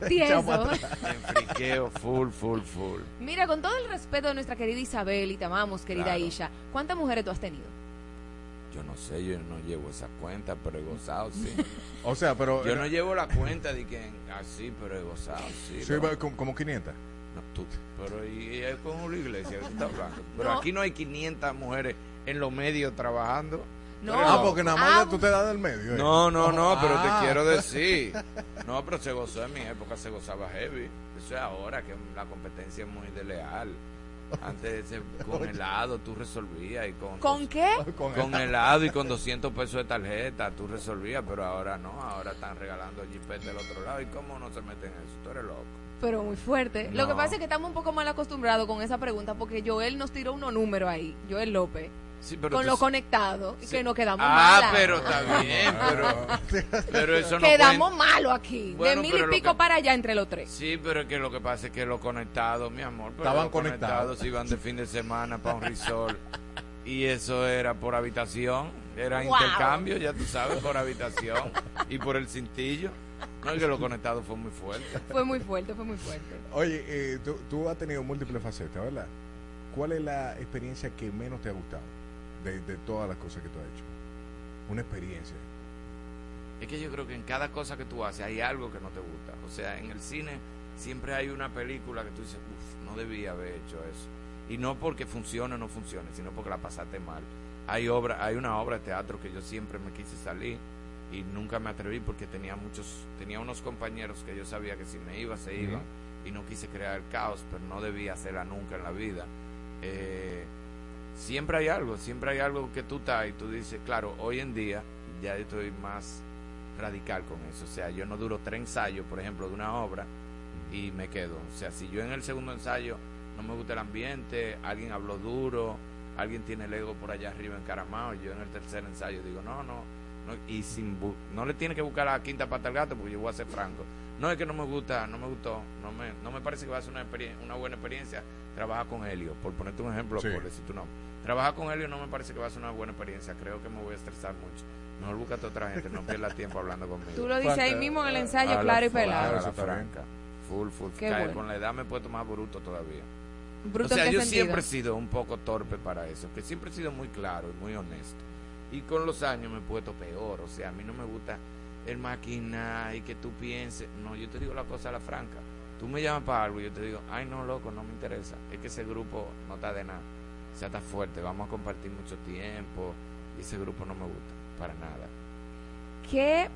En friqueo, full, full, full. Mira, con todo el respeto de nuestra querida Isabel, y te amamos, querida Claro. Isha, ¿cuántas mujeres tú has tenido? Yo no sé, yo no llevo esa cuenta, pero he gozado, sí. O sea, pero... Yo no llevo la cuenta de que así, pero he gozado, sí. Sí, como, como 500. No, tú, pero y, y es con que tú estás hablando. Pero No. aquí no hay 500 mujeres en los medios trabajando. No. Ah, porque nada más Ah, ya tú te das del medio. ¿eh? No, no, no, pero Ah. te quiero decir. No, pero se gozó en mi época, se gozaba heavy. Eso es ahora que la competencia es muy desleal. Antes con helado tú resolvías y con... ¿Con qué? Con helado y con 200 pesos de tarjeta tú resolvías, pero ahora no, ahora están regalando jipete del otro lado. ¿Y cómo no se meten en eso? Tú eres loco. Pero muy fuerte. Lo que pasa es que estamos un poco mal acostumbrados con esa pregunta porque Joel nos tiró unos números ahí, Joel López, Sí, pero con tú- lo conectado, y Sí. que nos quedamos Ah, malas. pero está bien, pero, pero eso no Quedamos cuenta. malos aquí, Bueno, de mil y lo pico que- para allá entre los tres. Sí, pero es que lo que pasa es que los conectados, mi amor, pero Estaban los conectados. iban de fin de semana para un resort y eso era por habitación, era Wow. intercambio, ya tú sabes, por habitación y por el cintillo. No es que los conectados fue muy fuerte. Fue muy fuerte, fue muy fuerte. Oye, eh, tú, tú has tenido múltiples facetas, ¿verdad? ¿Cuál es la experiencia que menos te ha gustado de, de todas las cosas que tú has hecho? Una experiencia. Es que yo creo que en cada cosa que tú haces hay algo que no te gusta. O sea, en el cine siempre hay una película que tú dices, uff, no debía haber hecho eso. Y no porque funcione o no funcione, sino porque la pasaste mal. Hay obra, hay una obra de teatro que yo siempre me quise salir y nunca me atreví porque tenía muchos, tenía unos compañeros que yo sabía que si me iba se iban y no quise crear el caos, pero no debía hacerla nunca en la vida. Eh, siempre hay algo, siempre hay algo que tú estás y tú dices, claro, hoy en día ya estoy más radical con eso. O sea, yo no duro tres ensayos, por ejemplo, de una obra, y me quedo. O sea, si yo en el segundo ensayo no me gusta el ambiente, alguien habló duro, alguien tiene el ego por allá arriba encaramado, yo en el tercer ensayo digo, no, no, no y sin bu- no le tiene que buscar la quinta pata al gato porque yo voy a ser franco. No es que no me gusta, no me gustó, no me, no me parece que va a ser una, una buena experiencia trabajar con Helio, por ponerte un ejemplo, Sí. por decir tu nombre. Trabajar con Helio no me parece que va a ser una buena experiencia, creo que me voy a estresar mucho. Mejor búscate otra gente, no pierdas tiempo hablando conmigo. Tú lo dices ahí mismo en el ensayo, A la claro y pelado. a la franca. Full, full. Qué bueno. Con la edad me he puesto más bruto todavía. ¿Bruto o sea, en qué yo sentido? siempre he sido un poco torpe para eso, que siempre he sido muy claro y muy honesto. Y con los años me he puesto peor, o sea, a mí no me gusta el máquina y que tú pienses. No, yo te digo la cosa a la franca. Tú me llamas para algo y yo te digo, ay no, loco, no me interesa. Es que ese grupo no está de nada. Sea, está fuerte, vamos a compartir mucho tiempo y ese grupo no me gusta, para nada. ¿Qué,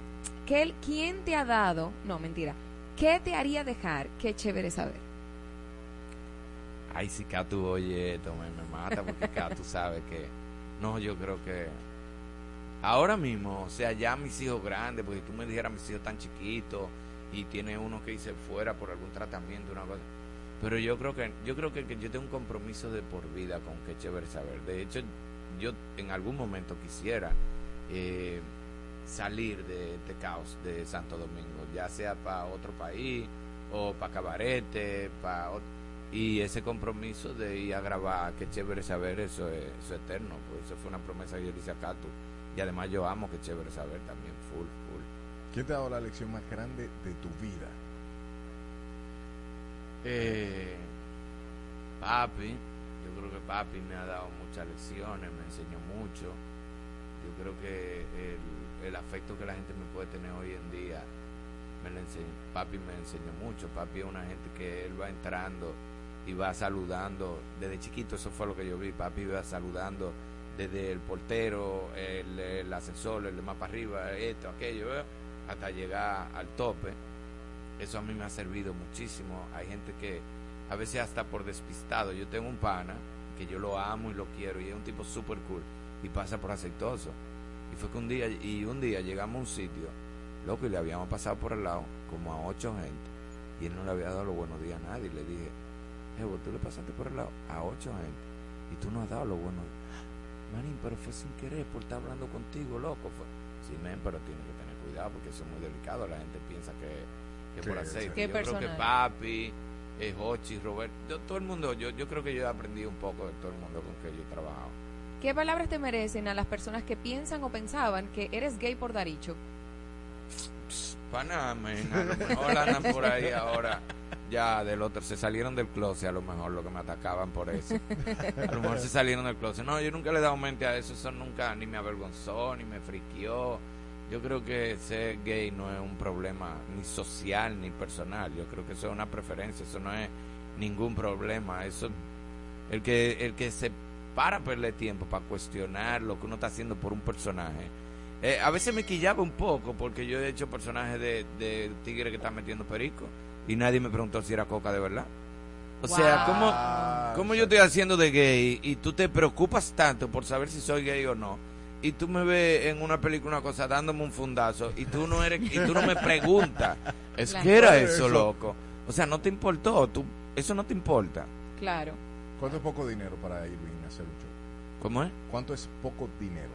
qué, ¿Quién te ha dado? No, mentira. ¿Qué te haría dejar? Qué chévere saber. Ay, si Catu oye esto, me, me mata porque Catu sabe que... No, yo creo que... Ahora mismo, o sea, ya mis hijos grandes, porque tú me dijeras mis hijos tan chiquitos y tiene uno que irse fuera por algún tratamiento, una cosa. Pero yo creo que yo creo que, yo tengo un compromiso de por vida con que chévere saber. De hecho, yo en algún momento quisiera eh, salir de este caos de Santo Domingo, ya sea para otro país o para Cabarete, para y ese compromiso de ir a grabar, qué chévere saber, eso es, eso es eterno, pues eso fue una promesa que yo hice a Catu. Y además yo amo que chévere saber también, full, full. ¿Quién te ha dado la lección más grande de tu vida? Eh, papi, yo creo que papi me ha dado muchas lecciones, me enseñó mucho. Yo creo que el, afecto que la gente me puede tener hoy en día, me lo papi me enseñó mucho. Papi es una gente que él va entrando y va saludando. Desde chiquito eso fue lo que yo vi. Papi va saludando desde el portero, el, el ascensor, el de más para arriba, esto, aquello, ¿eh? hasta llegar al tope. Eso a mí me ha servido muchísimo. Hay gente que a veces hasta por despistado. Yo tengo un pana que yo lo amo y lo quiero y es un tipo súper cool y pasa por aceitoso. Y fue que un día, y un día llegamos a un sitio, loco, y le habíamos pasado por el lado como a ocho gente y él no le había dado los buenos días a nadie. Y le dije, Evo, tú le pasaste por el lado a ocho gente y tú no has dado los buenos Manín, pero fue sin querer por estar hablando contigo, loco. Fue. Sí, men, pero tienes que tener cuidado porque eso es muy delicado. La gente piensa que, que por Sí, aceite. Qué yo creo que personal. papi, eh, Hochi, Robert, yo- todo el mundo, yo, yo creo que yo he aprendido un poco de todo el mundo con que yo he trabajado. ¿Qué palabras te merecen a las personas que piensan o pensaban que eres gay por dar dicho? Pana, men, a lo mejor andan por ahí ahora ya del otro, se salieron del closet a lo mejor lo que me atacaban por eso. A lo mejor se salieron del closet. No, yo nunca le he dado mente a eso, eso nunca ni me avergonzó, ni me friqueó. Yo creo que ser gay no es un problema ni social ni personal. Yo creo que eso es una preferencia, eso no es ningún problema. Eso el que el que se para a perder tiempo para cuestionar lo que uno está haciendo por un personaje. Eh, a veces me quillaba un poco porque yo he hecho personajes de, de tigre que están metiendo perico y nadie me preguntó si era coca de verdad. O sea, ¿cómo, ¿cómo yo estoy haciendo de gay y tú te preocupas tanto por saber si soy gay o no? Y tú me ves en una película una cosa dándome un fundazo y tú no eres y tú no me preguntas. Es Claro. que era Eso. eso, loco. O sea, no te importó, tú eso no te importa. Claro. ¿Cuánto es poco dinero para Irving hacer un show? ¿Cómo es? ¿Cuánto es poco dinero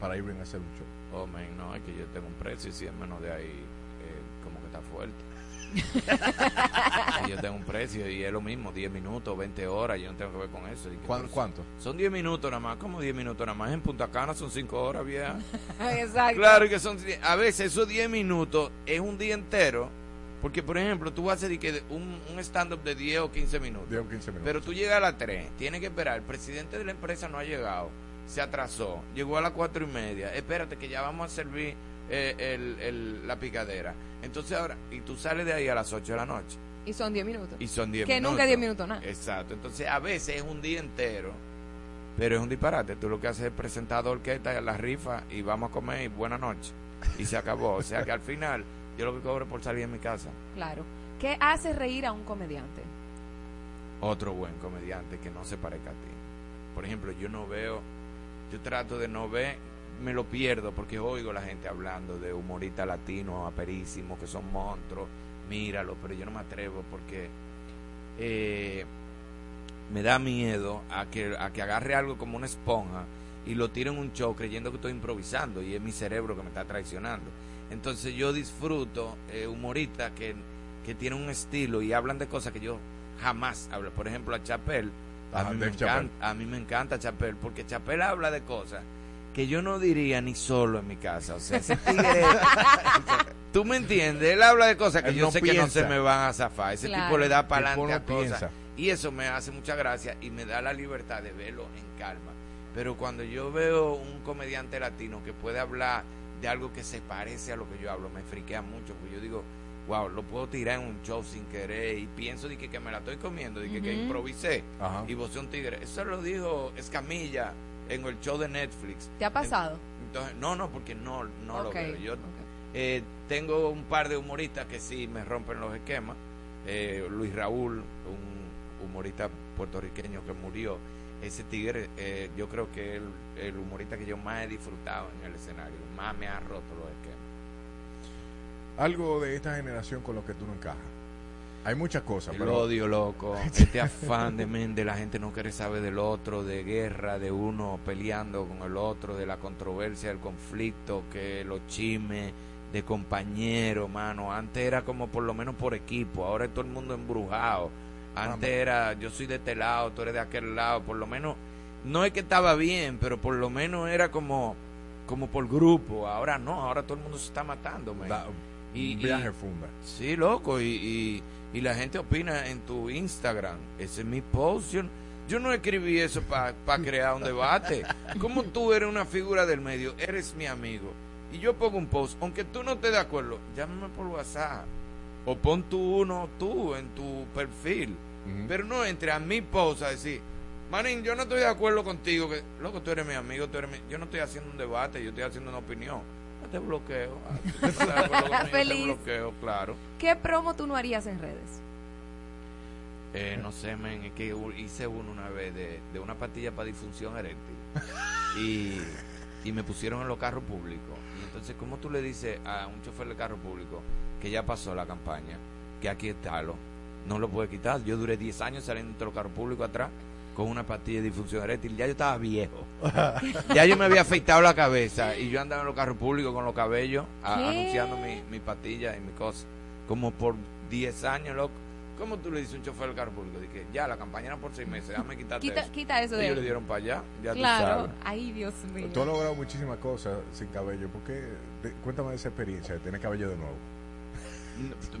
para Irving hacer un show? Oh, man, no, es que yo tengo un precio y si es menos de ahí, eh, como que está fuerte. Y yo tengo un precio y es lo mismo, 10 minutos, 20 horas, yo no tengo que ver con eso. Y que, ¿Cuán- pero cuánto? Son 10 minutos nada más, como 10 minutos nada más. En Punta Cana son 5 horas, vieja. Exacto. Claro que son, a veces esos 10 minutos es un día entero. Porque, por ejemplo, tú vas a hacer un, un stand-up de 10 o 15 minutos. 10 o 15 minutos. Pero tú llegas a las 3, tienes que esperar. El presidente de la empresa no ha llegado, se atrasó, llegó a las 4 y media. Espérate, que ya vamos a servir eh, el- el- la picadera. Entonces ahora, y tú sales de ahí a las 8 de la noche. Y son 10 minutos. Y son 10 Que minutos. nunca 10 minutos, nada. Exacto. Entonces, a veces es un día entero, pero es un disparate. Tú lo que haces es presentar en la rifa y vamos a comer y buena noche. Y se acabó. o sea que al final, yo lo que cobro por salir de mi casa. Claro. ¿Qué hace reír a un comediante? Otro buen comediante que no se parezca a ti. Por ejemplo, yo no veo, yo trato de no ver, me lo pierdo porque oigo la gente hablando de humoristas latinos aperísimos que son monstruos. míralo, pero yo no me atrevo porque eh, me da miedo a que, a que agarre algo como una esponja y lo tire en un show creyendo que estoy improvisando y es mi cerebro que me está traicionando. Entonces yo disfruto eh, humoristas que, que tienen un estilo y hablan de cosas que yo jamás hablo. Por ejemplo, a Chapel, a, mí me encanta, a mí me encanta Chapel porque Chapel habla de cosas que yo no diría ni solo en mi casa. O sea, ese tigre... Tú me entiendes, él habla de cosas que Él yo no sé que no se me van a zafar. Ese Claro. tipo le da para adelante no a cosas. piensa. Y eso me hace mucha gracia y me da la libertad de verlo en calma. Pero cuando yo veo un comediante latino que puede hablar de algo que se parece a lo que yo hablo, me friquea mucho, porque yo digo, wow, lo puedo tirar en un show sin querer y pienso de que, que me la estoy comiendo, de que, que improvisé Ajá. y vos un tigre. Eso lo dijo Escamilla en el show de Netflix. ¿Te ha pasado? Entonces, no, no, porque no, no lo veo. Yo eh, tengo un par de humoristas que sí me rompen los esquemas. Eh, Luis Raúl, un humorista puertorriqueño que murió. Ese tigre, eh, yo creo que es el, el humorista que yo más he disfrutado en el escenario. Más me ha roto los esquemas. Algo de esta generación con lo que tú no encajas. Hay muchas cosas, El pero odio, loco. Este afán de, men, de la gente no querer saber del otro, de guerra, de uno peleando con el otro, de la controversia, del conflicto, que los chismes, de compañeros, mano. Antes era como por lo menos por equipo, ahora es todo el mundo embrujado. Antes era yo soy de este lado, tú eres de aquel lado, por lo menos no es que estaba bien, pero por lo menos era como como por grupo. Ahora no, ahora todo el mundo se está matando, man. Da- un viaje funda. Sí, loco, y, y, y la gente opina en tu Instagram. Ese es mi post. Yo, yo no escribí eso para crear un debate. Como tú eres una figura del medio, eres mi amigo, y yo pongo un post, aunque tú no estés de acuerdo, llámame por WhatsApp. O pon tú uno tú en tu perfil. Pero no entre a mi post a decir, Manín, yo no estoy de acuerdo contigo. Que, loco, tú eres mi amigo, tú eres mi- Yo no estoy haciendo un debate, yo estoy haciendo una opinión. Te bloqueo. Ah, conmigo, Feliz. Te bloqueo, claro. ¿Qué promo tú no harías en redes? Eh, no sé, men, es que hice uno una vez de, de una pastilla para disfunción eréctil. y, y me pusieron en los carros públicos. Y entonces, ¿cómo tú le dices a un chofer de carro público que ya pasó la campaña, que aquí está lo No lo puede quitar. Yo duré 10 años saliendo entre los carros públicos atrás con una pastilla de disfunción eréctil. Ya yo estaba viejo. ya yo me había afeitado la cabeza y yo andaba en los carros públicos con los cabellos anunciando mi, mi pastilla y mi cosa. Como por 10 años, loco. ¿Cómo tú le dices a un chofer del carro público? Dije, ya, la campaña era por 6 meses, déjame quitarte Quita- eso. quita eso de Ellos ahí. le dieron para allá, ya claro. tú sabes. Ay, Dios mío. Tú has logrado muchísimas cosas sin cabello. ¿Por qué? De- cuéntame de esa experiencia de tener cabello de nuevo.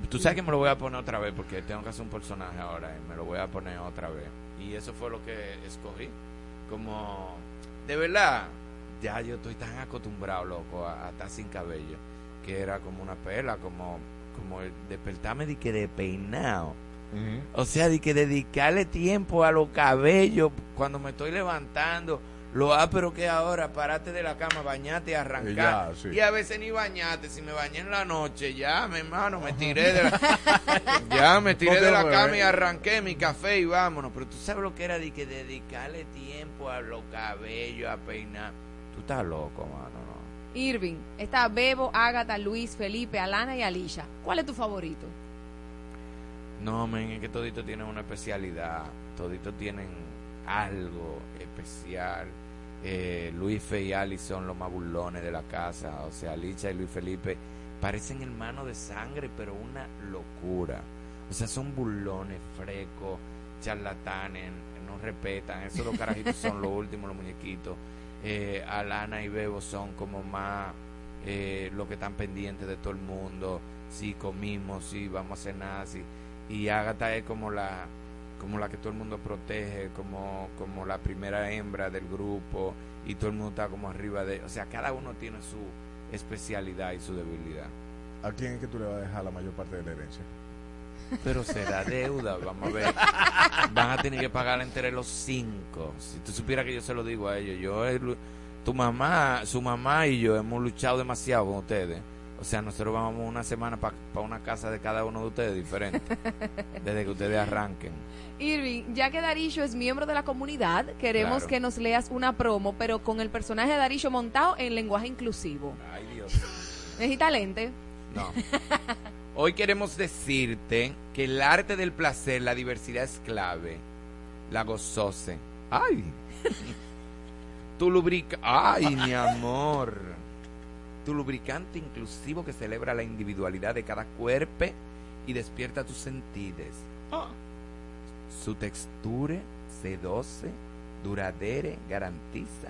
Tú sabes que me lo voy a poner otra vez porque tengo que hacer un personaje ahora y me lo voy a poner otra vez. Y eso fue lo que escogí. Como, de verdad, ya yo estoy tan acostumbrado, loco, a, a estar sin cabello, que era como una pela, como, como despertarme de que de peinado. O sea, de que dedicarle tiempo a los cabellos cuando me estoy levantando. Lo ah, pero que ahora, parate de la cama, bañate y arrancar. Y ya, sí. Y a veces ni bañate. Si me bañé en la noche, ya, mi hermano, me tiré de la, ya me tiré de la cama y arranqué mi café y vámonos. Pero tú sabes lo que era de que dedicarle tiempo a los cabellos, a peinar. Tú estás loco, mano, no. Irving, está Bebo, Ágata, Luis, Felipe, Alana y Alicia. ¿Cuál es tu favorito? No, men, es que todito tienen una especialidad, todito tienen algo especial. Eh, Luis Fe y Ali son los más burlones de la casa, o sea, Licha y Luis Felipe parecen hermanos de sangre, pero una locura. O sea, son burlones, frecos, charlatanes, no respetan, esos dos carajitos son los últimos, los muñequitos. Eh, Alana y Bebo son como más eh, los que están pendientes de todo el mundo, si comimos, si vamos a cenar, si y Agatha es como la como la que todo el mundo protege como como la primera hembra del grupo y todo el mundo está como arriba de o sea cada uno tiene su especialidad y su debilidad. ¿A quién es que tú le vas a dejar la mayor parte de la herencia? pero será deuda vamos a ver. Van a tener que pagar entre los cinco. Si tú supieras que yo se lo digo a ellos yo lu- tu mamá su mamá y yo hemos luchado demasiado con ustedes o sea, nosotros vamos una semana para una casa de cada uno de ustedes diferente, desde que ustedes arranquen. Irving, ya que Darillo es miembro de la comunidad, queremos Claro. que nos leas una promo, pero con el personaje de Darillo montado en lenguaje inclusivo. Ay, Dios. ¿Necesita lente? No. Hoy queremos decirte que el arte del placer, la diversidad es clave. La gozose. ¡Ay! tu lubrica... ¡Ay, mi amor! Tu lubricante inclusivo que celebra la individualidad de cada cuerpo y despierta tus sentidos. Su textura sedoce, duradera, garantiza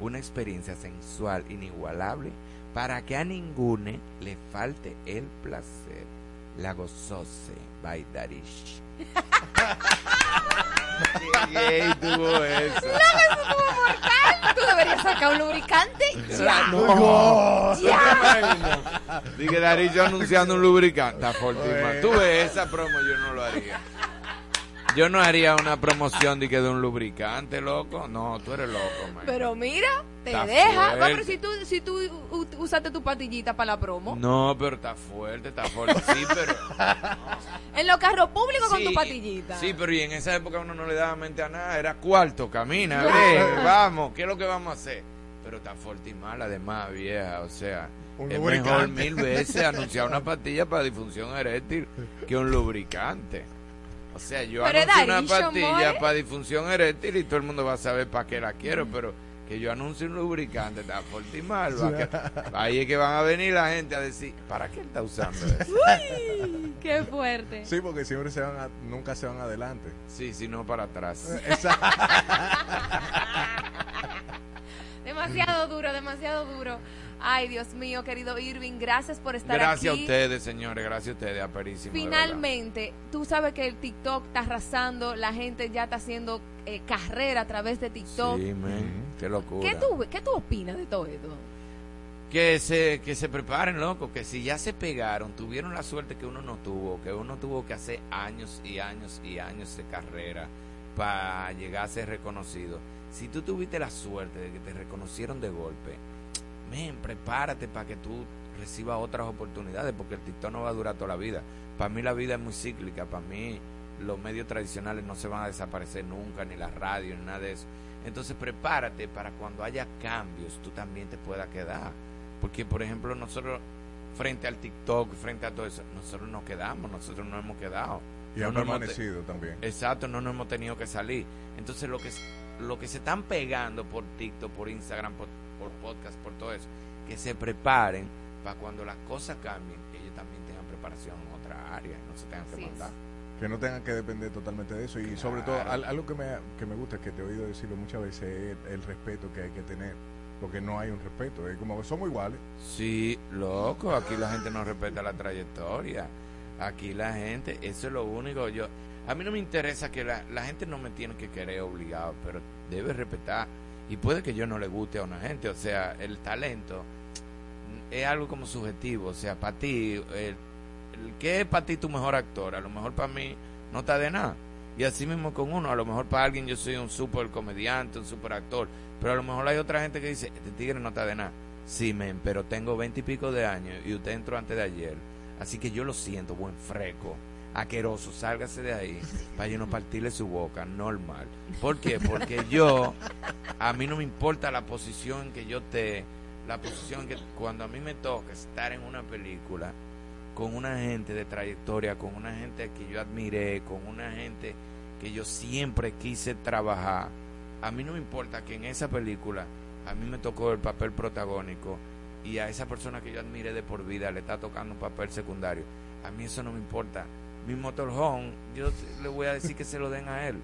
una experiencia sensual inigualable para que a ninguno le falte el placer. La gozose by Darish. Qué gay tuvo eso. mortal. Tú deberías sacar un lubricante. Ya. No. Ya. Dije Darillo anunciando un lubricante. Tú ves esa promo, yo no lo haría. Yo no haría una promoción de que de un lubricante, loco. No, tú eres loco, man. Pero mira, te Está deja. Fuerte. pero si tú, si tú usaste tu patillita para la promo. No, pero está fuerte, está fuerte. Sí, pero. En los carros públicos con tu patillita. Sí, pero y en esa época uno no le daba mente a nada. Era cuarto, camina, Ya. ve, vamos, ¿qué es lo que vamos a hacer? Pero está fuerte y mal, además, vieja. O sea, Un es lubricante. mejor mil veces anunciar una pastilla para disfunción eréctil que un lubricante. O sea, yo Pero anuncio una pastilla more. para disfunción eréctil y todo el mundo va a saber para qué la quiero, pero que yo anuncie un lubricante está fuerte y mal. va que- ahí es que van a venir la gente a decir, ¿para qué él está usando eso? Uy, qué fuerte. Sí, porque siempre se van a- nunca se van adelante. Sí, sino para atrás. Demasiado duro, demasiado duro. Ay, Dios mío, querido Irving, gracias por estar Gracias a aquí. ustedes, señores. Gracias a ustedes, aperísimo. Finalmente, tú sabes que el TikTok está arrasando, la gente ya está haciendo eh, carrera a través de TikTok. Sí, men, qué locura. ¿Qué, tú, ¿Qué tú opinas de todo esto? Que se, que se preparen, loco, que si ya se pegaron, tuvieron la suerte que uno no tuvo, que uno tuvo que hacer años y años y años de carrera para llegar a ser reconocido. Si tú tuviste la suerte de que te reconocieron de golpe, men, prepárate para que tú recibas otras oportunidades, porque el TikTok no va a durar toda la vida. Para mí la vida es muy cíclica, para mí los medios tradicionales no se van a desaparecer nunca, ni la radio, ni nada de eso. Entonces prepárate para cuando haya cambios, tú también te puedas quedar. Porque, por ejemplo, nosotros, frente al TikTok, frente a todo eso, nosotros nos quedamos, nosotros no hemos quedado. Y No han permanecido también. Exacto, no nos hemos tenido que salir. Entonces, lo que, lo que se están pegando por TikTok, por Instagram, por, por podcast, por todo eso, que se preparen para cuando las cosas cambien, ellos también tengan preparación en otra área no se tengan que Así es. mandar. Que no tengan que depender totalmente de eso. Y sobre todo, al- algo que me, que me gusta, que te he oído decirlo muchas veces, es el, el respeto que hay que tener. Porque no hay un respeto. Es como que somos iguales. Sí, loco, aquí la gente no respeta la trayectoria. Aquí la gente, eso es lo único. Yo, a mí no me interesa que la, la gente no me tiene que querer obligado, pero debe respetar. Y puede que yo no le guste a una gente, o sea, el talento es algo como subjetivo. O sea, para ti, el, ¿qué es para ti tu mejor actor? A lo mejor para mí no está de nada. Y así mismo con uno, a lo mejor para alguien yo soy un super comediante, un super actor, pero a lo mejor hay otra gente que dice, este tigre no está de nada. Sí, men, pero tengo veinte y pico de años y usted entró antes de ayer. Así que yo lo siento, buen freco, aqueroso, sálgase de ahí para yo no partirle su boca, normal. ¿Por qué? Porque yo, a mí no me importa la posición que yo te, la posición que cuando a mí me toca estar en una película con una gente de trayectoria, con una gente que yo admiré, con una gente que yo siempre quise trabajar, a mí no me importa que en esa película a mí me tocó el papel protagónico y a esa persona que yo admiré de por vida le está tocando un papel secundario. A mí eso no me importa. Mi motorhome, yo le voy a decir que se lo den a él.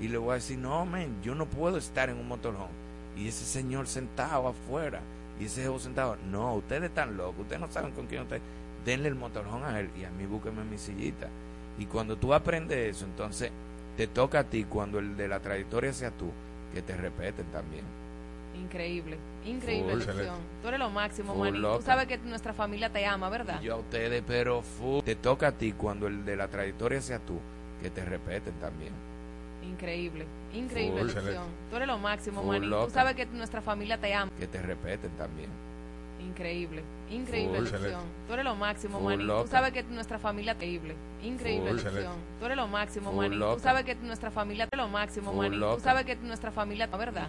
Y le voy a decir, no, men, yo no puedo estar en un motorhome. Y ese señor sentado afuera, y ese jefe sentado, no, ustedes están locos, ustedes no saben con quién ustedes. Denle el motorhome a él y a mí búsqueme mi sillita. Y cuando tú aprendes eso, entonces te toca a ti, cuando el de la trayectoria sea tú, que te respeten también. Increíble, increíble Full. lección. Tú eres lo máximo, Full Manny. Tú sabes que nuestra familia te ama, ¿verdad? Y yo a ustedes, pero fu- te toca a ti, cuando el de la trayectoria sea tú, que te respeten también. Increíble, increíble Full. lección. Tú eres lo máximo, Full Manny. Tú sabes que nuestra familia te ama. Que te respeten también. Increíble, increíble Full. lección. Tú eres lo máximo, Full Manny. Tú sabes que nuestra familia te increíble, increíble Full. lección. Tú eres lo máximo, Full Manny. Tú sabes que nuestra familia te lo máximo, Full Manny. Tú sabes que nuestra familia, ¿verdad?